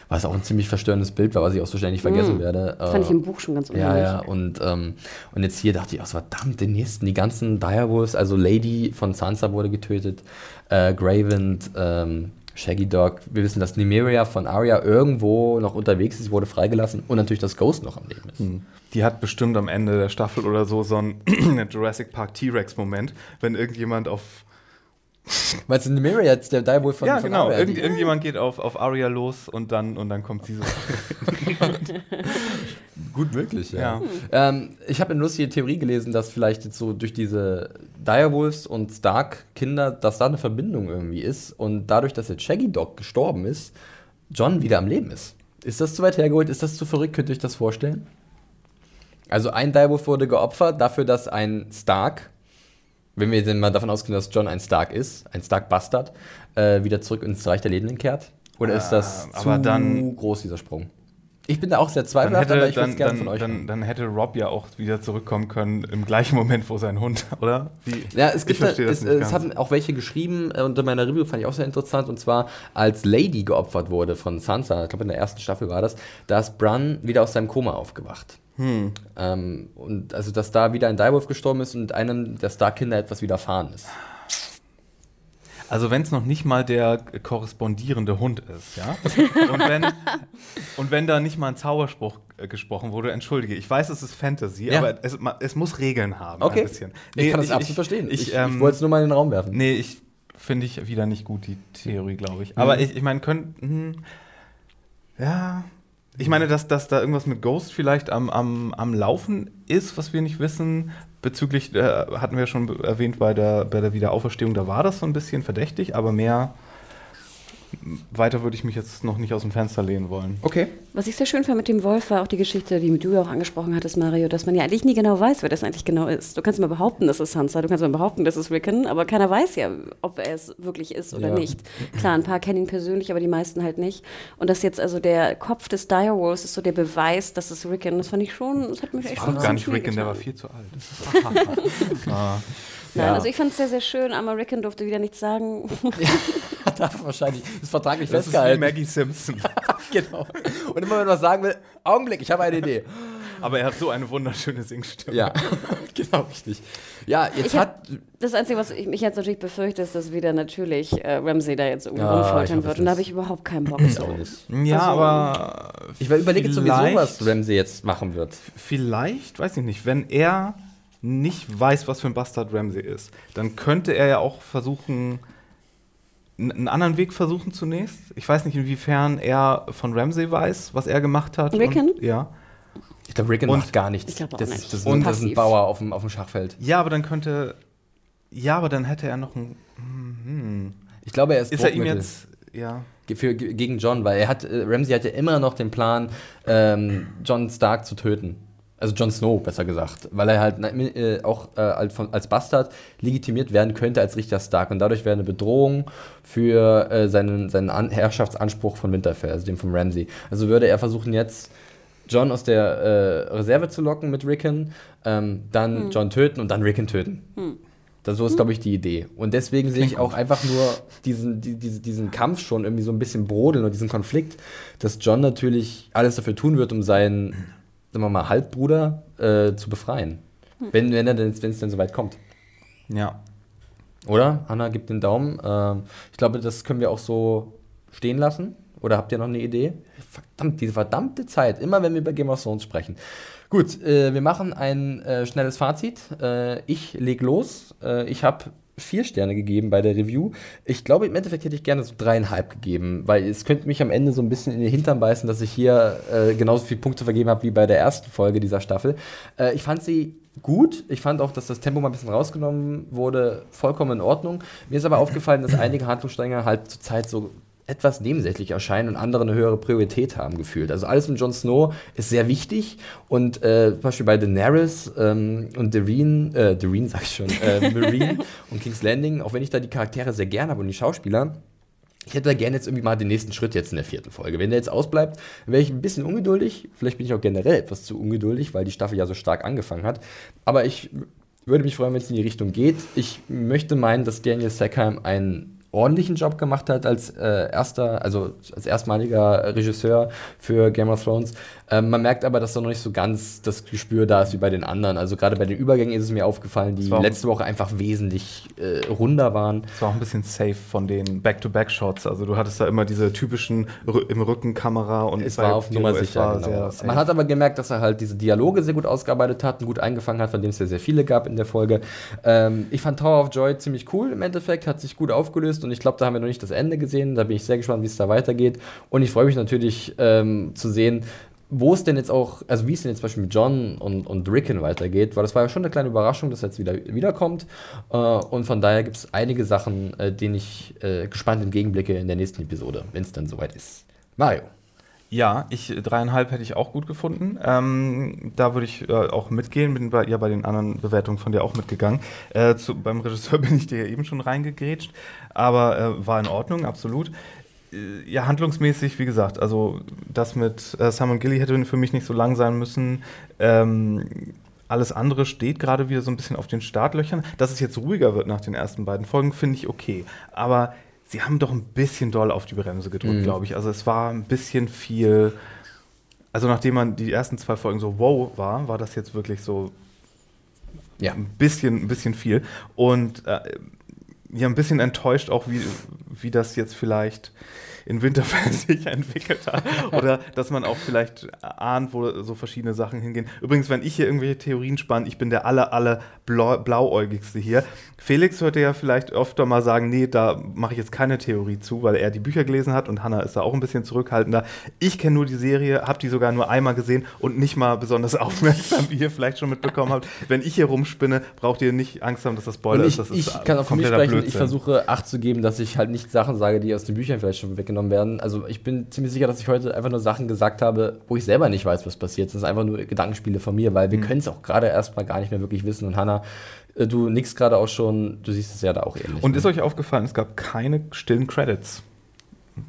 Was auch ein ziemlich verstörendes Bild war, was ich auch so schnell nicht vergessen werde. Mhm. Fand Äh, ich im Buch schon ganz Ja, unheimlich. ja, und, ähm, und jetzt hier dachte ich auch so, verdammt, den nächsten, die ganzen Direwolves, also Lady von Sansa wurde getötet, äh, Gravind, ähm, Shaggy Dog, wir wissen, dass Nymeria von Arya irgendwo noch unterwegs ist, wurde freigelassen und natürlich, dass Ghost noch am Leben ist. Die hat bestimmt am Ende der Staffel oder so so einen Jurassic Park T-Rex-Moment, wenn irgendjemand auf. Meinst du, Nymeria jetzt der Direwolf von, ja, von genau. Irgend, irgendjemand geht auf, auf Arya los und dann, und dann kommt sie so. Gut möglich, ja. Ja. Ähm, ich habe eine lustige Theorie gelesen, dass vielleicht jetzt so durch diese Direwolves und Stark-Kinder, dass da eine Verbindung irgendwie ist und dadurch, dass jetzt Shaggy Dog gestorben ist, John wieder am Leben ist. Ist das zu weit hergeholt? Ist das zu verrückt? Könnt ihr euch das vorstellen? Also ein Direwolf wurde geopfert dafür, dass ein Stark, wenn wir denn mal davon ausgehen, dass John ein Stark ist, ein Stark-Bastard, äh, wieder zurück ins Reich der Lebenden kehrt? Oder ist das Ah, zu dann- groß, dieser Sprung? Ich bin da auch sehr Dann zweifelhaft, aber hätte, ich würde es gerne von euch dann, dann hätte Rob ja auch wieder zurückkommen können im gleichen Moment, wo sein Hund, oder? Wie? Ja, es gibt da, es, nicht es haben auch welche geschrieben äh, unter meiner Review, fand ich auch sehr interessant, und zwar als Lady geopfert wurde von Sansa, ich glaube in der ersten Staffel war das, da ist Bran wieder aus seinem Koma aufgewacht. Hm. Ähm, und also, dass da wieder ein Direwolf gestorben ist und einem der Stark-Kinder etwas widerfahren ist. Also wenn es noch nicht mal der korrespondierende Hund ist, ja? Und wenn, und wenn da nicht mal ein Zauberspruch äh, gesprochen wurde, entschuldige, ich weiß, es ist Fantasy, Ja. aber es, es muss Regeln haben Okay. ein bisschen. ich kann das absolut verstehen. Ich, Ich, ähm, ich wollte es nur mal in den Raum werfen. Nee, ich finde ich wieder nicht gut, die Theorie, glaube ich. Aber Mhm. ich, ich meine, könnten. Ja. Ich meine, dass, dass da irgendwas mit Ghost vielleicht am, am, am Laufen ist, was wir nicht wissen. Bezüglich, äh, hatten wir schon erwähnt bei der, bei der Wiederauferstehung, da war das so ein bisschen verdächtig, aber mehr. Weiter würde ich mich jetzt noch nicht aus dem Fenster lehnen wollen. Okay. Was ich sehr schön fand mit dem Wolf war auch die Geschichte, die du ja auch angesprochen hattest, Mario, dass man ja eigentlich nie genau weiß, wer das eigentlich genau ist. Du kannst mal behaupten, das ist Sansa, du kannst mal behaupten, das ist Rickon, aber keiner weiß ja, ob er es wirklich ist oder Ja. nicht. Klar, ein paar kennen ihn persönlich, aber die meisten halt nicht. Und dass jetzt also der Kopf des Direwolves ist so der Beweis, dass es Rickon, das fand ich schon, das hat mich echt War schon gar nicht Rickon, der war viel zu alt. ah, Nein, Ja. also ich fand es sehr, sehr schön, aber Rickon durfte wieder nichts sagen. Hat er wahrscheinlich das ist vertraglich das ist wie festgehalten. Maggie Simpson. genau. Und immer wenn man was sagen will, Augenblick, ich habe eine Idee. Aber er hat so eine wunderschöne Singstimme. Ja, genau, richtig. Ja, jetzt Ich hab- hat. Das Einzige, was ich mich jetzt natürlich befürchte, ist, dass wieder natürlich äh, Ramsey da jetzt irgendwie Ja, rumfoltern wird. Und da habe ich überhaupt keinen Bock drauf. Ja, Also, aber. Ich überlege sowieso, was Ramsey jetzt machen wird. Vielleicht, weiß ich nicht, wenn er nicht weiß, was für ein Bastard Ramsey ist, dann könnte er ja auch versuchen, einen anderen Weg versuchen zunächst. Ich weiß nicht, inwiefern er von Ramsey weiß, was er gemacht hat. Rickon? Und, ja. Ich glaube, Rickon Und- macht gar nichts. Ich glaube auch das, nicht. Das, Und ein, das ist ein. Bauer auf dem, auf dem Schachfeld. Ja, aber dann könnte. Ja, aber dann hätte er noch ein. Hm, Ich glaube, er ist, ist er ihm jetzt. Ja. für, ge- gegen John, weil er hat, äh, Ramsey hat ja immer noch den Plan, ähm, John Stark zu töten. Also Jon Snow, besser gesagt. Weil er halt äh, auch äh, als, Bastard legitimiert werden könnte als Richter Stark. Und dadurch wäre eine Bedrohung für äh, seinen, seinen An Herrschaftsanspruch von Winterfell, also dem von Ramsey. Also würde er versuchen jetzt John aus der äh, Reserve zu locken mit Rickon, ähm, dann John töten und dann Rickon töten. Das so ist, glaube ich, die Idee. Und deswegen sehe ich auch einfach nur diesen, die, diese, diesen Kampf schon irgendwie so ein bisschen brodeln und diesen Konflikt, dass John natürlich alles dafür tun wird, um seinen, sagen wir mal, Halbbruder äh, zu befreien. Wenn, wenn er denn, wenn es denn soweit kommt. Ja. Oder? Hanna gibt den Daumen. Ähm, ich glaube, das können wir auch so stehen lassen. Oder habt ihr noch eine Idee? Verdammt, diese verdammte Zeit. Immer wenn wir über Game of Thrones sprechen. Gut, äh, wir machen ein äh, schnelles Fazit. Äh, ich leg los. Äh, ich habe vier Sterne gegeben bei der Review. Ich glaube, im Endeffekt hätte ich gerne so dreieinhalb gegeben, weil es könnte mich am Ende so ein bisschen in den Hintern beißen, dass ich hier äh, genauso viele Punkte vergeben habe wie bei der ersten Folge dieser Staffel. Äh, ich fand sie gut. Ich fand auch, dass das Tempo mal ein bisschen rausgenommen wurde, vollkommen in Ordnung. Mir ist aber aufgefallen, dass einige Handlungsstränge halt zur Zeit so etwas nebensächlich erscheinen und andere eine höhere Priorität haben gefühlt. Also alles mit Jon Snow ist sehr wichtig und äh, zum Beispiel bei Daenerys ähm, und Doreen, äh, Doreen sag ich schon, äh, Marine und King's Landing, auch wenn ich da die Charaktere sehr gerne habe und die Schauspieler, ich hätte da gerne jetzt irgendwie mal den nächsten Schritt jetzt in der vierten Folge. Wenn der jetzt ausbleibt, wäre ich ein bisschen ungeduldig. Vielleicht bin ich auch generell etwas zu ungeduldig, weil die Staffel ja so stark angefangen hat. Aber ich würde mich freuen, wenn es in die Richtung geht. Ich möchte meinen, dass Daniel Sackheim einen ordentlichen Job gemacht hat als äh, erster, also als erstmaliger Regisseur für Game of Thrones. Ähm, man merkt aber, dass da noch nicht so ganz das Gespür da ist wie bei den anderen. Also gerade bei den Übergängen ist es mir aufgefallen, die letzte Woche einfach wesentlich äh, runder waren. Es war auch ein bisschen safe von den Back-to-Back-Shots. Also du hattest da immer diese typischen im Rücken Kamera und es war auf Nummer sicher. Genau. Man hat aber gemerkt, dass er halt diese Dialoge sehr gut ausgearbeitet hat und gut eingefangen hat, von dem es ja sehr viele gab in der Folge. Ähm, ich fand Tower of Joy ziemlich cool im Endeffekt, hat sich gut aufgelöst und ich glaube, da haben wir noch nicht das Ende gesehen. Da bin ich sehr gespannt, wie es da weitergeht. Und ich freue mich natürlich ähm, zu sehen, wo es denn jetzt auch, also wie es denn jetzt zum Beispiel mit John und, und Rickon weitergeht, weil das war ja schon eine kleine Überraschung, dass er jetzt wieder wiederkommt. Äh, und von daher gibt es einige Sachen, äh, denen ich äh, gespannt entgegenblicke in der nächsten Episode, wenn es dann soweit ist. Mario. Ja, ich dreieinhalb hätte ich auch gut gefunden. Ähm, da würde ich äh, auch mitgehen, bin bei, ja bei den anderen Bewertungen von dir auch mitgegangen. Äh, zu, beim Regisseur bin ich dir ja eben schon reingegrätscht, aber äh, war in Ordnung, absolut. Äh, ja, handlungsmäßig, wie gesagt, also das mit äh, Simon Gilly hätte für mich nicht so lang sein müssen. Ähm, alles andere steht gerade wieder so ein bisschen auf den Startlöchern. Dass es jetzt ruhiger wird nach den ersten beiden Folgen, finde ich okay. Aber sie haben doch ein bisschen doll auf die Bremse gedrückt, mhm. glaube ich. Also es war ein bisschen viel. Also nachdem man die ersten zwei Folgen so wow war, war das jetzt wirklich so ja. ein bisschen, ein bisschen viel. Und äh, ja, ein bisschen enttäuscht auch, wie, wie das jetzt vielleicht in Winterfell sich entwickelt hat. Oder dass man auch vielleicht ahnt, wo so verschiedene Sachen hingehen. Übrigens, wenn ich hier irgendwelche Theorien spanne, ich bin der aller, aller Blau blauäugigste hier. Felix hörte ja vielleicht öfter mal sagen, nee, da mache ich jetzt keine Theorie zu, weil er die Bücher gelesen hat und Hannah ist da auch ein bisschen zurückhaltender. Ich kenne nur die Serie, habe die sogar nur einmal gesehen und nicht mal besonders aufmerksam, wie ihr vielleicht schon mitbekommen habt. Wenn ich hier rumspinne, braucht ihr nicht Angst haben, dass das Spoiler ich, ist. Das ich ist kann auch von mir sprechen, Blödsinn. ich versuche Acht zu geben, dass ich halt nicht Sachen sage, die aus den Büchern vielleicht schon weggenommen werden. Also ich bin ziemlich sicher, dass ich heute einfach nur Sachen gesagt habe, wo ich selber nicht weiß, was passiert. Das sind einfach nur Gedankenspiele von mir, weil wir mhm. können es auch gerade erstmal gar nicht mehr wirklich wissen. Und Hannah, äh, du nickst gerade auch schon, du siehst es ja da auch ähnlich. Und ne? ist euch aufgefallen, es gab keine stillen Credits,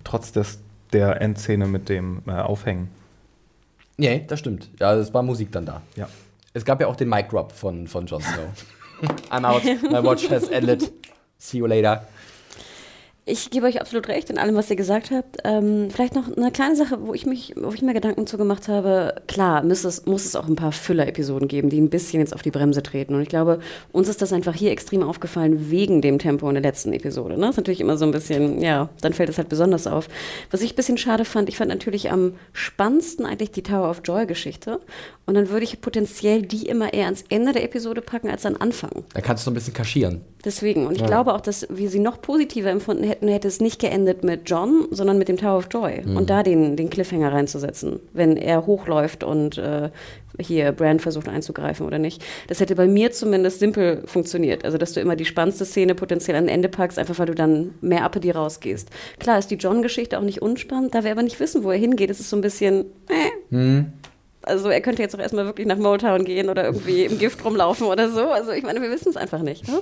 trotz des, der Endszene mit dem äh, Aufhängen. Nee, das stimmt. Ja, es war Musik dann da. Ja. Es gab ja auch den Mic Drop von, von Jon Snow. I'm out, my watch has ended. See you later. Ich gebe euch absolut recht in allem, was ihr gesagt habt. Ähm, vielleicht noch eine kleine Sache, wo ich, mich, wo ich mir Gedanken zu gemacht habe. Klar, muss es, muss es auch ein paar Füller-Episoden geben, die ein bisschen jetzt auf die Bremse treten. Und ich glaube, uns ist das einfach hier extrem aufgefallen wegen dem Tempo in der letzten Episode. Ne? Das ist natürlich immer so ein bisschen, ja, dann fällt es halt besonders auf. Was ich ein bisschen schade fand, ich fand natürlich am spannendsten eigentlich die Tower of Joy-Geschichte. Und dann würde ich potenziell die immer eher ans Ende der Episode packen als an Anfang. Da kannst du ein bisschen kaschieren. Deswegen. Und ich ja. glaube auch, dass wir sie noch positiver empfunden hätten, hätte es nicht geendet mit John, sondern mit dem Tower of Joy. Mhm. Und da den, den Cliffhanger reinzusetzen, wenn er hochläuft und äh, hier Brand versucht einzugreifen oder nicht. Das hätte bei mir zumindest simpel funktioniert. Also, dass du immer die spannendste Szene potenziell an Ende packst, einfach weil du dann mehr ab dir rausgehst. Klar ist die John-Geschichte auch nicht unspannend, da wir aber nicht wissen, wo er hingeht. Es ist so ein bisschen, äh. Mhm. Also er könnte jetzt auch erstmal wirklich nach Motown gehen oder irgendwie im Gift rumlaufen oder so. Also ich meine, wir wissen es einfach nicht. Ne?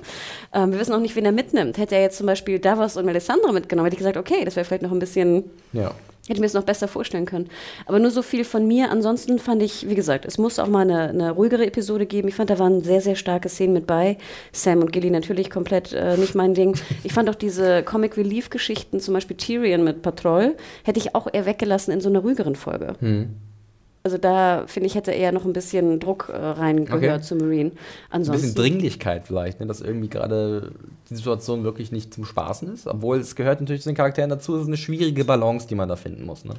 Ähm, wir wissen auch nicht, wen er mitnimmt. Hätte er jetzt zum Beispiel Davos und Melisandre mitgenommen, hätte ich gesagt, okay, das wäre vielleicht noch ein bisschen... Ja. Hätte ich mir es noch besser vorstellen können. Aber nur so viel von mir. Ansonsten fand ich, wie gesagt, es muss auch mal eine, eine ruhigere Episode geben. Ich fand, da waren sehr, sehr starke Szenen mit bei. Sam und Gilly natürlich komplett äh, nicht mein Ding. Ich fand auch diese Comic Relief Geschichten, zum Beispiel Tyrion mit Patrol, hätte ich auch eher weggelassen in so einer ruhigeren Folge. Hm. Also da finde ich, hätte eher noch ein bisschen Druck äh, reingehört okay. zu Marine. Ansonsten, ein bisschen Dringlichkeit vielleicht, ne? dass irgendwie gerade die Situation wirklich nicht zum Spaßen ist. Obwohl es gehört natürlich zu den Charakteren dazu. Es ist eine schwierige Balance, die man da finden muss. Ne?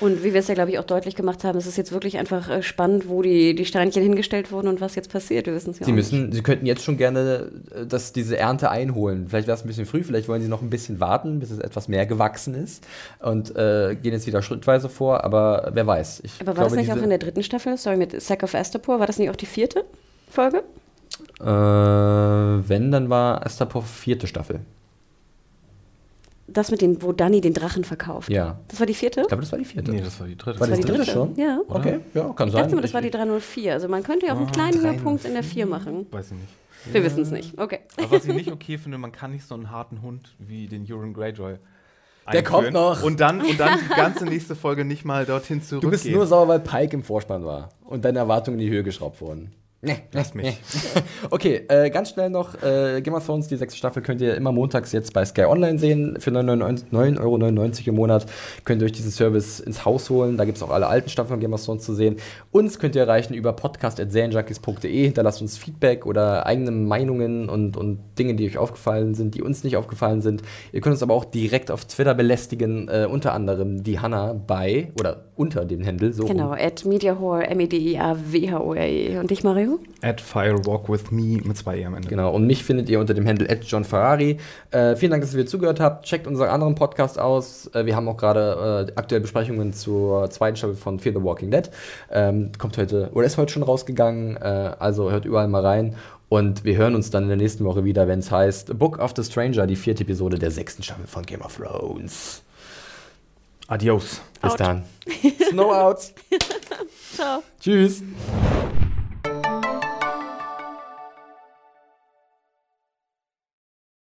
Und wie wir es ja, glaube ich, auch deutlich gemacht haben, es ist jetzt wirklich einfach äh, spannend, wo die, die Steinchen hingestellt wurden und was jetzt passiert. Wir wissen es ja sie müssen, nicht. Sie könnten jetzt schon gerne äh, das, diese Ernte einholen. Vielleicht wäre es ein bisschen früh, vielleicht wollen sie noch ein bisschen warten, bis es etwas mehr gewachsen ist und äh, gehen jetzt wieder schrittweise vor. Aber wer weiß. Ich aber war glaube, das nicht auch in der dritten Staffel? Sorry, mit Sack of Astapor. War das nicht auch die vierte Folge? Äh, wenn, dann war Astapor vierte Staffel. Das mit dem, wo Danny den Drachen verkauft. Ja. Das war die vierte? Ich glaube, das war die vierte. Nee, das war die dritte. War das, das war die dritte, schon? Ja. Oder? Okay, ja, kann sein. Ich dachte mal, das war die 304. Also man könnte ja auch einen ah, kleinen Höhepunkt in der 4 machen. Weiß ich nicht. Wir ja. wissen es nicht. Okay. Aber was ich nicht okay finde, man kann nicht so einen harten Hund wie den Euron Greyjoy Der kommt noch. Und dann, und dann die ganze nächste Folge nicht mal dorhin zurückgehen. Du bist nur sauer, weil Pike im Vorspann war und deine Erwartungen in die Höhe geschraubt wurden. Nee, lass mich. okay, äh, ganz schnell noch, äh, Game of Thrones, die sechste Staffel könnt ihr immer montags jetzt bei Sky Online sehen. Für 9,99 Euro im Monat könnt ihr euch diesen Service ins Haus holen. Da gibt es auch alle alten Staffeln von Game of Thrones zu sehen. Uns könnt ihr erreichen über podcast.serienjunkies.de. Hinterlasst uns Feedback oder eigene Meinungen und, und Dinge, die euch aufgefallen sind, die uns nicht aufgefallen sind. Ihr könnt uns aber auch direkt auf Twitter belästigen, äh, unter anderem die Hanna bei oder unter dem Händel. So genau, at MediaHore, M-E-D-I-A-W-H-O-R-E. E. Und ich, Mario? At Firewalk with Me mit zwei E am Ende. Genau, und mich findet ihr unter dem Handle at John Ferrari. Äh, vielen Dank, dass ihr zugehört habt. Checkt unseren anderen Podcast aus. Äh, wir haben auch gerade äh, aktuelle Besprechungen zur zweiten Staffel von Fear the Walking Dead. Ähm, kommt heute, oder ist heute schon rausgegangen. Äh, also hört überall mal rein. Und wir hören uns dann in der nächsten Woche wieder, wenn es heißt Book of the Stranger, die vierte Episode der sechsten Staffel von Game of Thrones. Adios. Bis out. dann. Snow out. Ciao. Tschüss.